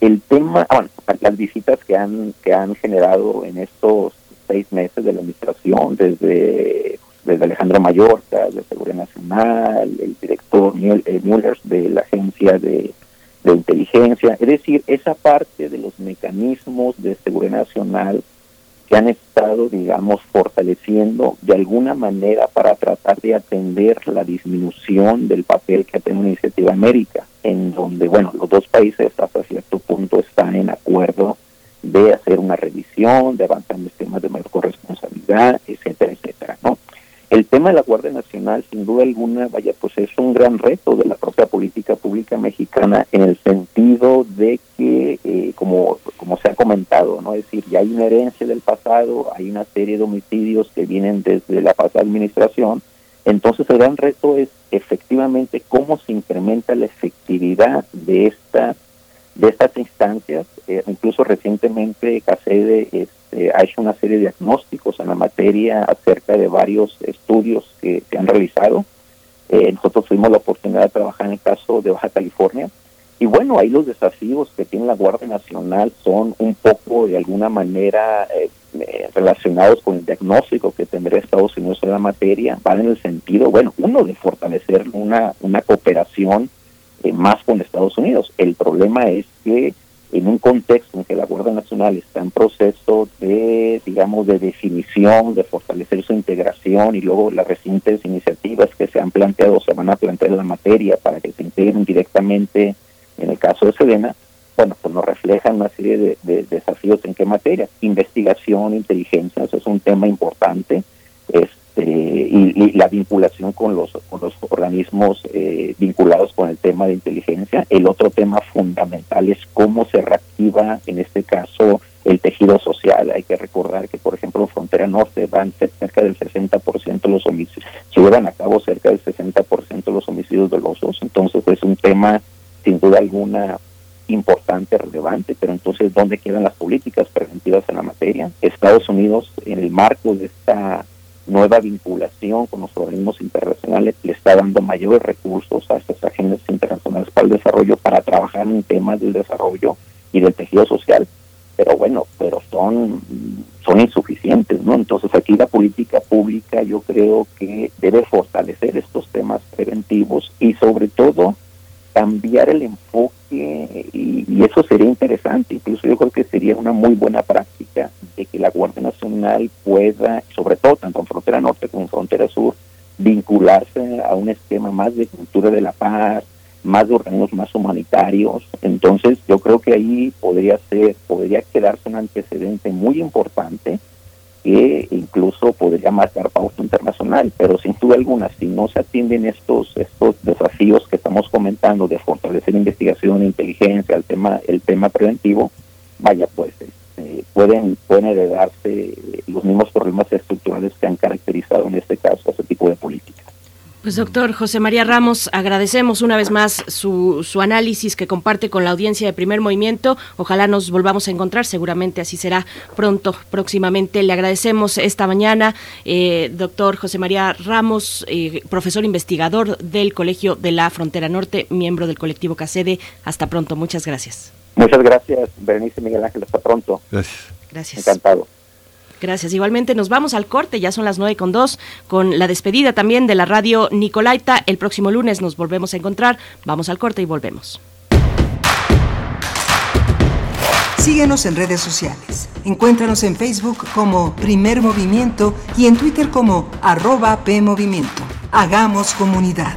L: el tema, bueno, las visitas que han que han generado en estos seis meses de la administración, desde, desde Alejandro Mallorca, de Seguridad Nacional, el director eh, Mueller de la Agencia de, de Inteligencia, es decir, esa parte de los mecanismos de seguridad nacional que han estado, digamos, fortaleciendo de alguna manera para tratar de atender la disminución del papel que ha tenido Iniciativa América, en donde, bueno, los dos países hasta cierto punto están en acuerdo de hacer una revisión, de avanzar en los temas de mayor corresponsabilidad, etcétera, etcétera, ¿no? El tema de la Guardia Nacional, sin duda alguna, vaya, pues es un gran reto de la propia política pública mexicana en el sentido de que, eh, como, como se ha comentado, ¿no? Decir, ya hay una herencia del pasado, hay una serie de homicidios que vienen desde la pasada administración, entonces el gran reto es efectivamente cómo se incrementa la efectividad de esta de estas instancias. Eh, incluso recientemente CACEDE este, ha hecho una serie de diagnósticos en la materia acerca de varios estudios que se han realizado. Eh, nosotros tuvimos la oportunidad de trabajar en el caso de Baja California. Y bueno, ahí los desafíos que tiene la Guardia Nacional son un poco de alguna manera eh, relacionados con el diagnóstico que tendría Estados Unidos en la materia, van en el sentido, bueno, uno de fortalecer una, una cooperación más con Estados Unidos. El problema es que en un contexto en que la Guardia Nacional está en proceso de, digamos, de definición, de fortalecer su integración y luego las recientes iniciativas que se han planteado, se van a plantear en la materia para que se integren directamente en el caso de Sedena, bueno, pues nos reflejan una serie de, desafíos en qué materia. Investigación, inteligencia, eso es un tema importante. Este, y, la vinculación con los, con los organismos eh, vinculados con el tema de inteligencia. El otro tema fundamental es cómo se reactiva, en este caso, el tejido social. Hay que recordar que, por ejemplo, en Frontera Norte van cerca del 60% de los homicidios, se llevan a cabo cerca del 60% de los homicidios dolosos. Entonces, es un tema, sin duda alguna, importante, relevante, pero entonces, ¿dónde quedan las políticas preventivas en la materia? Estados Unidos, en el marco de esta nueva vinculación con los organismos internacionales, le está dando mayores recursos a estas agendas internacionales para el desarrollo, para trabajar en temas del desarrollo y del tejido social. Pero bueno, pero son, son insuficientes, ¿no? Entonces aquí la política pública yo creo que debe fortalecer estos temas preventivos y sobre todo cambiar el enfoque y, eso sería interesante, incluso yo creo que sería una muy buena práctica de que la Guardia Nacional pueda, sobre todo tanto en frontera norte como en frontera sur, vincularse a un esquema más de cultura de la paz, más de organismos más humanitarios. Entonces yo creo que ahí podría ser, podría quedarse un antecedente muy importante que incluso podría marcar pauta internacional, pero sin duda alguna, si no se atienden estos estos desafíos que estamos comentando de fortalecer investigación, inteligencia, el tema el tema preventivo, vaya pues este, pueden pueden heredarse los mismos problemas estructurales que han caracterizado en este caso a ese tipo de políticas.
A: Pues doctor José María Ramos, agradecemos una vez más su, su, análisis que comparte con la audiencia de primer movimiento. Ojalá nos volvamos a encontrar, seguramente así será pronto, próximamente. Le agradecemos esta mañana, eh, doctor José María Ramos, eh, profesor investigador del Colegio de la Frontera Norte, miembro del colectivo CACEDE. Hasta pronto, muchas gracias.
L: Muchas gracias, Berenice Miguel Ángel, hasta pronto.
B: Gracias.
A: Gracias.
L: Encantado.
A: Gracias. Igualmente nos vamos al corte, ya son las nueve con dos, con la despedida también de la radio Nicolaita. El próximo lunes nos volvemos a encontrar. Vamos al corte y volvemos.
J: Síguenos en redes sociales. Encuéntranos en Facebook como Primer Movimiento y en Twitter como arroba PMovimiento. Hagamos comunidad.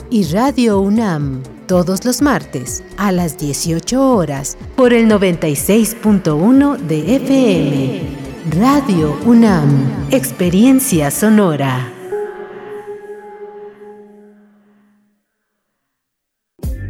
M: y Radio UNAM, todos los martes a las 18 horas por el 96.1 de FM. Radio UNAM, Experiencia Sonora.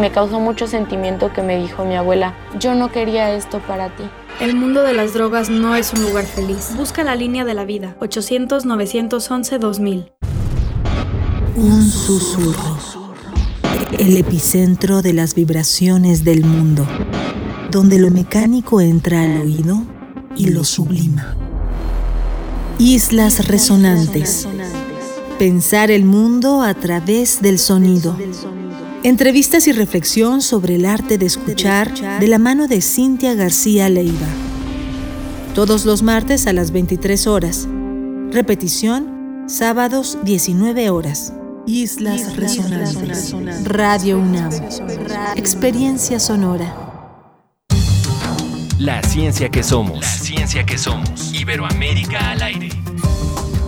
N: Me causó mucho sentimiento que me dijo mi abuela, yo no quería esto para ti.
O: El mundo de las drogas no es un lugar feliz. Busca la línea de la vida. 800-911-2000.
M: Un susurro. El epicentro de las vibraciones del mundo. Donde lo mecánico entra al oído y lo sublima. Islas resonantes. Pensar el mundo a través del sonido. Entrevistas y reflexión sobre el arte de escuchar de la mano de Cintia García Leiva. todos los martes a las 23 horas. Repetición, sábados 19 horas. Islas, Resonantes. Radio UNAM. Experiencia sonora.
C: La ciencia que somos. La ciencia que somos. Iberoamérica al aire.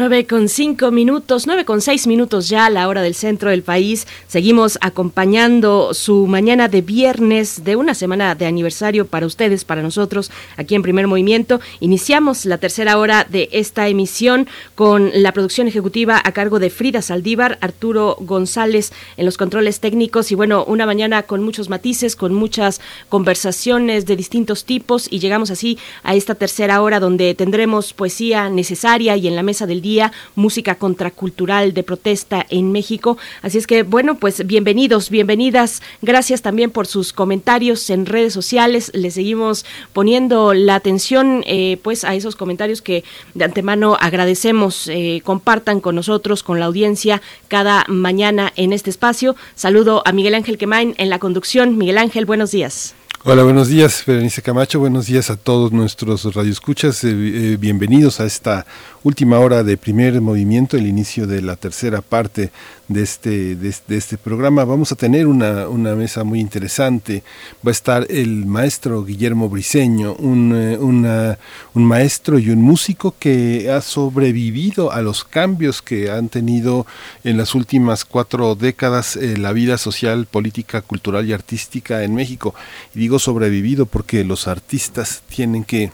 A: 9 con 5 minutos, 9 con 6 minutos ya a la hora del centro del país. Seguimos acompañando su mañana de viernes de una semana de aniversario para ustedes, para nosotros, aquí en Primer Movimiento. Iniciamos la tercera hora de esta emisión con la producción ejecutiva a cargo de Frida Saldívar, Arturo González en los controles técnicos y bueno, una mañana con muchos matices, con muchas conversaciones de distintos tipos y llegamos así a esta tercera hora donde tendremos poesía necesaria y en la mesa del día, música contracultural de protesta en México. Así es que, bueno, pues bienvenidos, bienvenidas. Gracias también por sus comentarios en redes sociales. Les seguimos poniendo la atención eh, pues a esos comentarios que de antemano agradecemos. Eh, compartan con nosotros, con la audiencia, cada mañana en este espacio. Saludo a Miguel Ángel Quemain en la conducción. Miguel Ángel, buenos días.
B: Hola, buenos días, Berenice Camacho. Buenos días a todos nuestros radioescuchas. Eh, bienvenidos a esta última hora de primer movimiento, el inicio de la tercera parte de este, de, este programa. Vamos a tener una, una, mesa muy interesante. Va a estar el maestro Guillermo Briseño, un, eh, un maestro y un músico que ha sobrevivido a los cambios que han tenido en las últimas cuatro décadas eh, la vida social, política, cultural y artística en México. Y digo sobrevivido porque los artistas tienen que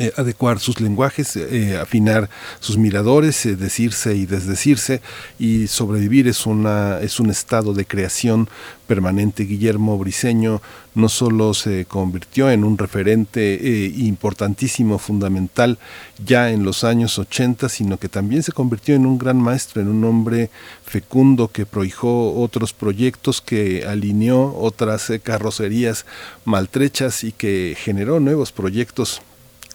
B: eh, adecuar sus lenguajes, eh, afinar sus miradores, eh, decirse y desdecirse y sobrevivir es una es un estado de creación permanente. Guillermo Briseño no solo se convirtió en un referente importantísimo, fundamental ya en los años 80, sino que también se convirtió en un gran maestro, en un hombre fecundo que prohijó otros proyectos, que alineó otras carrocerías maltrechas y que generó nuevos proyectos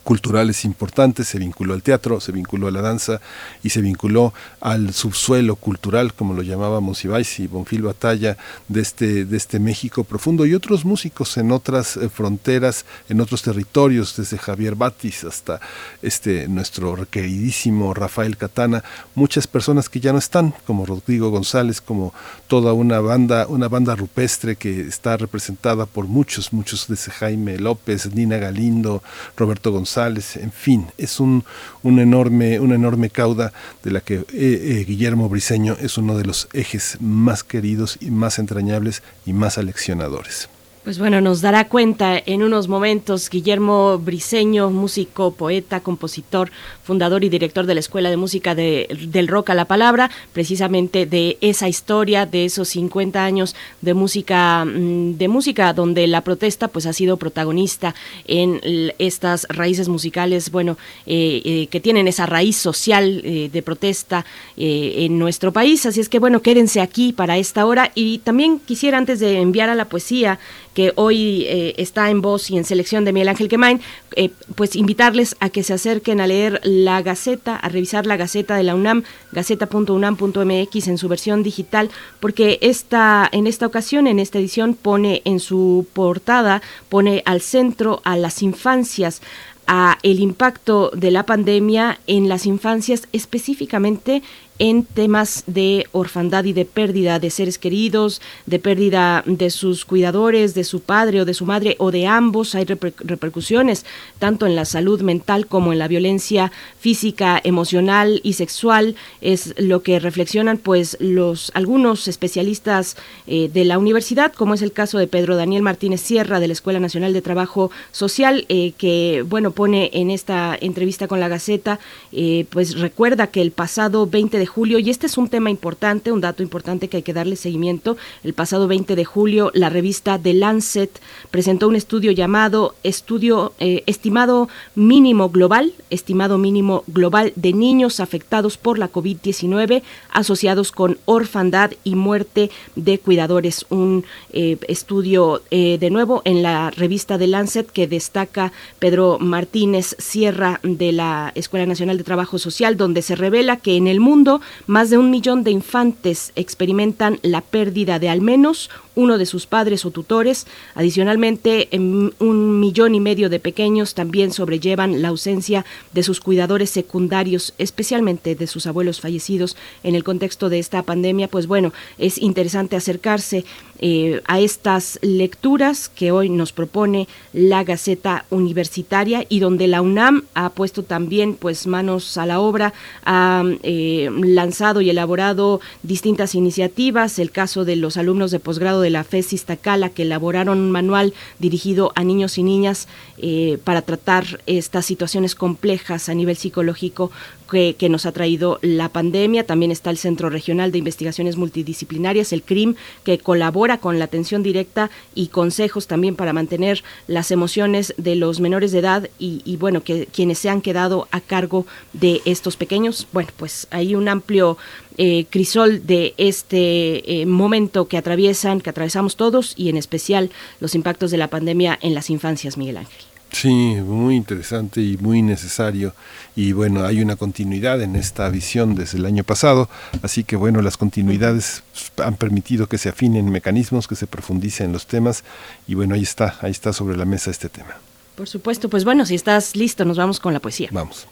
B: culturales importantes, se vinculó al teatro, se vinculó a la danza y se vinculó al subsuelo cultural, como lo llamábamos Ibáiz y Bonfil Batalla, de este, de este México profundo. Y otros músicos en otras eh, fronteras, en otros territorios, desde Javier Batis hasta este, nuestro queridísimo Rafael Catana, muchas personas que ya no están, como Rodrigo González, como toda una banda, una banda rupestre que está representada por muchos, muchos desde Jaime López, Nina Galindo, Roberto González, en fin, es un, enorme, una enorme cauda de la que eh, eh, Guillermo Briseño es uno de los ejes más queridos y más entrañables y más aleccionadores.
A: Pues bueno, nos dará cuenta en unos momentos Guillermo Briseño, músico, poeta, compositor, fundador y director de la Escuela de Música de, del Rock a la Palabra, precisamente de esa historia, de esos 50 años de música, mm, de música donde la protesta pues ha sido protagonista en estas raíces musicales, bueno, eh, eh, que tienen esa raíz social eh, de protesta en nuestro país. Así es que bueno, quédense aquí para esta hora y también quisiera antes de enviar a la poesía que hoy eh, está en voz y en selección de Miguel Ángel Quemain, eh, pues invitarles a que se acerquen a leer la Gaceta, a revisar la Gaceta de la UNAM, gaceta.unam.mx en su versión digital, porque esta, en esta ocasión, en esta edición, pone en su portada, pone al centro a las infancias, a el impacto de la pandemia en las infancias, específicamente en temas de orfandad y de pérdida de seres queridos, de pérdida de sus cuidadores, de su padre o de su madre o de ambos. Hay repercusiones tanto en la salud mental como en la violencia física, emocional y sexual. Es lo que reflexionan pues los algunos especialistas eh, de la universidad, como es el caso de Pedro Daniel Martínez Sierra de la Escuela Nacional de Trabajo Social, eh, que bueno pone en esta entrevista con la Gaceta, eh, pues recuerda que el pasado 20 de julio, y este es un tema importante, un dato importante que hay que darle seguimiento, el pasado 20 de julio la revista The Lancet presentó un estudio llamado Estudio Estimado Mínimo Global, estimado mínimo global de niños afectados por la COVID-19 asociados con orfandad y muerte de cuidadores. Un eh, estudio eh, de nuevo en la revista de Lancet que destaca Pedro Martínez Sierra de la Escuela Nacional de Trabajo Social, donde se revela que en el mundo más de un millón de infantes experimentan la pérdida de al menos uno de sus padres o tutores. Adicionalmente, un millón y medio de pequeños también sobrellevan la ausencia de sus cuidadores secundarios, especialmente de sus abuelos fallecidos en el contexto de esta pandemia. Pues bueno, es interesante acercarse eh, a estas lecturas que hoy nos propone la Gaceta Universitaria y donde la UNAM ha puesto también pues manos a la obra, ha eh, lanzado y elaborado distintas iniciativas, el caso de los alumnos de posgrado de la FES Iztacala que elaboraron un manual dirigido a niños y niñas eh, para tratar estas situaciones complejas a nivel psicológico que, nos ha traído la pandemia. También está el Centro Regional de Investigaciones Multidisciplinarias, el CRIM, que colabora con la atención directa y consejos también para mantener las emociones de los menores de edad y, bueno, que quienes se han quedado a cargo de estos pequeños. Bueno, pues hay un amplio eh, crisol de este eh, momento que atraviesan, que atravesamos todos y en especial los impactos de la pandemia en las infancias, Miguel Ángel.
B: Sí, muy interesante y muy necesario. Y bueno, hay una continuidad en esta visión desde el año pasado. Así que bueno, las continuidades han permitido que se afinen mecanismos, que se profundicen los temas. Y bueno, ahí está, ahí está sobre la mesa este tema.
A: Por supuesto, pues bueno, si estás listo, nos vamos con la poesía.
B: Vamos.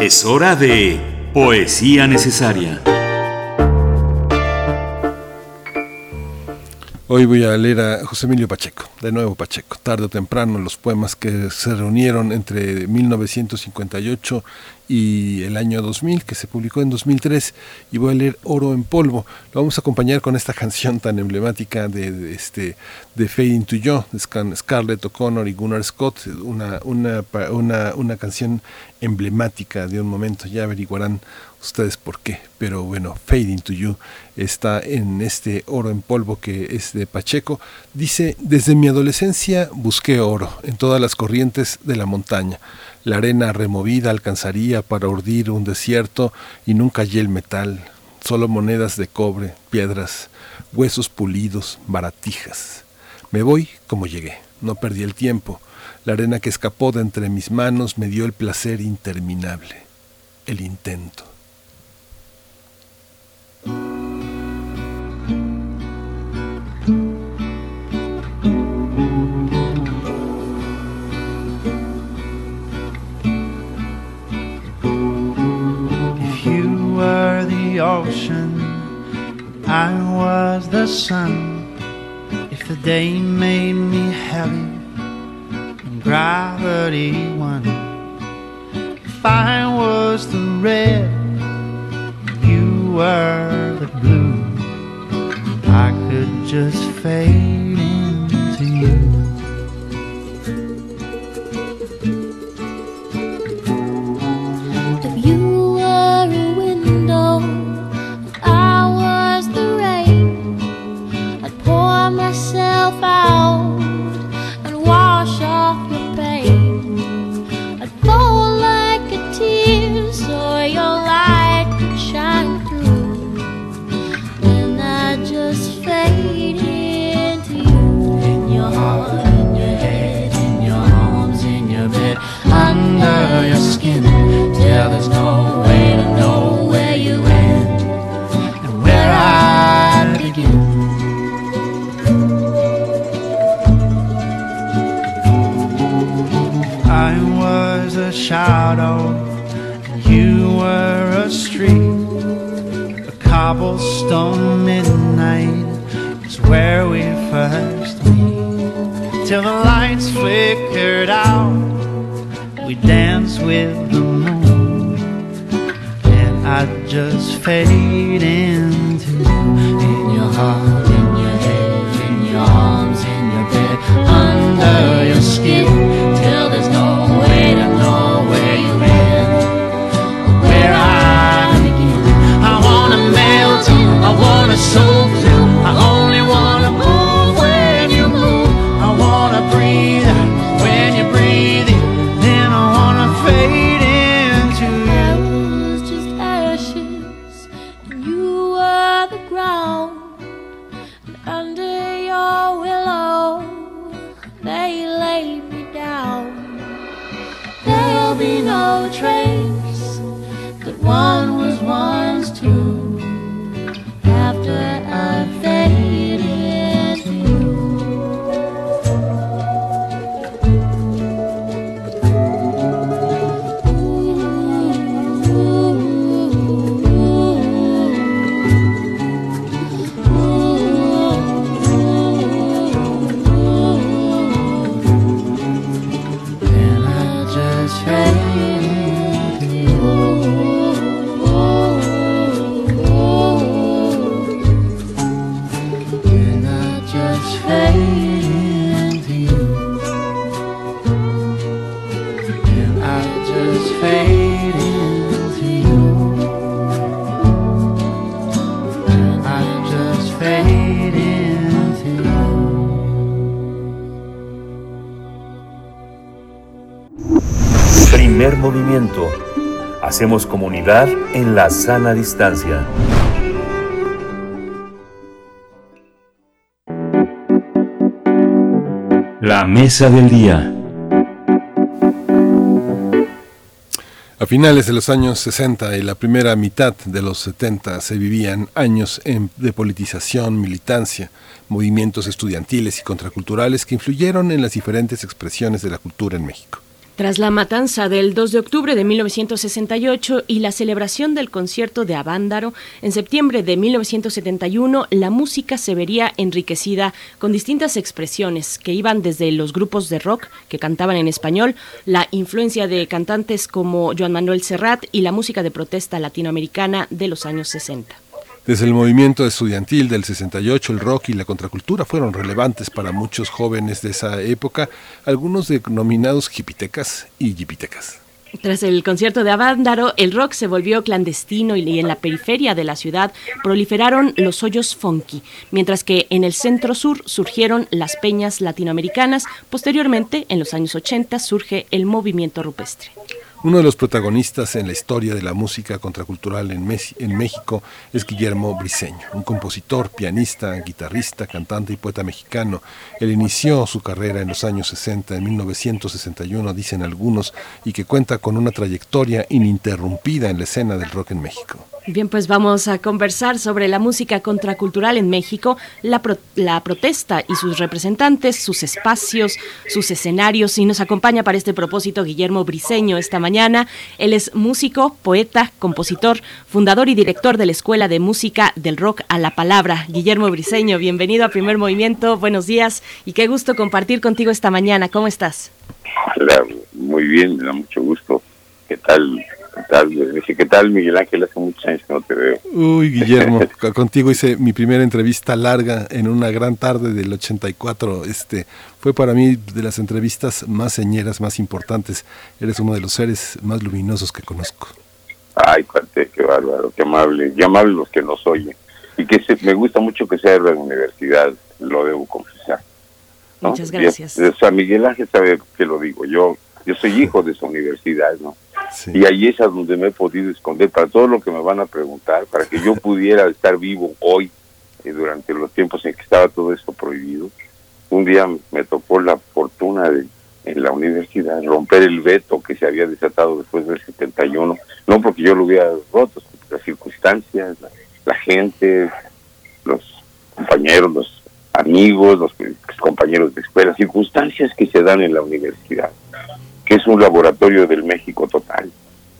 E: Es hora de Poesía Necesaria.
B: Hoy voy a leer a José Emilio Pacheco, de nuevo Pacheco, tarde o temprano, los poemas que se reunieron entre 1958 y el año 2000, que se publicó en 2003, y voy a leer Oro en Polvo. Lo vamos a acompañar con esta canción tan emblemática de, este, de Fade Into You, de Scarlett O'Connor y Gunnar Scott, una, una, una, una canción emblemática de un momento, ya averiguarán ustedes por qué, pero bueno, Fade Into You está en este oro en polvo que es de Pacheco. Dice, desde mi adolescencia busqué oro en todas las corrientes de la montaña. La arena removida alcanzaría para urdir un desierto y nunca hallé el metal, solo monedas de cobre, piedras, huesos pulidos, baratijas. Me voy como llegué, no perdí el tiempo. La arena que escapó de entre mis manos me dio el placer interminable, el intento.
D: If you were the ocean, I was the sun. If the day made me heavy, and gravity won. If I was the red, were the blue, I could just fade into you.
P: If you were a window and I was the rain, I'd pour myself out under your skin. Till there's no way to know where you end and where I begin.
D: I was a shadow, and you
P: were a street, a cobblestone midnight is where we first meet. Till the lights flickered out, we dance with the moon, and I just fade into in your heart, in your head, in your arms, in your bed, under your skin, till there's no way to know where you've been, where I begin. I wanna melt I wanna
Q: Hacemos comunidad en la sana distancia. La mesa del día.
B: A finales de los años 60 y la primera mitad de los 70 se vivían años en- de politización, militancia, movimientos estudiantiles y contraculturales que influyeron en las diferentes expresiones de la cultura en México.
A: Tras la matanza del 2 de octubre de 1968 y la celebración del concierto de Avándaro, en septiembre de 1971 la música se vería enriquecida con distintas expresiones que iban desde los grupos de rock que cantaban en español, la influencia de cantantes como Joan Manuel Serrat y la música de protesta latinoamericana de los años 60.
B: Desde el movimiento estudiantil del 68, el rock y la contracultura fueron relevantes para muchos jóvenes de esa época, algunos denominados hipitecas y yipitecas.
A: Tras el concierto de Avándaro, el rock se volvió clandestino y en la periferia de la ciudad proliferaron los hoyos funky, mientras que en el centro sur surgieron las peñas latinoamericanas. Posteriormente, en los años 80, surge el movimiento rupestre.
B: Uno de los protagonistas en la historia de la música contracultural en, México es Guillermo Briseño, un compositor, pianista, guitarrista, cantante y poeta mexicano. Él inició su carrera en los años 60, en 1961, dicen algunos, y que cuenta con una trayectoria ininterrumpida en la escena del rock en México.
A: Bien, pues vamos a conversar sobre la música contracultural en México, la, pro- la protesta y sus representantes, sus espacios, sus escenarios. Y nos acompaña para este propósito Guillermo Briseño esta mañana. Él es músico, poeta, compositor, fundador y director de la Escuela de Música del Rock a la Palabra. Guillermo Briseño, bienvenido a Primer Movimiento. Buenos días y qué gusto compartir contigo esta mañana. ¿Cómo estás?
R: Muy bien, me da mucho gusto. ¿Qué tal? ¿Qué tal? Dice, ¿qué tal, Miguel Ángel? Hace muchos años que no te veo.
B: Uy, *laughs* Guillermo, co- contigo hice mi primera entrevista larga en una gran tarde del 84. Este fue para mí de las entrevistas más señeras, más importantes. Eres uno de los seres más luminosos que conozco.
R: Ay, cuate, qué bárbaro, qué amable. Qué amables los que nos oyen. Y que se- me gusta mucho que sea de la universidad, lo debo confesar. ¿no?
A: Muchas gracias.
R: Y, o sea, Miguel Ángel sabe que lo digo. Yo yo soy hijo de esa universidad, ¿no? Y ahí es a donde me he podido esconder para todo lo que me van a preguntar, para que yo *laughs* pudiera estar vivo hoy, eh, durante los tiempos en que estaba todo esto prohibido. Un día me tocó la fortuna de en la universidad romper el veto que se había desatado después del 71, no porque yo lo hubiera roto, las circunstancias, la, la gente, los compañeros, los amigos, los compañeros de escuela, circunstancias que se dan en la universidad, que es un laboratorio del México total,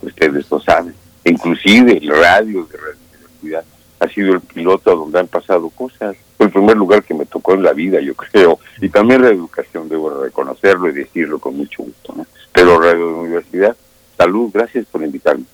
R: ustedes lo saben. inclusive el radio de Radio Universidad ha sido el piloto donde han pasado cosas. Fue el primer lugar que me tocó en la vida, yo *laughs* creo. Y también la educación, debo reconocerlo y decirlo con mucho gusto. ¿no? Pero Radio Universidad, salud, gracias por invitarme.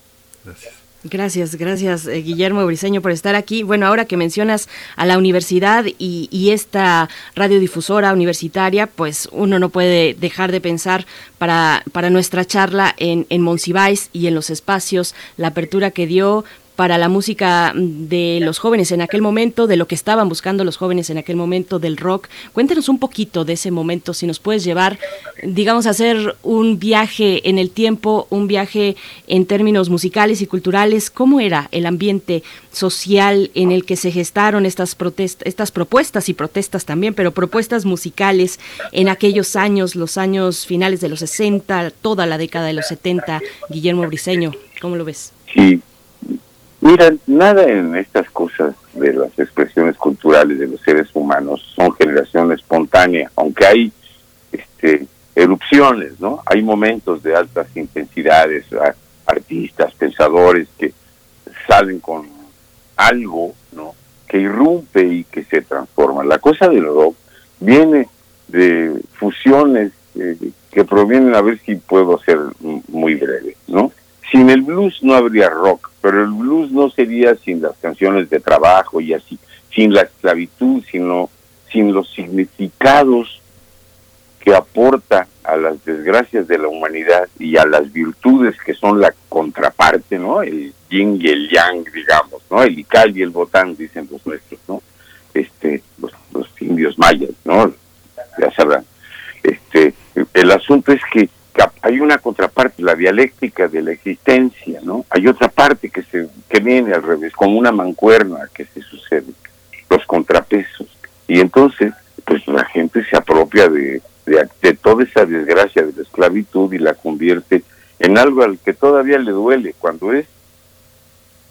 A: Gracias. Gracias, gracias eh, Guillermo Briseño por estar aquí. Bueno, ahora que mencionas a la universidad y, esta radiodifusora universitaria, pues uno no puede dejar de pensar para, para nuestra charla en, en Monsiváis y en los espacios, la apertura que dio para la música de los jóvenes en aquel momento, de lo que estaban buscando los jóvenes en aquel momento, del rock. Cuéntanos un poquito de ese momento, si nos puedes llevar, digamos, a hacer un viaje en el tiempo, un viaje en términos musicales y culturales. ¿Cómo era el ambiente social en el que se gestaron estas, estas propuestas y protestas también, pero propuestas musicales en aquellos años, los años finales de los 60, toda la década de los 70? Guillermo Briseño, ¿cómo lo ves?
R: Sí, Mira, nada en estas cosas de las expresiones culturales de los seres humanos son generación espontánea, aunque hay este, erupciones, ¿no? Hay momentos de altas intensidades, artistas, pensadores que salen con algo, ¿no? Que irrumpe y que se transforma. La cosa del rock viene de fusiones eh, que provienen, a ver si puedo ser muy breve, ¿no? Sin el blues no habría rock, pero el blues no sería sin las canciones de trabajo y así, sin la esclavitud, sino sin los significados que aporta a las desgracias de la humanidad y a las virtudes que son la contraparte, ¿no? El yin y el yang, digamos, ¿no? El ical y el botán, dicen los nuestros, ¿no? Este, los, los indios mayas, ¿no? Ya sabrán. Este, el asunto es que hay una contraparte, la dialéctica de la existencia, ¿no? Hay otra parte que se que viene al revés, como una mancuerna que se sucede, los contrapesos. Y entonces, pues la gente se apropia de, de, toda esa desgracia de la esclavitud y la convierte en algo al que todavía le duele cuando es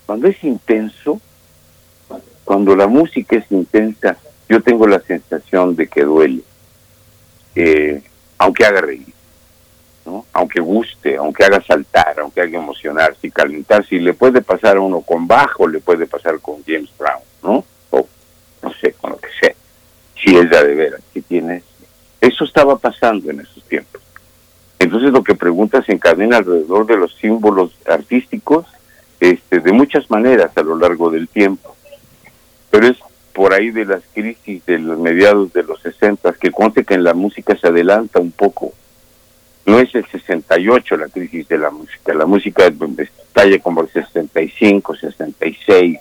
R: cuando es intenso, cuando la música es intensa, yo tengo la sensación de que duele, eh, aunque haga reír aunque guste, aunque haga saltar, aunque haga emocionarse y calentar, si le puede pasar a uno con bajo, le puede pasar con James Brown, ¿no? O no sé, con lo que sea, si es de veras, si tienes. Eso estaba pasando en esos tiempos. Entonces lo que preguntas se encadena alrededor de los símbolos artísticos este, de muchas maneras a lo largo del tiempo. Pero es por ahí de las crisis de los mediados de los 60 que conste que en la música se adelanta un poco no es el 68 la crisis de la música, la música estalla como el 65, 66.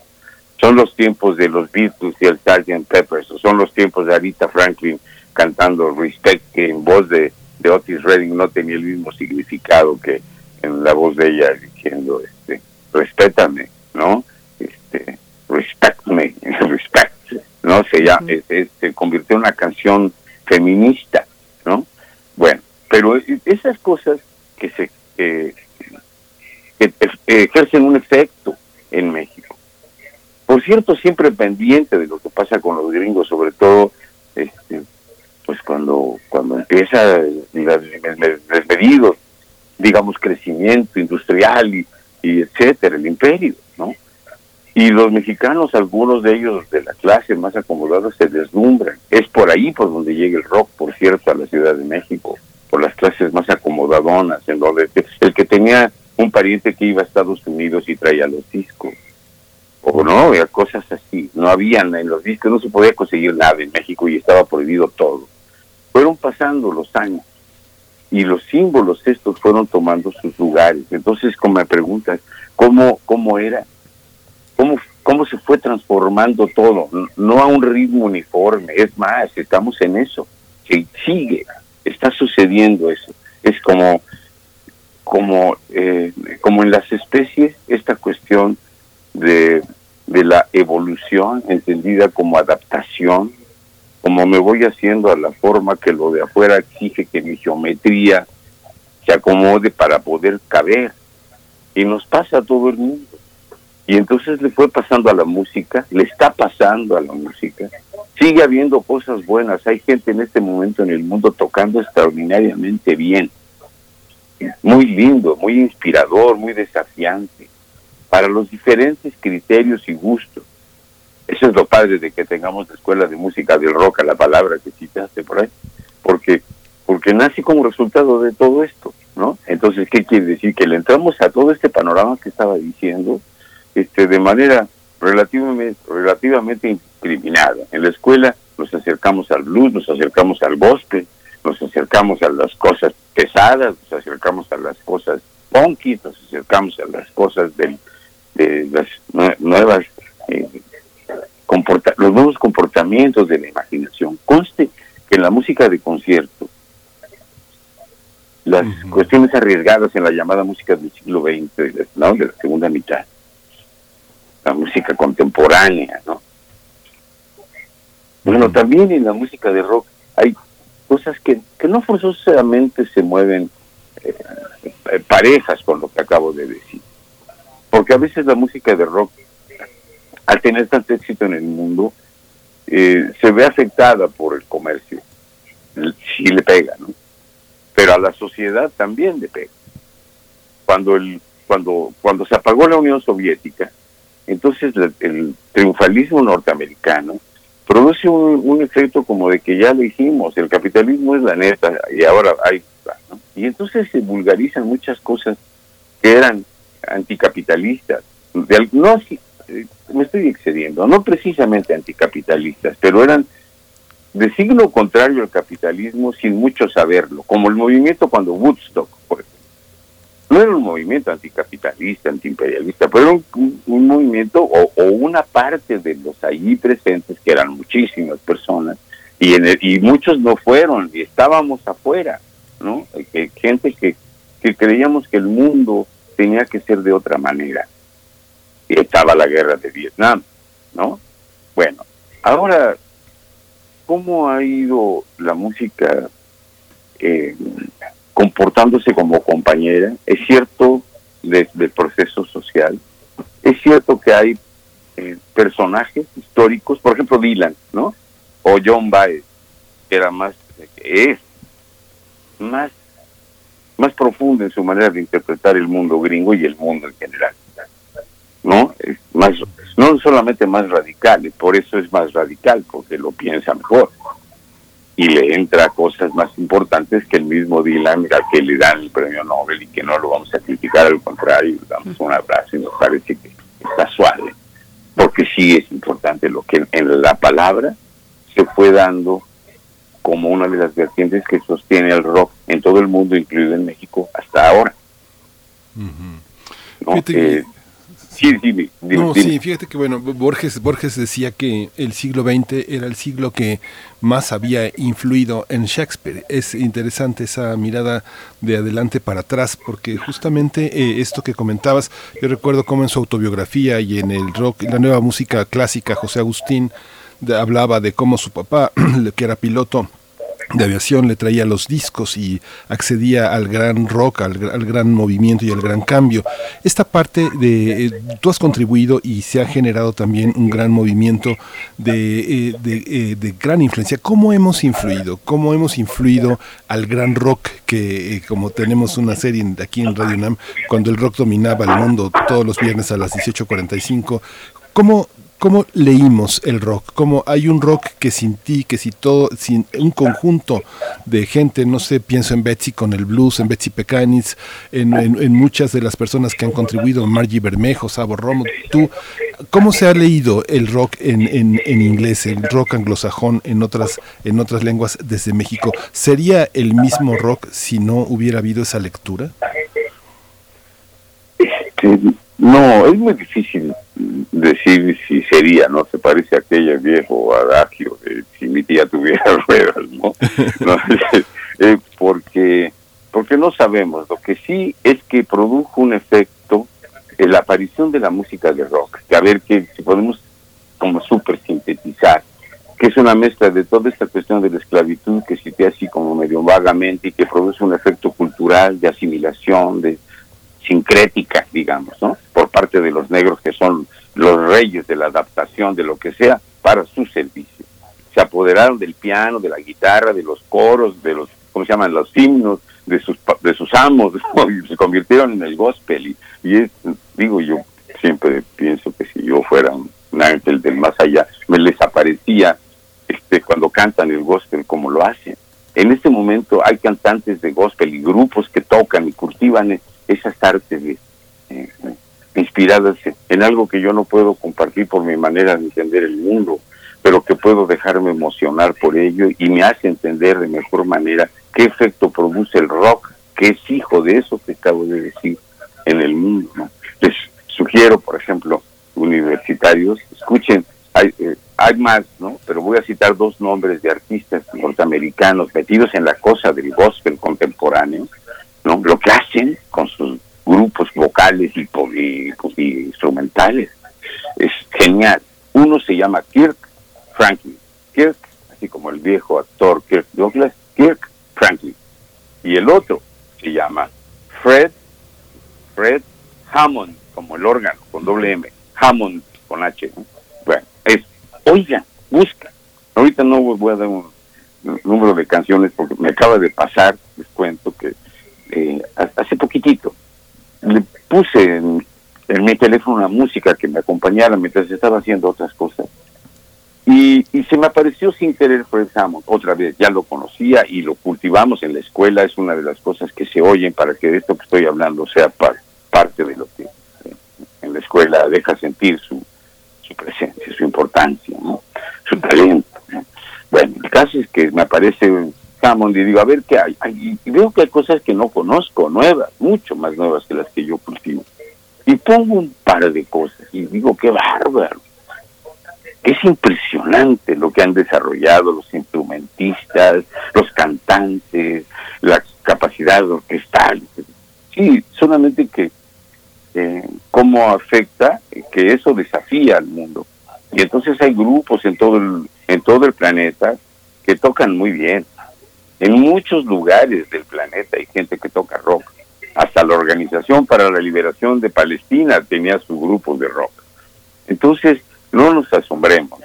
R: Son los tiempos de los Beatles y el Sgt. Peppers, son los tiempos de Arita Franklin cantando Respect, que en voz de, de Otis Redding no tenía el mismo significado que en la voz de ella diciendo, este, respétame, ¿no? Este, respect me, *laughs* respect, ¿no? Se, ya, se convirtió en una canción feminista, ¿no? Bueno, pero esas cosas que se que ejercen un efecto en México. Por cierto, siempre pendiente de lo que pasa con los gringos, sobre todo este, pues cuando cuando empieza el desmedido, digamos, crecimiento industrial y, y etcétera, el imperio, ¿no? Y los mexicanos, algunos de ellos de la clase más acomodada, se deslumbran. Es por ahí por donde llega el rock, por cierto, a la Ciudad de México por las clases más acomodadonas, en donde el que tenía un pariente que iba a Estados Unidos y traía los discos, o no, había cosas así, no habían en los discos, no se podía conseguir nada en México y estaba prohibido todo. Fueron pasando los años y los símbolos estos fueron tomando sus lugares. Entonces, como me preguntas, ¿cómo, cómo era? ¿Cómo, ¿Cómo se fue transformando todo? No a un ritmo uniforme, es más, estamos en eso, que sigue está sucediendo eso. Es como, como, eh, como en las especies, esta cuestión de, de la evolución entendida como adaptación, como me voy haciendo a la forma que lo de afuera exige que mi geometría se acomode para poder caber. Y nos pasa a todo el mundo. Y entonces le fue pasando a la música, le está pasando a la música, sigue habiendo cosas buenas. Hay gente en este momento en el mundo tocando extraordinariamente bien. Muy lindo, muy inspirador, muy desafiante. para los diferentes criterios y gustos. Eso es lo padre de que tengamos la escuela de música del rock, a la palabra que citaste por ahí, porque porque nace como resultado de todo esto, ¿no? Entonces, ¿qué quiere decir? Que le entramos a todo este panorama que estaba diciendo, este, de manera relativamente, relativamente indiscriminada. En la escuela nos acercamos al blues, nos acercamos al gospel, nos acercamos a las cosas pesadas, nos acercamos a las cosas funky, nos acercamos a las cosas del, de las nuevas eh, los nuevos comportamientos de la imaginación. Conste que en la música de concierto, las cuestiones arriesgadas en la llamada música del siglo XX, de la segunda mitad, la música contemporánea, ¿no? Bueno, también en la música de rock hay cosas que, que no forzosamente se mueven eh, parejas con lo que acabo de decir. Porque a veces la música de rock, al tener tanto éxito en el mundo, eh, se ve afectada por el comercio. Sí le pega, ¿no? Pero a la sociedad también le pega. Cuando, el, cuando, cuando se apagó la Unión Soviética, entonces el triunfalismo norteamericano produce un, efecto como de que ya lo hicimos, el capitalismo es la neta y ahora hay... Y entonces se vulgarizan muchas cosas que eran anticapitalistas. De, no, eh, me estoy excediendo, no precisamente anticapitalistas, pero eran de signo contrario al capitalismo sin mucho saberlo, como el movimiento cuando Woodstock, por ejemplo. No era un movimiento anticapitalista, antiimperialista, pero era un, movimiento o, una parte de los allí presentes, que eran muchísimas personas, y, en y muchos no fueron, y estábamos afuera, ¿no? gente que, que creíamos que el mundo tenía que ser de otra manera. Y estaba la guerra de Vietnam, ¿no? Bueno, ahora, ¿cómo ha ido la música eh, comportándose como compañera, es cierto del proceso social, es cierto que hay eh, personajes históricos, por ejemplo Dylan, ¿no? O John Baez, que era más, es más, más profundo en su manera de interpretar el mundo gringo y el mundo en general, ¿no? Es más, no solamente más radical, por eso es más radical, porque lo piensa mejor y le entra cosas más importantes que el mismo Dylan, al que le dan el premio Nobel y que no lo vamos a criticar, al contrario, le damos un abrazo y nos parece que está suave, porque sí es importante lo que en la palabra se fue dando como una de las vertientes que sostiene el rock en todo el mundo, incluido en México, hasta ahora.
B: Sí, no, sí, fíjate que bueno, Borges, Borges decía que el siglo XX era el siglo que más había influido en Shakespeare. Es interesante esa mirada de adelante para atrás, porque justamente eh, esto que comentabas, yo recuerdo cómo en su autobiografía y en el rock, la nueva música clásica, José Agustín hablaba de cómo su papá, *clears throat* que era piloto, de aviación le traía los discos y accedía al gran rock, al, gran movimiento y al gran cambio. Esta parte de, eh, tú has contribuido y se ha generado también un gran movimiento de, eh, eh, de, gran influencia. ¿Cómo hemos influido? ¿Cómo hemos influido al gran rock que, como tenemos una serie aquí en Radio Nam, cuando el rock dominaba el mundo todos los viernes a las 18.45? ¿Cómo ¿Cómo leímos el rock? ¿Cómo hay un rock que sin ti, que si todo, sin un conjunto de gente, no sé, pienso en Betsy con el blues, en Betsy Pecanitz, en, muchas de las personas que han contribuido, Margie Bermejo, Sabo Romo, tú, ¿cómo se ha leído el rock en, en, inglés, el rock anglosajón en otras, en otras lenguas desde México? ¿Sería el mismo rock si no hubiera habido esa lectura?
R: Este, no, es muy difícil decir si sería, ¿no? Se parece a aquel viejo adagio de si mi tía tuviera *laughs* ruedas, ¿no? *laughs* Porque, porque no sabemos. Lo que sí es que produjo un efecto en la aparición de la música de rock, que a ver que si podemos como súper sintetizar, que es una mezcla de toda esta cuestión de la esclavitud que cité así como medio vagamente y que produce un efecto cultural de asimilación, de sincrética, digamos, ¿no? Por parte de los negros que son los reyes de la adaptación, de lo que sea, para su servicio. Se apoderaron del piano, de la guitarra, de los coros, de los, ¿cómo se llaman? Los himnos, de sus, de sus amos, *laughs* y se convirtieron en el gospel. Y, es, digo yo, siempre pienso que si yo fuera un ángel del más allá, me les aparecía este, cuando cantan el gospel como lo hacen. En este momento hay cantantes de gospel y grupos que tocan y cultivan esas artes eh, inspiradas en algo que yo no puedo compartir por mi manera de entender el mundo, pero que puedo dejarme emocionar por ello y me hace entender de mejor manera qué efecto produce el rock, que es hijo de eso que acabo de decir en el mundo. Les sugiero, por ejemplo, universitarios, escuchen, hay, eh, hay más, ¿no? Pero voy a citar dos nombres de artistas norteamericanos metidos en la cosa del gospel contemporáneo, ¿no? Lo que hacen con sus grupos vocales y, pues, instrumentales es genial. Uno se llama Kirk Franklin. Kirk, así como el viejo actor Kirk Douglas, Kirk Franklin. Y el otro se llama Fred, Fred Hammond, como el órgano, con doble M, Hammond con H. Bueno, es, oigan, busca. Ahorita no voy a dar un, número de canciones porque me acaba de pasar, les cuento que eh, hace poquitito le puse en, mi teléfono una música que me acompañara mientras estaba haciendo otras cosas. Y, se me apareció sin querer Fred Hammond, otra vez, ya lo conocía y lo cultivamos en la escuela, es una de las cosas que se oyen para que esto que estoy hablando sea parte de lo que eh, en la escuela deja sentir su, su presencia, su importancia, su talento. Bueno, el caso es que me aparece Hammond y digo, a ver qué hay. Y veo que hay cosas que no conozco, nuevas, mucho más nuevas que las que yo cultivo. Y pongo un par de cosas y digo, qué bárbaro es impresionante lo que han desarrollado los instrumentistas, los cantantes, la capacidad orquestal. Sí, solamente que eh, cómo afecta que eso desafía al mundo. Y entonces hay grupos en todo el, en todo el planeta que tocan muy bien. En muchos lugares del planeta hay gente que toca rock. Hasta la Organización para la Liberación de Palestina tenía su grupo de rock. Entonces, no nos asombremos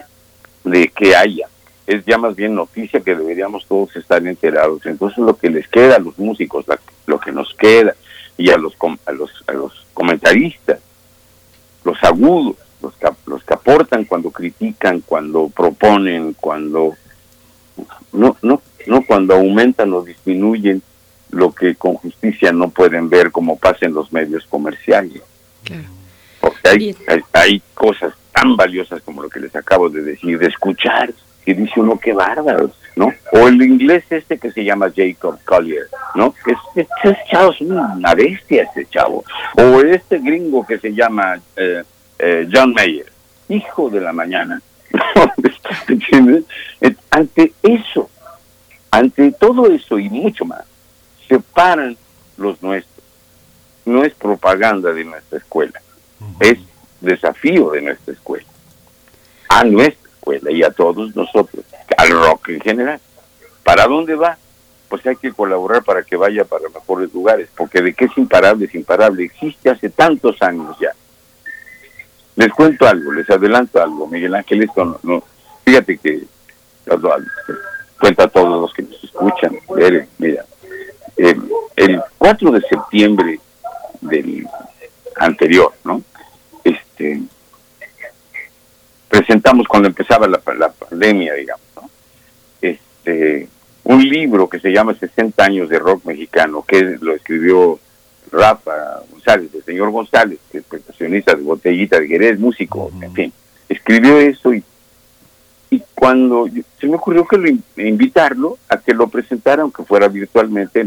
R: de que haya. Es ya más bien noticia que deberíamos todos estar enterados. Entonces lo que les queda a los músicos, lo que nos queda, y a los, a los, a los comentaristas, los agudos, los que, los que aportan cuando critican, cuando proponen, cuando no, no, no cuando aumentan o disminuyen lo que con justicia no pueden ver como pasa en los medios comerciales. Porque hay, hay, hay, cosas tan valiosas como lo que les acabo de decir, de escuchar, que dice uno qué bárbaro, ¿no? O el inglés este que se llama Jacob Collier, ¿no? Que este chavo es una bestia este chavo. O este gringo que se llama eh, eh, John Mayer, hijo de la mañana. *laughs* ¿Entiendes? Ante eso, ante todo eso y mucho más, se paran los nuestros. No es propaganda de nuestra escuela, es desafío de nuestra escuela, a nuestra escuela y a todos nosotros, al rock en general. ¿Para dónde va? Pues hay que colaborar para que vaya para mejores lugares, porque de qué es imparable, es imparable, existe hace tantos años ya. Les cuento algo, les adelanto algo, Miguel Ángel, esto no, fíjate que cuenta a todos los que nos escuchan, mira, eh, el 4 de septiembre del anterior, ¿no? Este, presentamos cuando empezaba la, pandemia, digamos, este, un libro que se llama 60 años de rock mexicano, que lo escribió Rafa González, el señor González, que es profesionista de botellita de Jerez, músico, en fin, escribió eso y, y cuando se me ocurrió que lo invitarlo a que lo presentara, aunque fuera virtualmente,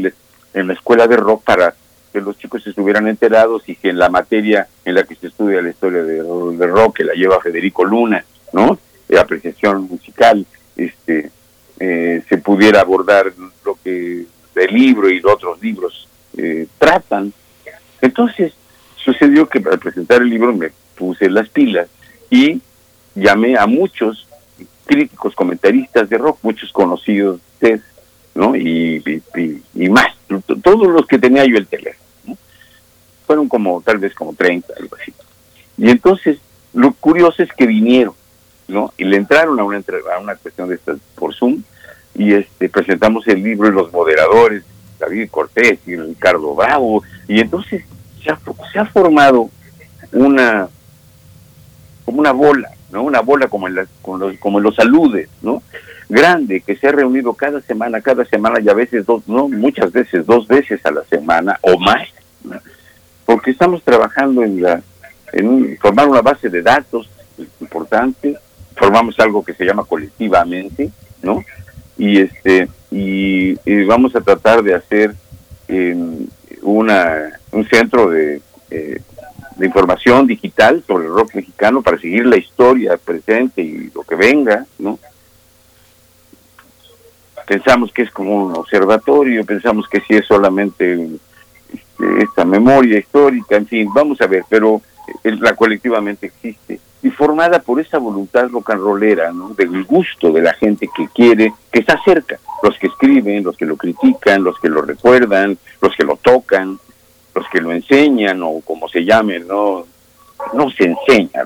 R: en la escuela de rock para que los chicos estuvieran enterados y que en la materia en la que se estudia la historia de, rock, que la lleva Federico Luna, ¿no? De apreciación musical, este, eh, se pudiera abordar lo que el libro y otros libros eh, tratan. Entonces, sucedió que para presentar el libro me puse las pilas y llamé a muchos críticos, comentaristas de rock, muchos conocidos, ¿no? Y, y, y, más, todos los que tenía yo el teléfono fueron como tal vez como 30, algo así. Y entonces lo curioso es que vinieron, ¿no? Y le entraron a una, a una cuestión de estas por Zoom y este presentamos el libro y los moderadores, David Cortés y Ricardo Bravo, y entonces se ha, se ha formado una como una bola, ¿no? Una bola como en, las, como, los, como en los saludes, ¿no? Grande, que se ha reunido cada semana, cada semana y a veces dos, no, muchas veces, dos veces a la semana o más, porque estamos trabajando en, la, en formar una base de datos importante, formamos algo que se llama colectivamente, ¿no? Y este y, vamos a tratar de hacer em, una un centro de, eh, de información digital sobre el rock mexicano para seguir la historia presente y lo que venga, ¿no? Pensamos que es como un observatorio, pensamos que si es solamente este, esta memoria histórica, en fin, vamos a ver, pero la colectivamente existe y formada por esa voluntad rock and rollera, ¿no? del gusto de la gente que quiere, que está cerca, los que escriben, los que lo critican, los que lo recuerdan, los que lo tocan, los que lo enseñan o como se llame, no, no se enseña,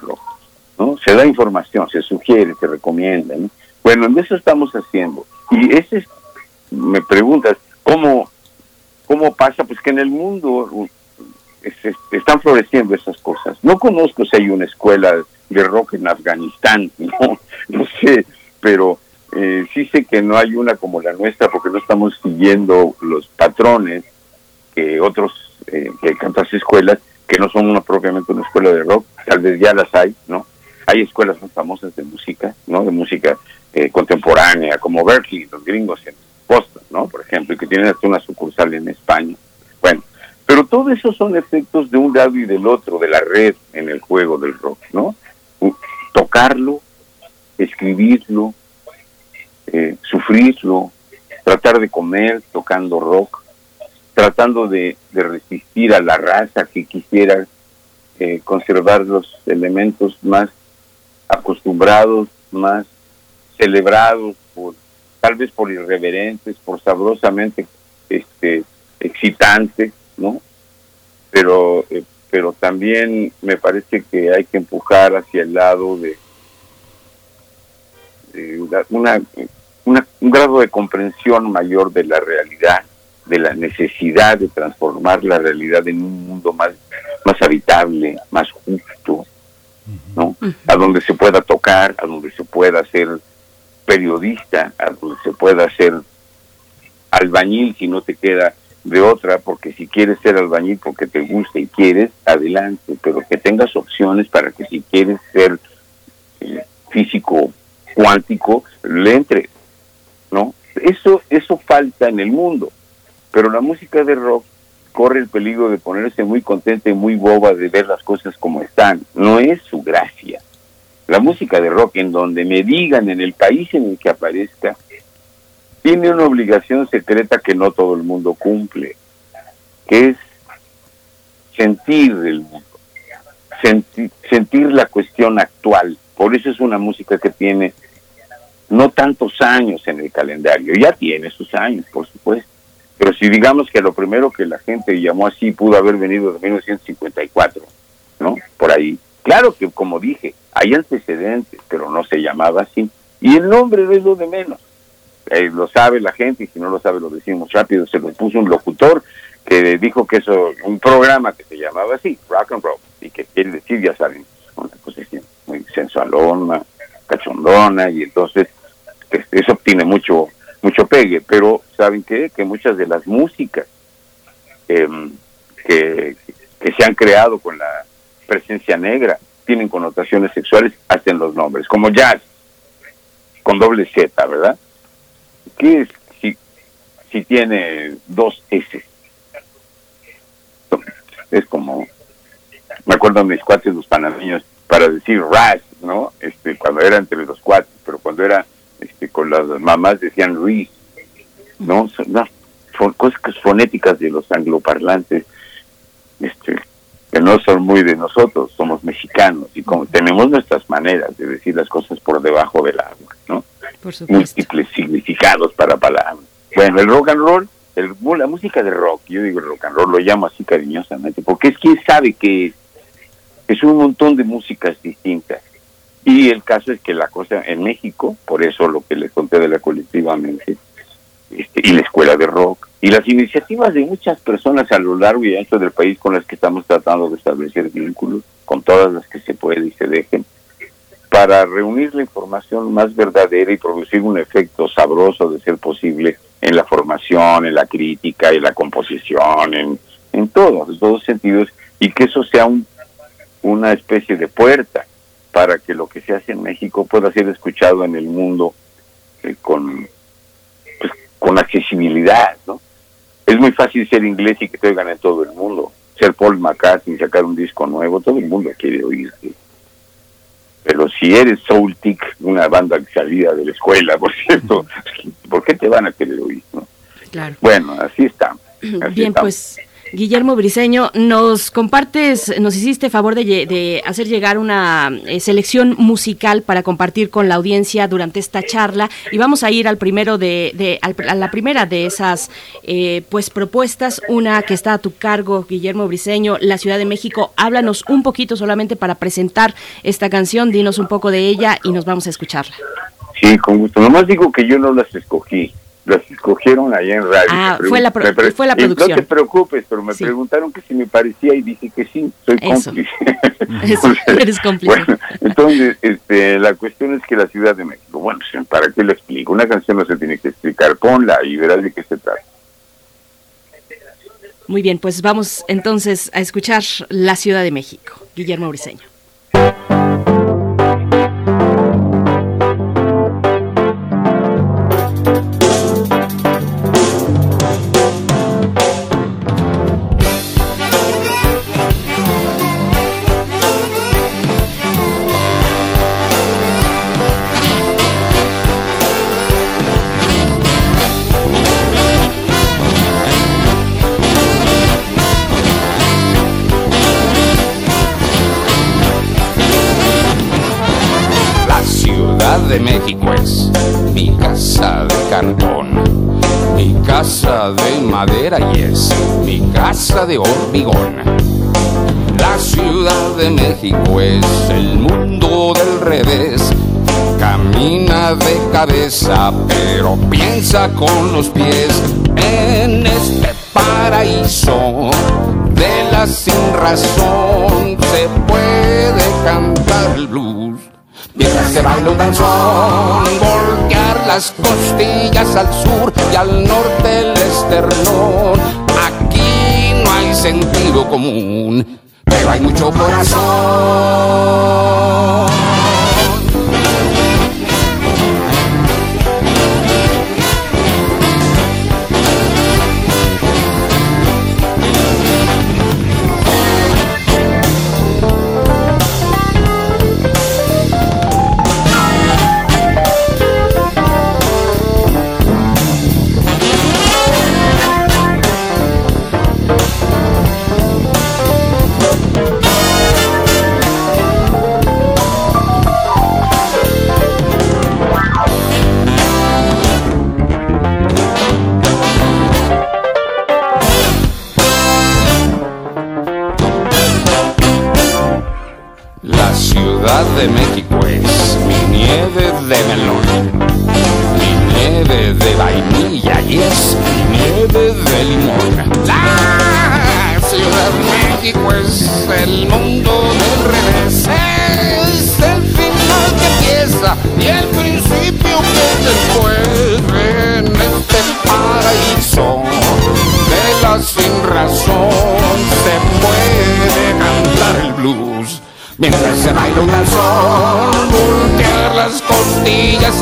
R: ¿no? Se da información, se sugiere, se recomienda, Bueno, en eso estamos haciendo. Y ese es, me preguntas, ¿cómo, ¿cómo pasa? Pues que en el mundo están floreciendo esas cosas. No conozco si hay una escuela de rock en Afganistán, *laughs* no, no sé, pero eh, sí sé que no hay una como la nuestra porque no estamos siguiendo los patrones que otros, eh, que tantas escuelas que no son una, propiamente una escuela de rock, tal vez ya las hay, ¿no? Hay escuelas muy famosas de música, ¿no? De música eh, contemporánea, como Berkeley, los gringos en Boston, ¿no? Por ejemplo, y que tienen hasta una sucursal en España. Bueno, pero todo eso son efectos de un lado y del otro, de la red en el juego del rock, ¿no? Tocarlo, escribirlo, eh, sufrirlo, tratar de comer tocando rock, tratando de, resistir a la raza que quisiera eh, conservar los elementos más acostumbrados, más celebrados, tal vez por irreverentes, por sabrosamente este, excitantes, ¿no? Pero, eh, pero también me parece que hay que empujar hacia el lado de, una, un grado de comprensión mayor de la realidad, de la necesidad de transformar la realidad en un mundo más, más habitable, más justo, ¿no? A donde se pueda tocar, a donde se pueda ser periodista, a donde se pueda ser albañil si no te queda de otra, porque si quieres ser albañil porque te gusta y quieres, adelante, pero que tengas opciones para que si quieres ser eh, físico cuántico, le entre, ¿no? Eso, eso falta en el mundo, pero la música de rock corre el peligro de ponerse muy contenta y muy boba de ver las cosas como están, no es su gracia. La música de rock en donde me digan en el país en el que aparezca, tiene una obligación secreta que no todo el mundo cumple, que es sentir el mundo, sentir, la cuestión actual. Por eso es una música que tiene no tantos años en el calendario, ya tiene sus años, por supuesto. Pero si digamos que lo primero que la gente llamó así pudo haber venido de 1954, ¿no? Por ahí. Claro que, como dije, hay antecedentes, pero no se llamaba así. Y el nombre es lo de menos. Eh, lo sabe la gente y si no lo sabe lo decimos rápido, se lo puso un locutor que dijo que eso, un programa que se llamaba así, rock and roll, y que quiere decir, ya saben, una cosa muy sensualona, cachondona, y entonces este, eso tiene mucho, mucho pegue, pero ¿saben qué? Que muchas de las músicas em, que, que se han creado con la presencia negra tienen connotaciones sexuales hasta en los nombres, como jazz, con doble Z, ¿verdad? ¿Qué es si, si tiene dos S? Es como, me acuerdo de mis cuates los panameños para decir ras, ¿no? Este, cuando era entre los cuates, pero cuando era este, con las mamás decían Ruiz, ¿no? Son, cosas fonéticas de los angloparlantes, este, que no son muy de nosotros, somos mexicanos y como tenemos nuestras maneras de decir las cosas por debajo del agua, ¿no? múltiples significados para palabras. Bueno, el rock and roll, el, la música de rock, yo digo el rock and roll, lo llamo así cariñosamente, porque es quien sabe que es, es un montón de músicas distintas. Y el caso es que la cosa en México, por eso lo que les conté de la colectivamente, este, y la escuela de rock, y las iniciativas de muchas personas a lo largo y ancho del país con las que estamos tratando de establecer vínculos, con todas las que se puede y se dejen, para reunir la información más verdadera y producir un efecto sabroso de ser posible en la formación, en la crítica, en la composición, en, en todo, en todos sentidos, y que eso sea un, una especie de puerta para que lo que se hace en México pueda ser escuchado en el mundo eh, con, pues, con accesibilidad, ¿no? Es muy fácil ser inglés y que te oigan en todo el mundo. Ser Paul McCartney, sacar un disco nuevo, todo el mundo quiere oírte. Pero si eres Soultic, una banda salida de la escuela, por *laughs* cierto, ¿por qué te van a querer oír? No?
A: Claro.
R: Bueno, así está. Así
A: Bien,
R: estamos.
A: pues Guillermo Briseño, nos compartes, nos hiciste favor de, de hacer llegar una eh, selección musical para compartir con la audiencia durante esta charla y vamos a ir al primero de, de- al- a la primera de esas eh, pues propuestas, una que está a tu cargo, Guillermo Briseño, La Ciudad de México. Háblanos un poquito solamente para presentar esta canción, dinos un poco de ella y nos vamos a escucharla.
R: Sí, con gusto. Nomás digo que yo no las escogí. Las escogieron allá en radio.
A: Ah, fue la fue la
R: y No
A: producción.
R: te preocupes, pero me preguntaron que si me parecía y dije que sí, soy
A: Eso.
R: cómplice. *laughs* *laughs*
A: Eso, eres cómplice.
R: Bueno, entonces, este, la cuestión es que la Ciudad de México, bueno, ¿para qué lo explico? Una canción no se tiene que explicar, ponla y verás de qué se trata.
A: Muy bien, pues vamos entonces a escuchar La Ciudad de México, Guillermo Briseño.
S: De hormigón. La Ciudad de México es el mundo del revés, camina de cabeza pero piensa con los pies en este paraíso de la sin razón se puede cantar el blues. Mientras se baila un danzón, voltear las costillas al sur y al norte el esternón. Sentido común, pero hay mucho corazón.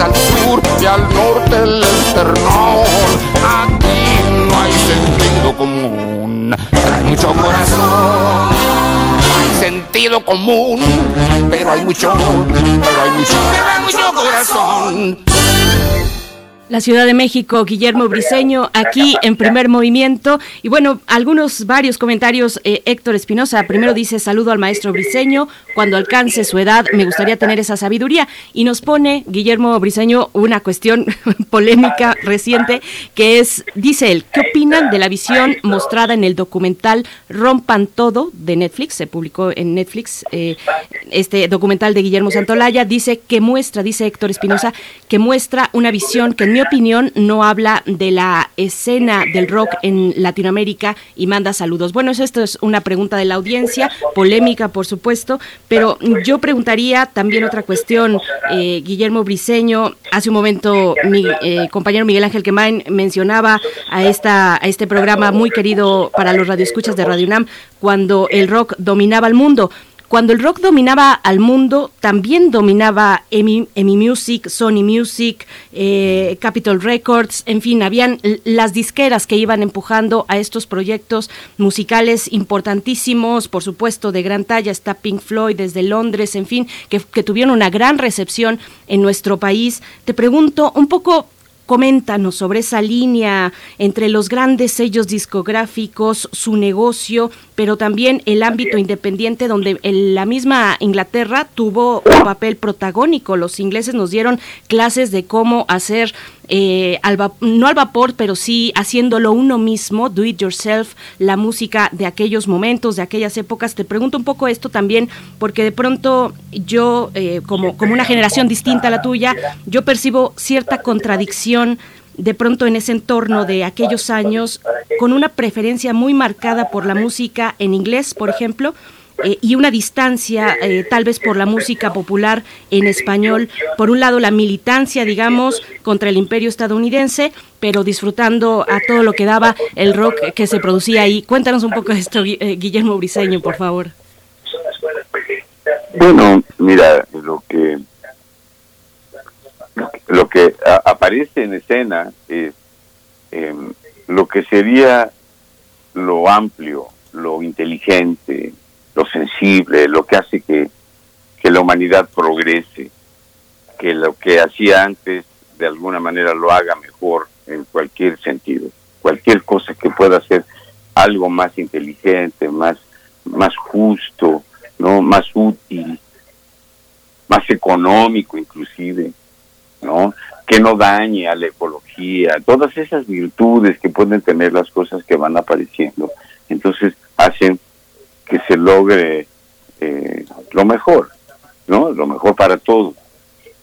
S: Al sur y al norte el esternón. Aquí no hay sentido común, hay mucho corazón. Hay sentido común, pero hay mucho, pero hay mucho, pero hay mucho corazón.
A: La Ciudad de México, Guillermo Briseño, aquí en primer movimiento. Y bueno, algunos, varios comentarios. Eh, Héctor Espinosa, primero dice, saludo al maestro Briseño, cuando alcance su edad me gustaría tener esa sabiduría. Y nos pone, Guillermo Briseño, una cuestión *laughs* polémica reciente, que es, dice él, ¿qué opinan de la visión mostrada en el documental Rompan Todo de Netflix? Se publicó en Netflix eh, este documental de Guillermo Santolaya. Dice que muestra, dice Héctor Espinosa, que muestra una visión que en mi opinión, no habla de la escena del rock en Latinoamérica y manda saludos. Bueno, esto es una pregunta de la audiencia, polémica por supuesto, pero yo preguntaría también otra cuestión, eh, Guillermo Briseño, hace un momento mi eh, compañero Miguel Ángel Quemain mencionaba a, esta, a este programa muy querido para los radioescuchas de Radio UNAM, cuando el rock dominaba el mundo. Cuando el rock dominaba al mundo, también dominaba EMI, Music, Sony Music, eh, Capitol Records, en fin, habían las disqueras que iban empujando a estos proyectos musicales importantísimos, por supuesto, de gran talla, está Pink Floyd desde Londres, en fin, que tuvieron una gran recepción en nuestro país. Te pregunto un poco Coméntanos sobre esa línea entre los grandes sellos discográficos, su negocio, pero también el ámbito independiente donde la misma Inglaterra tuvo un papel protagónico. Los ingleses nos dieron clases de cómo hacer eh, no al vapor, pero sí haciéndolo uno mismo, do it yourself, la música de aquellos momentos, de aquellas épocas. Te pregunto un poco esto también, porque de pronto yo, eh, como, como una generación distinta a la tuya, yo percibo cierta contradicción de pronto en ese entorno de aquellos años, con una preferencia muy marcada por la música en inglés, por ejemplo, eh, y una distancia eh, tal vez por la música popular en español. Por un lado la militancia, digamos, contra el imperio estadounidense, pero disfrutando a todo lo que daba el rock que se producía ahí. Cuéntanos un poco de esto, eh, Guillermo Briseño, por favor.
R: Bueno, mira, lo que lo que aparece en escena es em, lo que sería lo amplio, lo inteligente, lo sensible, lo que hace que, que la humanidad progrese, que lo que hacía antes de alguna manera lo haga mejor en cualquier sentido, cualquier cosa que pueda ser algo más inteligente, más, más justo, no, más útil, más económico inclusive, no, que no dañe a la ecología, todas esas virtudes que pueden tener las cosas que van apareciendo, entonces hacen que se logre eh, lo mejor, ¿no? Lo mejor para todos.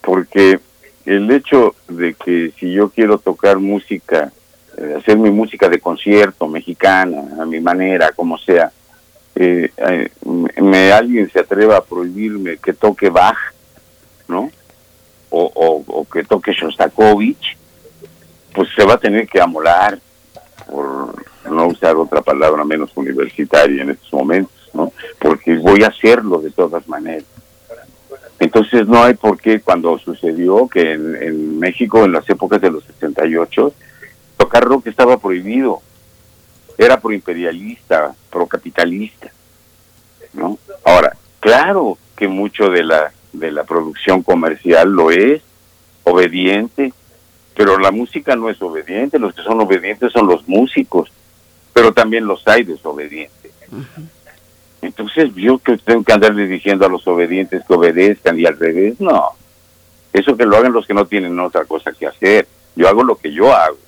R: Porque el hecho de que si yo quiero tocar música, eh, hacer mi música de concierto mexicana, a mi manera, como sea, eh, me, alguien se atreva a prohibirme que toque Bach, ¿no? O, o que toque Shostakovich, pues se va a tener que amolar por no usar otra palabra menos universitaria en estos momentos, ¿no? Porque voy a hacerlo de todas maneras. Entonces no hay por qué cuando sucedió que en, México en las épocas de los 68 tocar rock estaba prohibido. Era pro-imperialista, pro-capitalista, ¿no? Ahora, claro que mucho de la de la producción comercial lo es, obediente, pero la música no es obediente, los que son obedientes son los músicos pero también los hay desobedientes. Entonces yo que tengo que andarle diciendo a los obedientes que obedezcan y al revés, no. Eso que lo hagan los que no tienen otra cosa que hacer. Yo hago lo que yo hago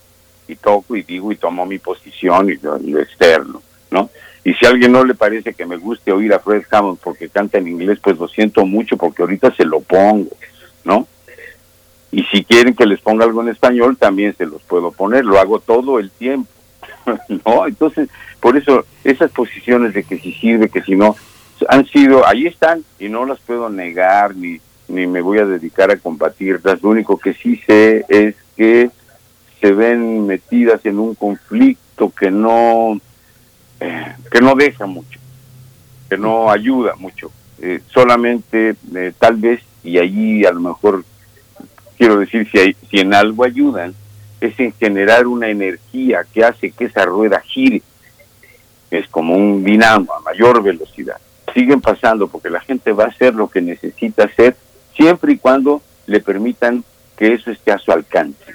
R: y toco y digo y tomo mi posición y lo, externo, ¿no? Y si a alguien no le parece que me guste oír a Fred Hammond porque canta en inglés, pues lo siento mucho porque ahorita se lo pongo, ¿no? Y si quieren que les ponga algo en español, también se los puedo poner, lo hago todo el tiempo. *laughs* ¿no? Entonces, por eso esas posiciones de que si sirve, que si no, han sido, ahí están y no las puedo negar ni, ni me voy a dedicar a combatirlas. Lo único que sí sé es que se ven metidas en un conflicto que no, *laughs* que no deja mucho, que no ayuda mucho. Eh, solamente eh, tal vez, y allí a lo mejor quiero decir, si, hay, si en algo ayudan, es en generar una energía que hace que esa rueda gire. Es como un dinamo a mayor velocidad. Siguen pasando porque la gente va a hacer lo que necesita hacer siempre y cuando le permitan que eso esté a su alcance.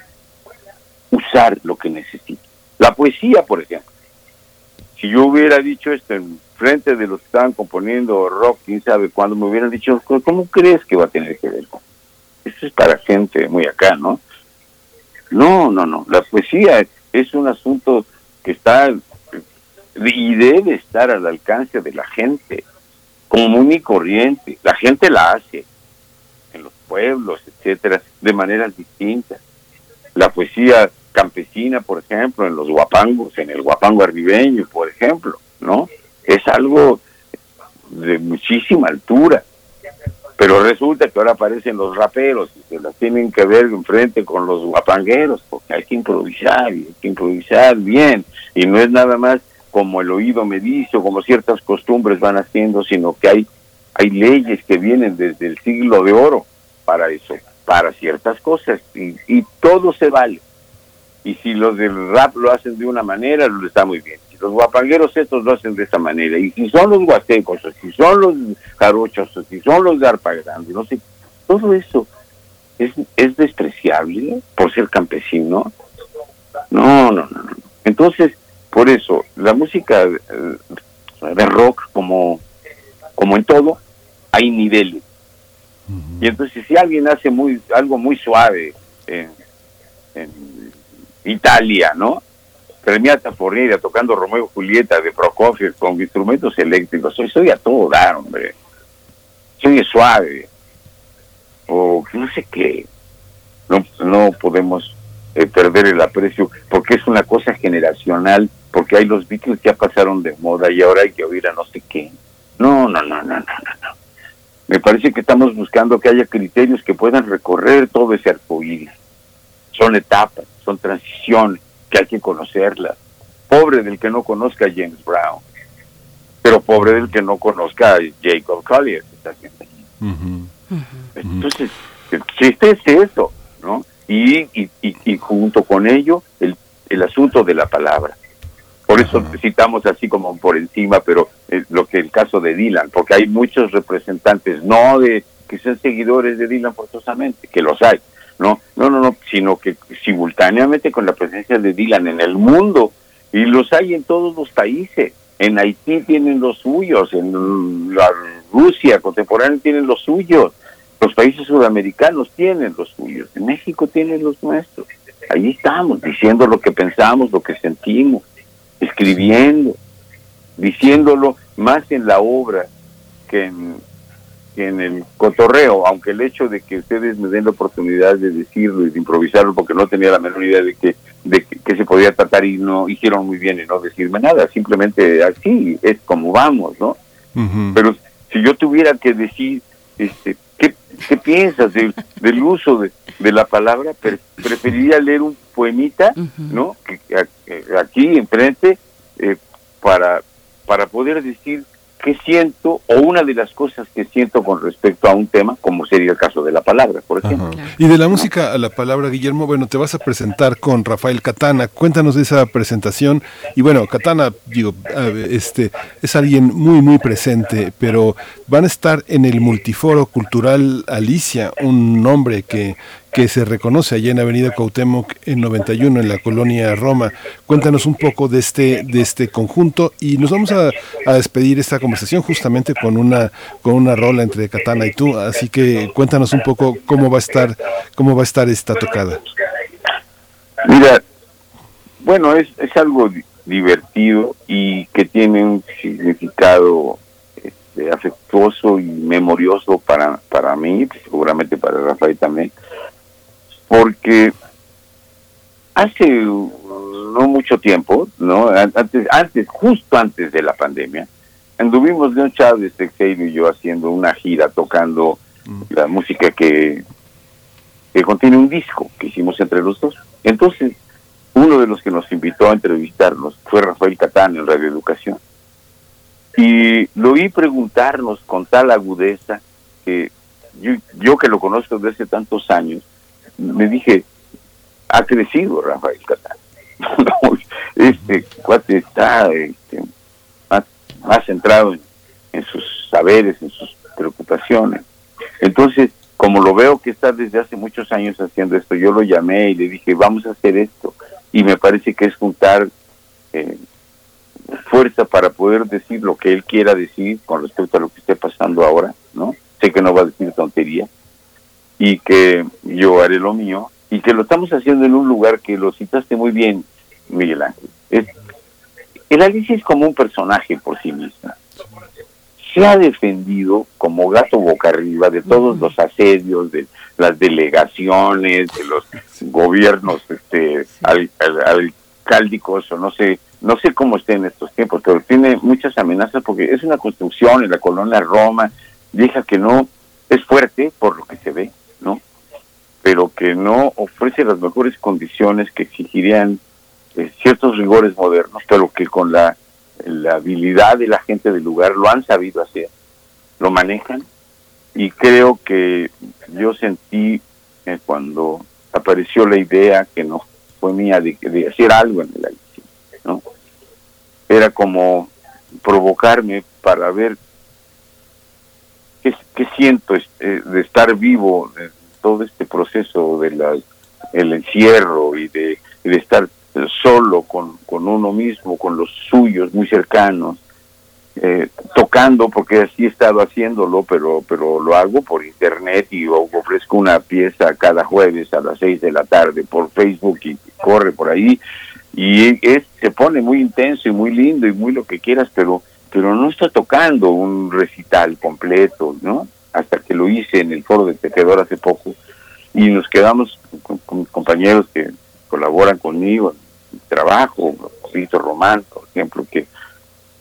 R: Usar lo que necesita. La poesía, por ejemplo. Si yo hubiera dicho esto en frente de los que estaban componiendo rock, quién sabe cuándo, me hubieran dicho, ¿cómo crees que va a tener que ver con? Esto es para gente muy acá, ¿no? No, no, no. La poesía es un asunto que está y debe estar al alcance de la gente, común y corriente. La gente la hace en los pueblos, etcétera, de maneras distintas. la poesía campesina, por ejemplo, en los guapangos, en el guapango arribeño, por ejemplo, ¿no? Es algo de muchísima altura. Pero resulta que ahora aparecen los raperos y se las tienen que ver enfrente con los guapangueros, porque hay que improvisar, y hay que improvisar bien. Y no es nada más como el oído me dice o como ciertas costumbres van haciendo, sino que hay, hay leyes que vienen desde el siglo de oro para eso, para ciertas cosas, y, y todo se vale. Y si los del rap lo hacen de una manera, lo está muy bien. Si los guapangueros estos lo hacen de esta manera, y si son los huastecos, o si son los jarochos, o si son los de Arpa Grande, no sé, todo eso es, es despreciable por ser campesino. No, no, no, no. Entonces, por eso, la música eh, de rock, como, como en todo, hay niveles. Y entonces, si alguien hace muy algo muy suave en, en Italia, ¿no? Premiata Fornida tocando Romeo y Julieta de Prokofiev con instrumentos eléctricos, soy, soy a todo dar, hombre. Soy suave. O no sé qué. No, no podemos eh, perder el aprecio porque es una cosa generacional, porque hay los Beatles que ya pasaron de moda y ahora hay que oír a no sé qué. No, no, no, no, no, no. no. Me parece que estamos buscando que haya criterios que puedan recorrer todo ese arcoíris. Son etapas, son transiciones que hay que conocerlas. Pobre del que no conozca a James Brown, pero pobre del que no conozca a Jacob Collier. que está haciendo allí. Entonces, el chiste es eso, ¿no? Y, y, y, y junto con ello, el, el asunto de la palabra. Por eso citamos así como por encima, pero eh, lo que el caso de Dylan, porque hay muchos representantes, no de que sean seguidores de Dylan forzosamente, que los hay, no, no, no, no, sino que simultáneamente con la presencia de Dylan en el mundo, y los hay en todos los países. En Haití tienen los suyos, en la Rusia contemporánea tienen los suyos, los países sudamericanos tienen los suyos, en México tienen los nuestros. Ahí estamos, diciendo lo que pensamos, lo que sentimos, escribiendo, diciéndolo más en la obra que en, en el cotorreo, aunque el hecho de que ustedes me den la oportunidad de decirlo y de improvisarlo, porque no tenía la menor idea de que de que, que se podía tratar y no hicieron muy bien en no decirme nada, simplemente así es como vamos, ¿no? Pero si yo tuviera que decir, este, ¿qué, qué piensas del, del uso de, de la palabra? Pre- preferiría leer un poemita, ¿no? Que, a- que aquí enfrente eh, para para poder decir qué siento o una de las cosas que siento con respecto a un tema, como sería el caso de la palabra, por ejemplo.
B: Y de la música a la palabra, Guillermo, bueno, te vas a presentar con Rafael Catana. Cuéntanos de esa presentación. Y bueno, Catana, digo, este, es alguien muy, muy presente, pero van a estar en el Multiforo Cultural Alicia, un nombre que, que se reconoce allá en Avenida Cuauhtémoc en 91, en la colonia Roma. Cuéntanos un poco de este, de este conjunto y nos vamos a, despedir esta conversación justamente con una, con una rola entre Catana y tú. Así que cuéntanos un poco cómo va a estar, cómo va a estar esta tocada.
R: Mira, bueno, es, es algo di- divertido y que tiene un significado este, afectuoso y memorioso para, para mí, seguramente para Rafael también, porque hace no mucho tiempo, ¿no? An- Antes, antes, justo antes de la pandemia, anduvimos Leon Chávez, Teixeira y yo haciendo una gira tocando la música que, que contiene un disco que hicimos entre los dos. Entonces, uno de los que nos invitó a entrevistarnos fue Rafael Catán en Radio Educación. Y lo oí preguntarnos con tal agudeza que yo, yo que lo conozco desde hace tantos años, me dije, ha crecido Rafael Catán. *laughs* Este cuate está este, más, centrado en, en sus saberes, en sus preocupaciones. Entonces, como lo veo que está desde hace muchos años haciendo esto, yo lo llamé y le dije, vamos a hacer esto. Y me parece que es juntar eh, fuerza para poder decir lo que él quiera decir con respecto a lo que esté pasando ahora, ¿no? Sé que no va a decir tontería y que yo haré lo mío y que lo estamos haciendo en un lugar que lo citaste muy bien, Miguel Ángel. Es, el Alicia es como un personaje por sí misma. Se ha defendido como gato boca arriba de todos los asedios, de las delegaciones, de los gobiernos este al, al, o no sé no sé cómo esté en estos tiempos pero tiene muchas amenazas porque es una construcción en la colonia Roma deja que no es fuerte por lo que se ve no pero que no ofrece las mejores condiciones que exigirían eh, ciertos rigores modernos pero que con la la habilidad de la gente del lugar lo han sabido hacer lo manejan y creo que yo sentí eh, cuando apareció la idea que no fue mía de, hacer algo en el ¿no? Era como provocarme para ver qué, siento eh, de estar vivo en todo este proceso de el encierro y de, estar solo con, con uno mismo, con los suyos muy cercanos, eh, tocando porque así he estado haciéndolo pero pero lo hago por internet y ofrezco una pieza cada jueves a las seis de la tarde por Facebook y corre por ahí. Y es se pone muy intenso y muy lindo y muy lo que quieras pero pero no está tocando un recital completo no hasta que lo hice en el foro de Tejedor hace poco y nos quedamos con, compañeros que colaboran conmigo en trabajo Víctor Román por ejemplo que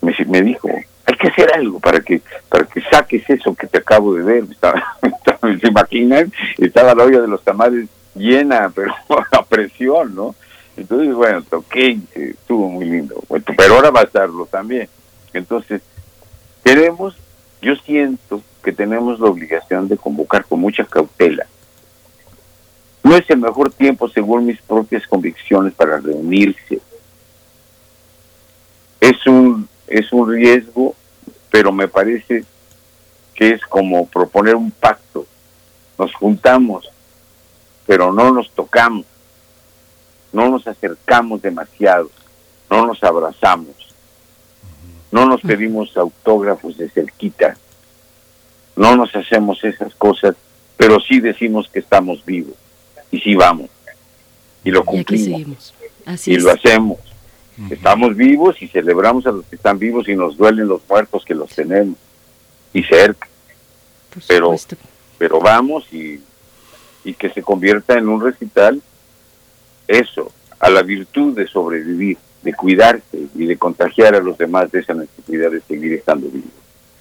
R: me, me dijo, hay que hacer algo para que para que saques eso que te acabo de ver. *laughs* Estaba, ¿Se imaginan? Estaba la olla de los tamales llena, pero *laughs* a presión, ¿no? Entonces, bueno, toqué estuvo muy lindo. pero ahora va a estarlo también. Entonces, tenemos, yo siento que tenemos la obligación de convocar con mucha cautela. No es el mejor tiempo, según mis propias convicciones, para reunirse. Es un es un riesgo, pero me parece que es como proponer un pacto. Nos juntamos, pero no nos tocamos, no nos acercamos demasiado, no nos abrazamos, no nos pedimos autógrafos de cerquita, no nos hacemos esas cosas, pero sí decimos que estamos vivos. Y sí vamos. Y lo cumplimos. y, y lo hacemos. Estamos vivos y celebramos a los que están vivos y nos duelen los muertos que los tenemos. Y cerca. Pero, pero vamos y, y que se convierta en un recital eso, a la virtud de sobrevivir, de cuidarse y de contagiar a los demás de esa necesidad de seguir estando vivos.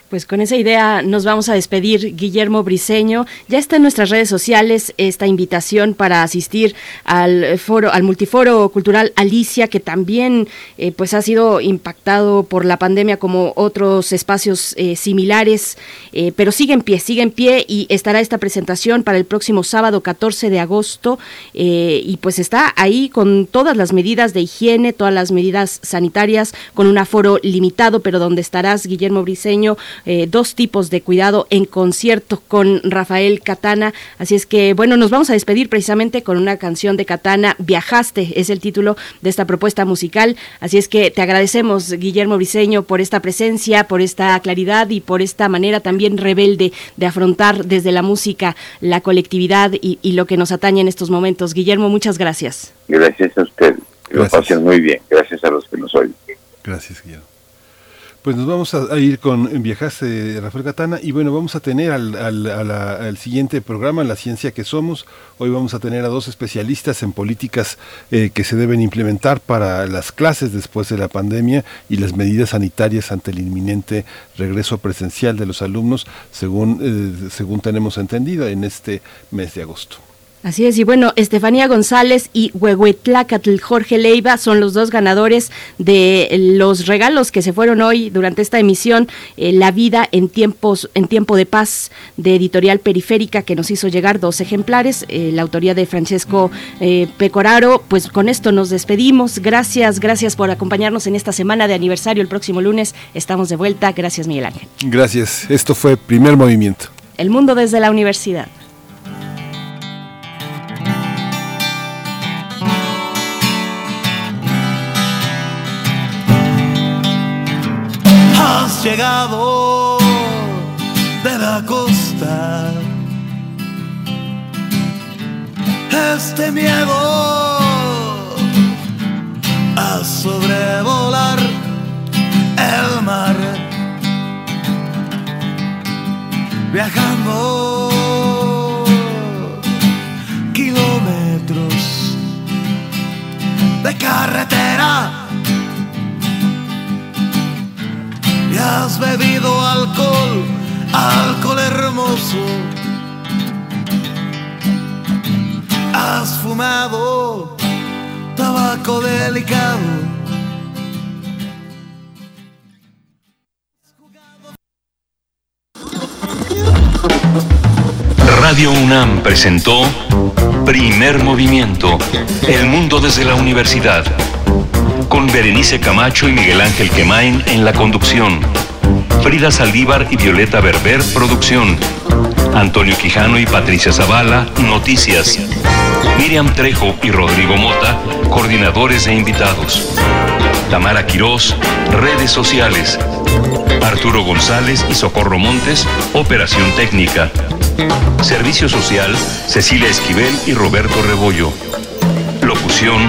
A: Pues con esa idea nos vamos a despedir, Guillermo Briseño. Ya está en nuestras redes sociales esta invitación para asistir al foro, al multiforo cultural Alicia, que también eh, pues ha sido impactado por la pandemia como otros espacios eh, similares, eh, pero sigue en pie, sigue en pie y estará esta presentación para el próximo sábado 14 de agosto y pues está ahí con todas las medidas de higiene, todas las medidas sanitarias, con un aforo limitado, pero donde estarás, Guillermo Briseño eh, dos tipos de cuidado en concierto con Rafael Catana. Así es que, bueno, nos vamos a despedir precisamente con una canción de Catana, Viajaste, es el título de esta propuesta musical. Así es que te agradecemos, Guillermo Briseño, por esta presencia, por esta claridad y por esta manera también rebelde de afrontar desde la música la colectividad y, lo que nos atañe en estos momentos. Guillermo, muchas gracias.
R: Gracias a usted. Que lo pasen muy bien. Gracias a los que nos oyen.
B: Gracias, Guillermo. Pues nos vamos a, ir con Viajaste de Rafael Catana y bueno, vamos a tener al, al, siguiente programa, La Ciencia que Somos. Hoy vamos a tener a dos especialistas en políticas eh, que se deben implementar para las clases después de la pandemia y las medidas sanitarias ante el inminente regreso presencial de los alumnos, según, eh, según tenemos entendido en este mes de agosto.
A: Así es, y bueno, Estefanía González y Huehuetlacatl Jorge Leiva son los dos ganadores de los regalos que se fueron hoy durante esta emisión, eh, La vida en tiempos, en tiempo de paz, de editorial periférica, que nos hizo llegar dos ejemplares, eh, la autoría de Francesco eh, Pecoraro. Pues con esto nos despedimos. Gracias, gracias por acompañarnos en esta semana de aniversario. El próximo lunes estamos de vuelta. Gracias, Miguel Ángel.
B: Gracias. Esto fue Primer Movimiento.
A: El mundo desde la universidad.
P: Llegado de la costa. Este miedo a sobrevolar el mar, viajando kilómetros
D: carretera. Has bebido alcohol, alcohol hermoso. Has fumado tabaco delicado.
E: Radio UNAM presentó Primer Movimiento, El Mundo desde la Universidad, con Berenice Camacho y Miguel Ángel Quemain en la conducción, Frida Saldívar y Violeta Berber, producción, Antonio Quijano y Patricia Zavala, noticias, Miriam Trejo y Rodrigo Mota, coordinadores e invitados, Tamara Quirós, redes sociales, Arturo González y Socorro Montes, operación técnica. Servicio Social, Cecilia Esquivel y Roberto Rebollo. Locución,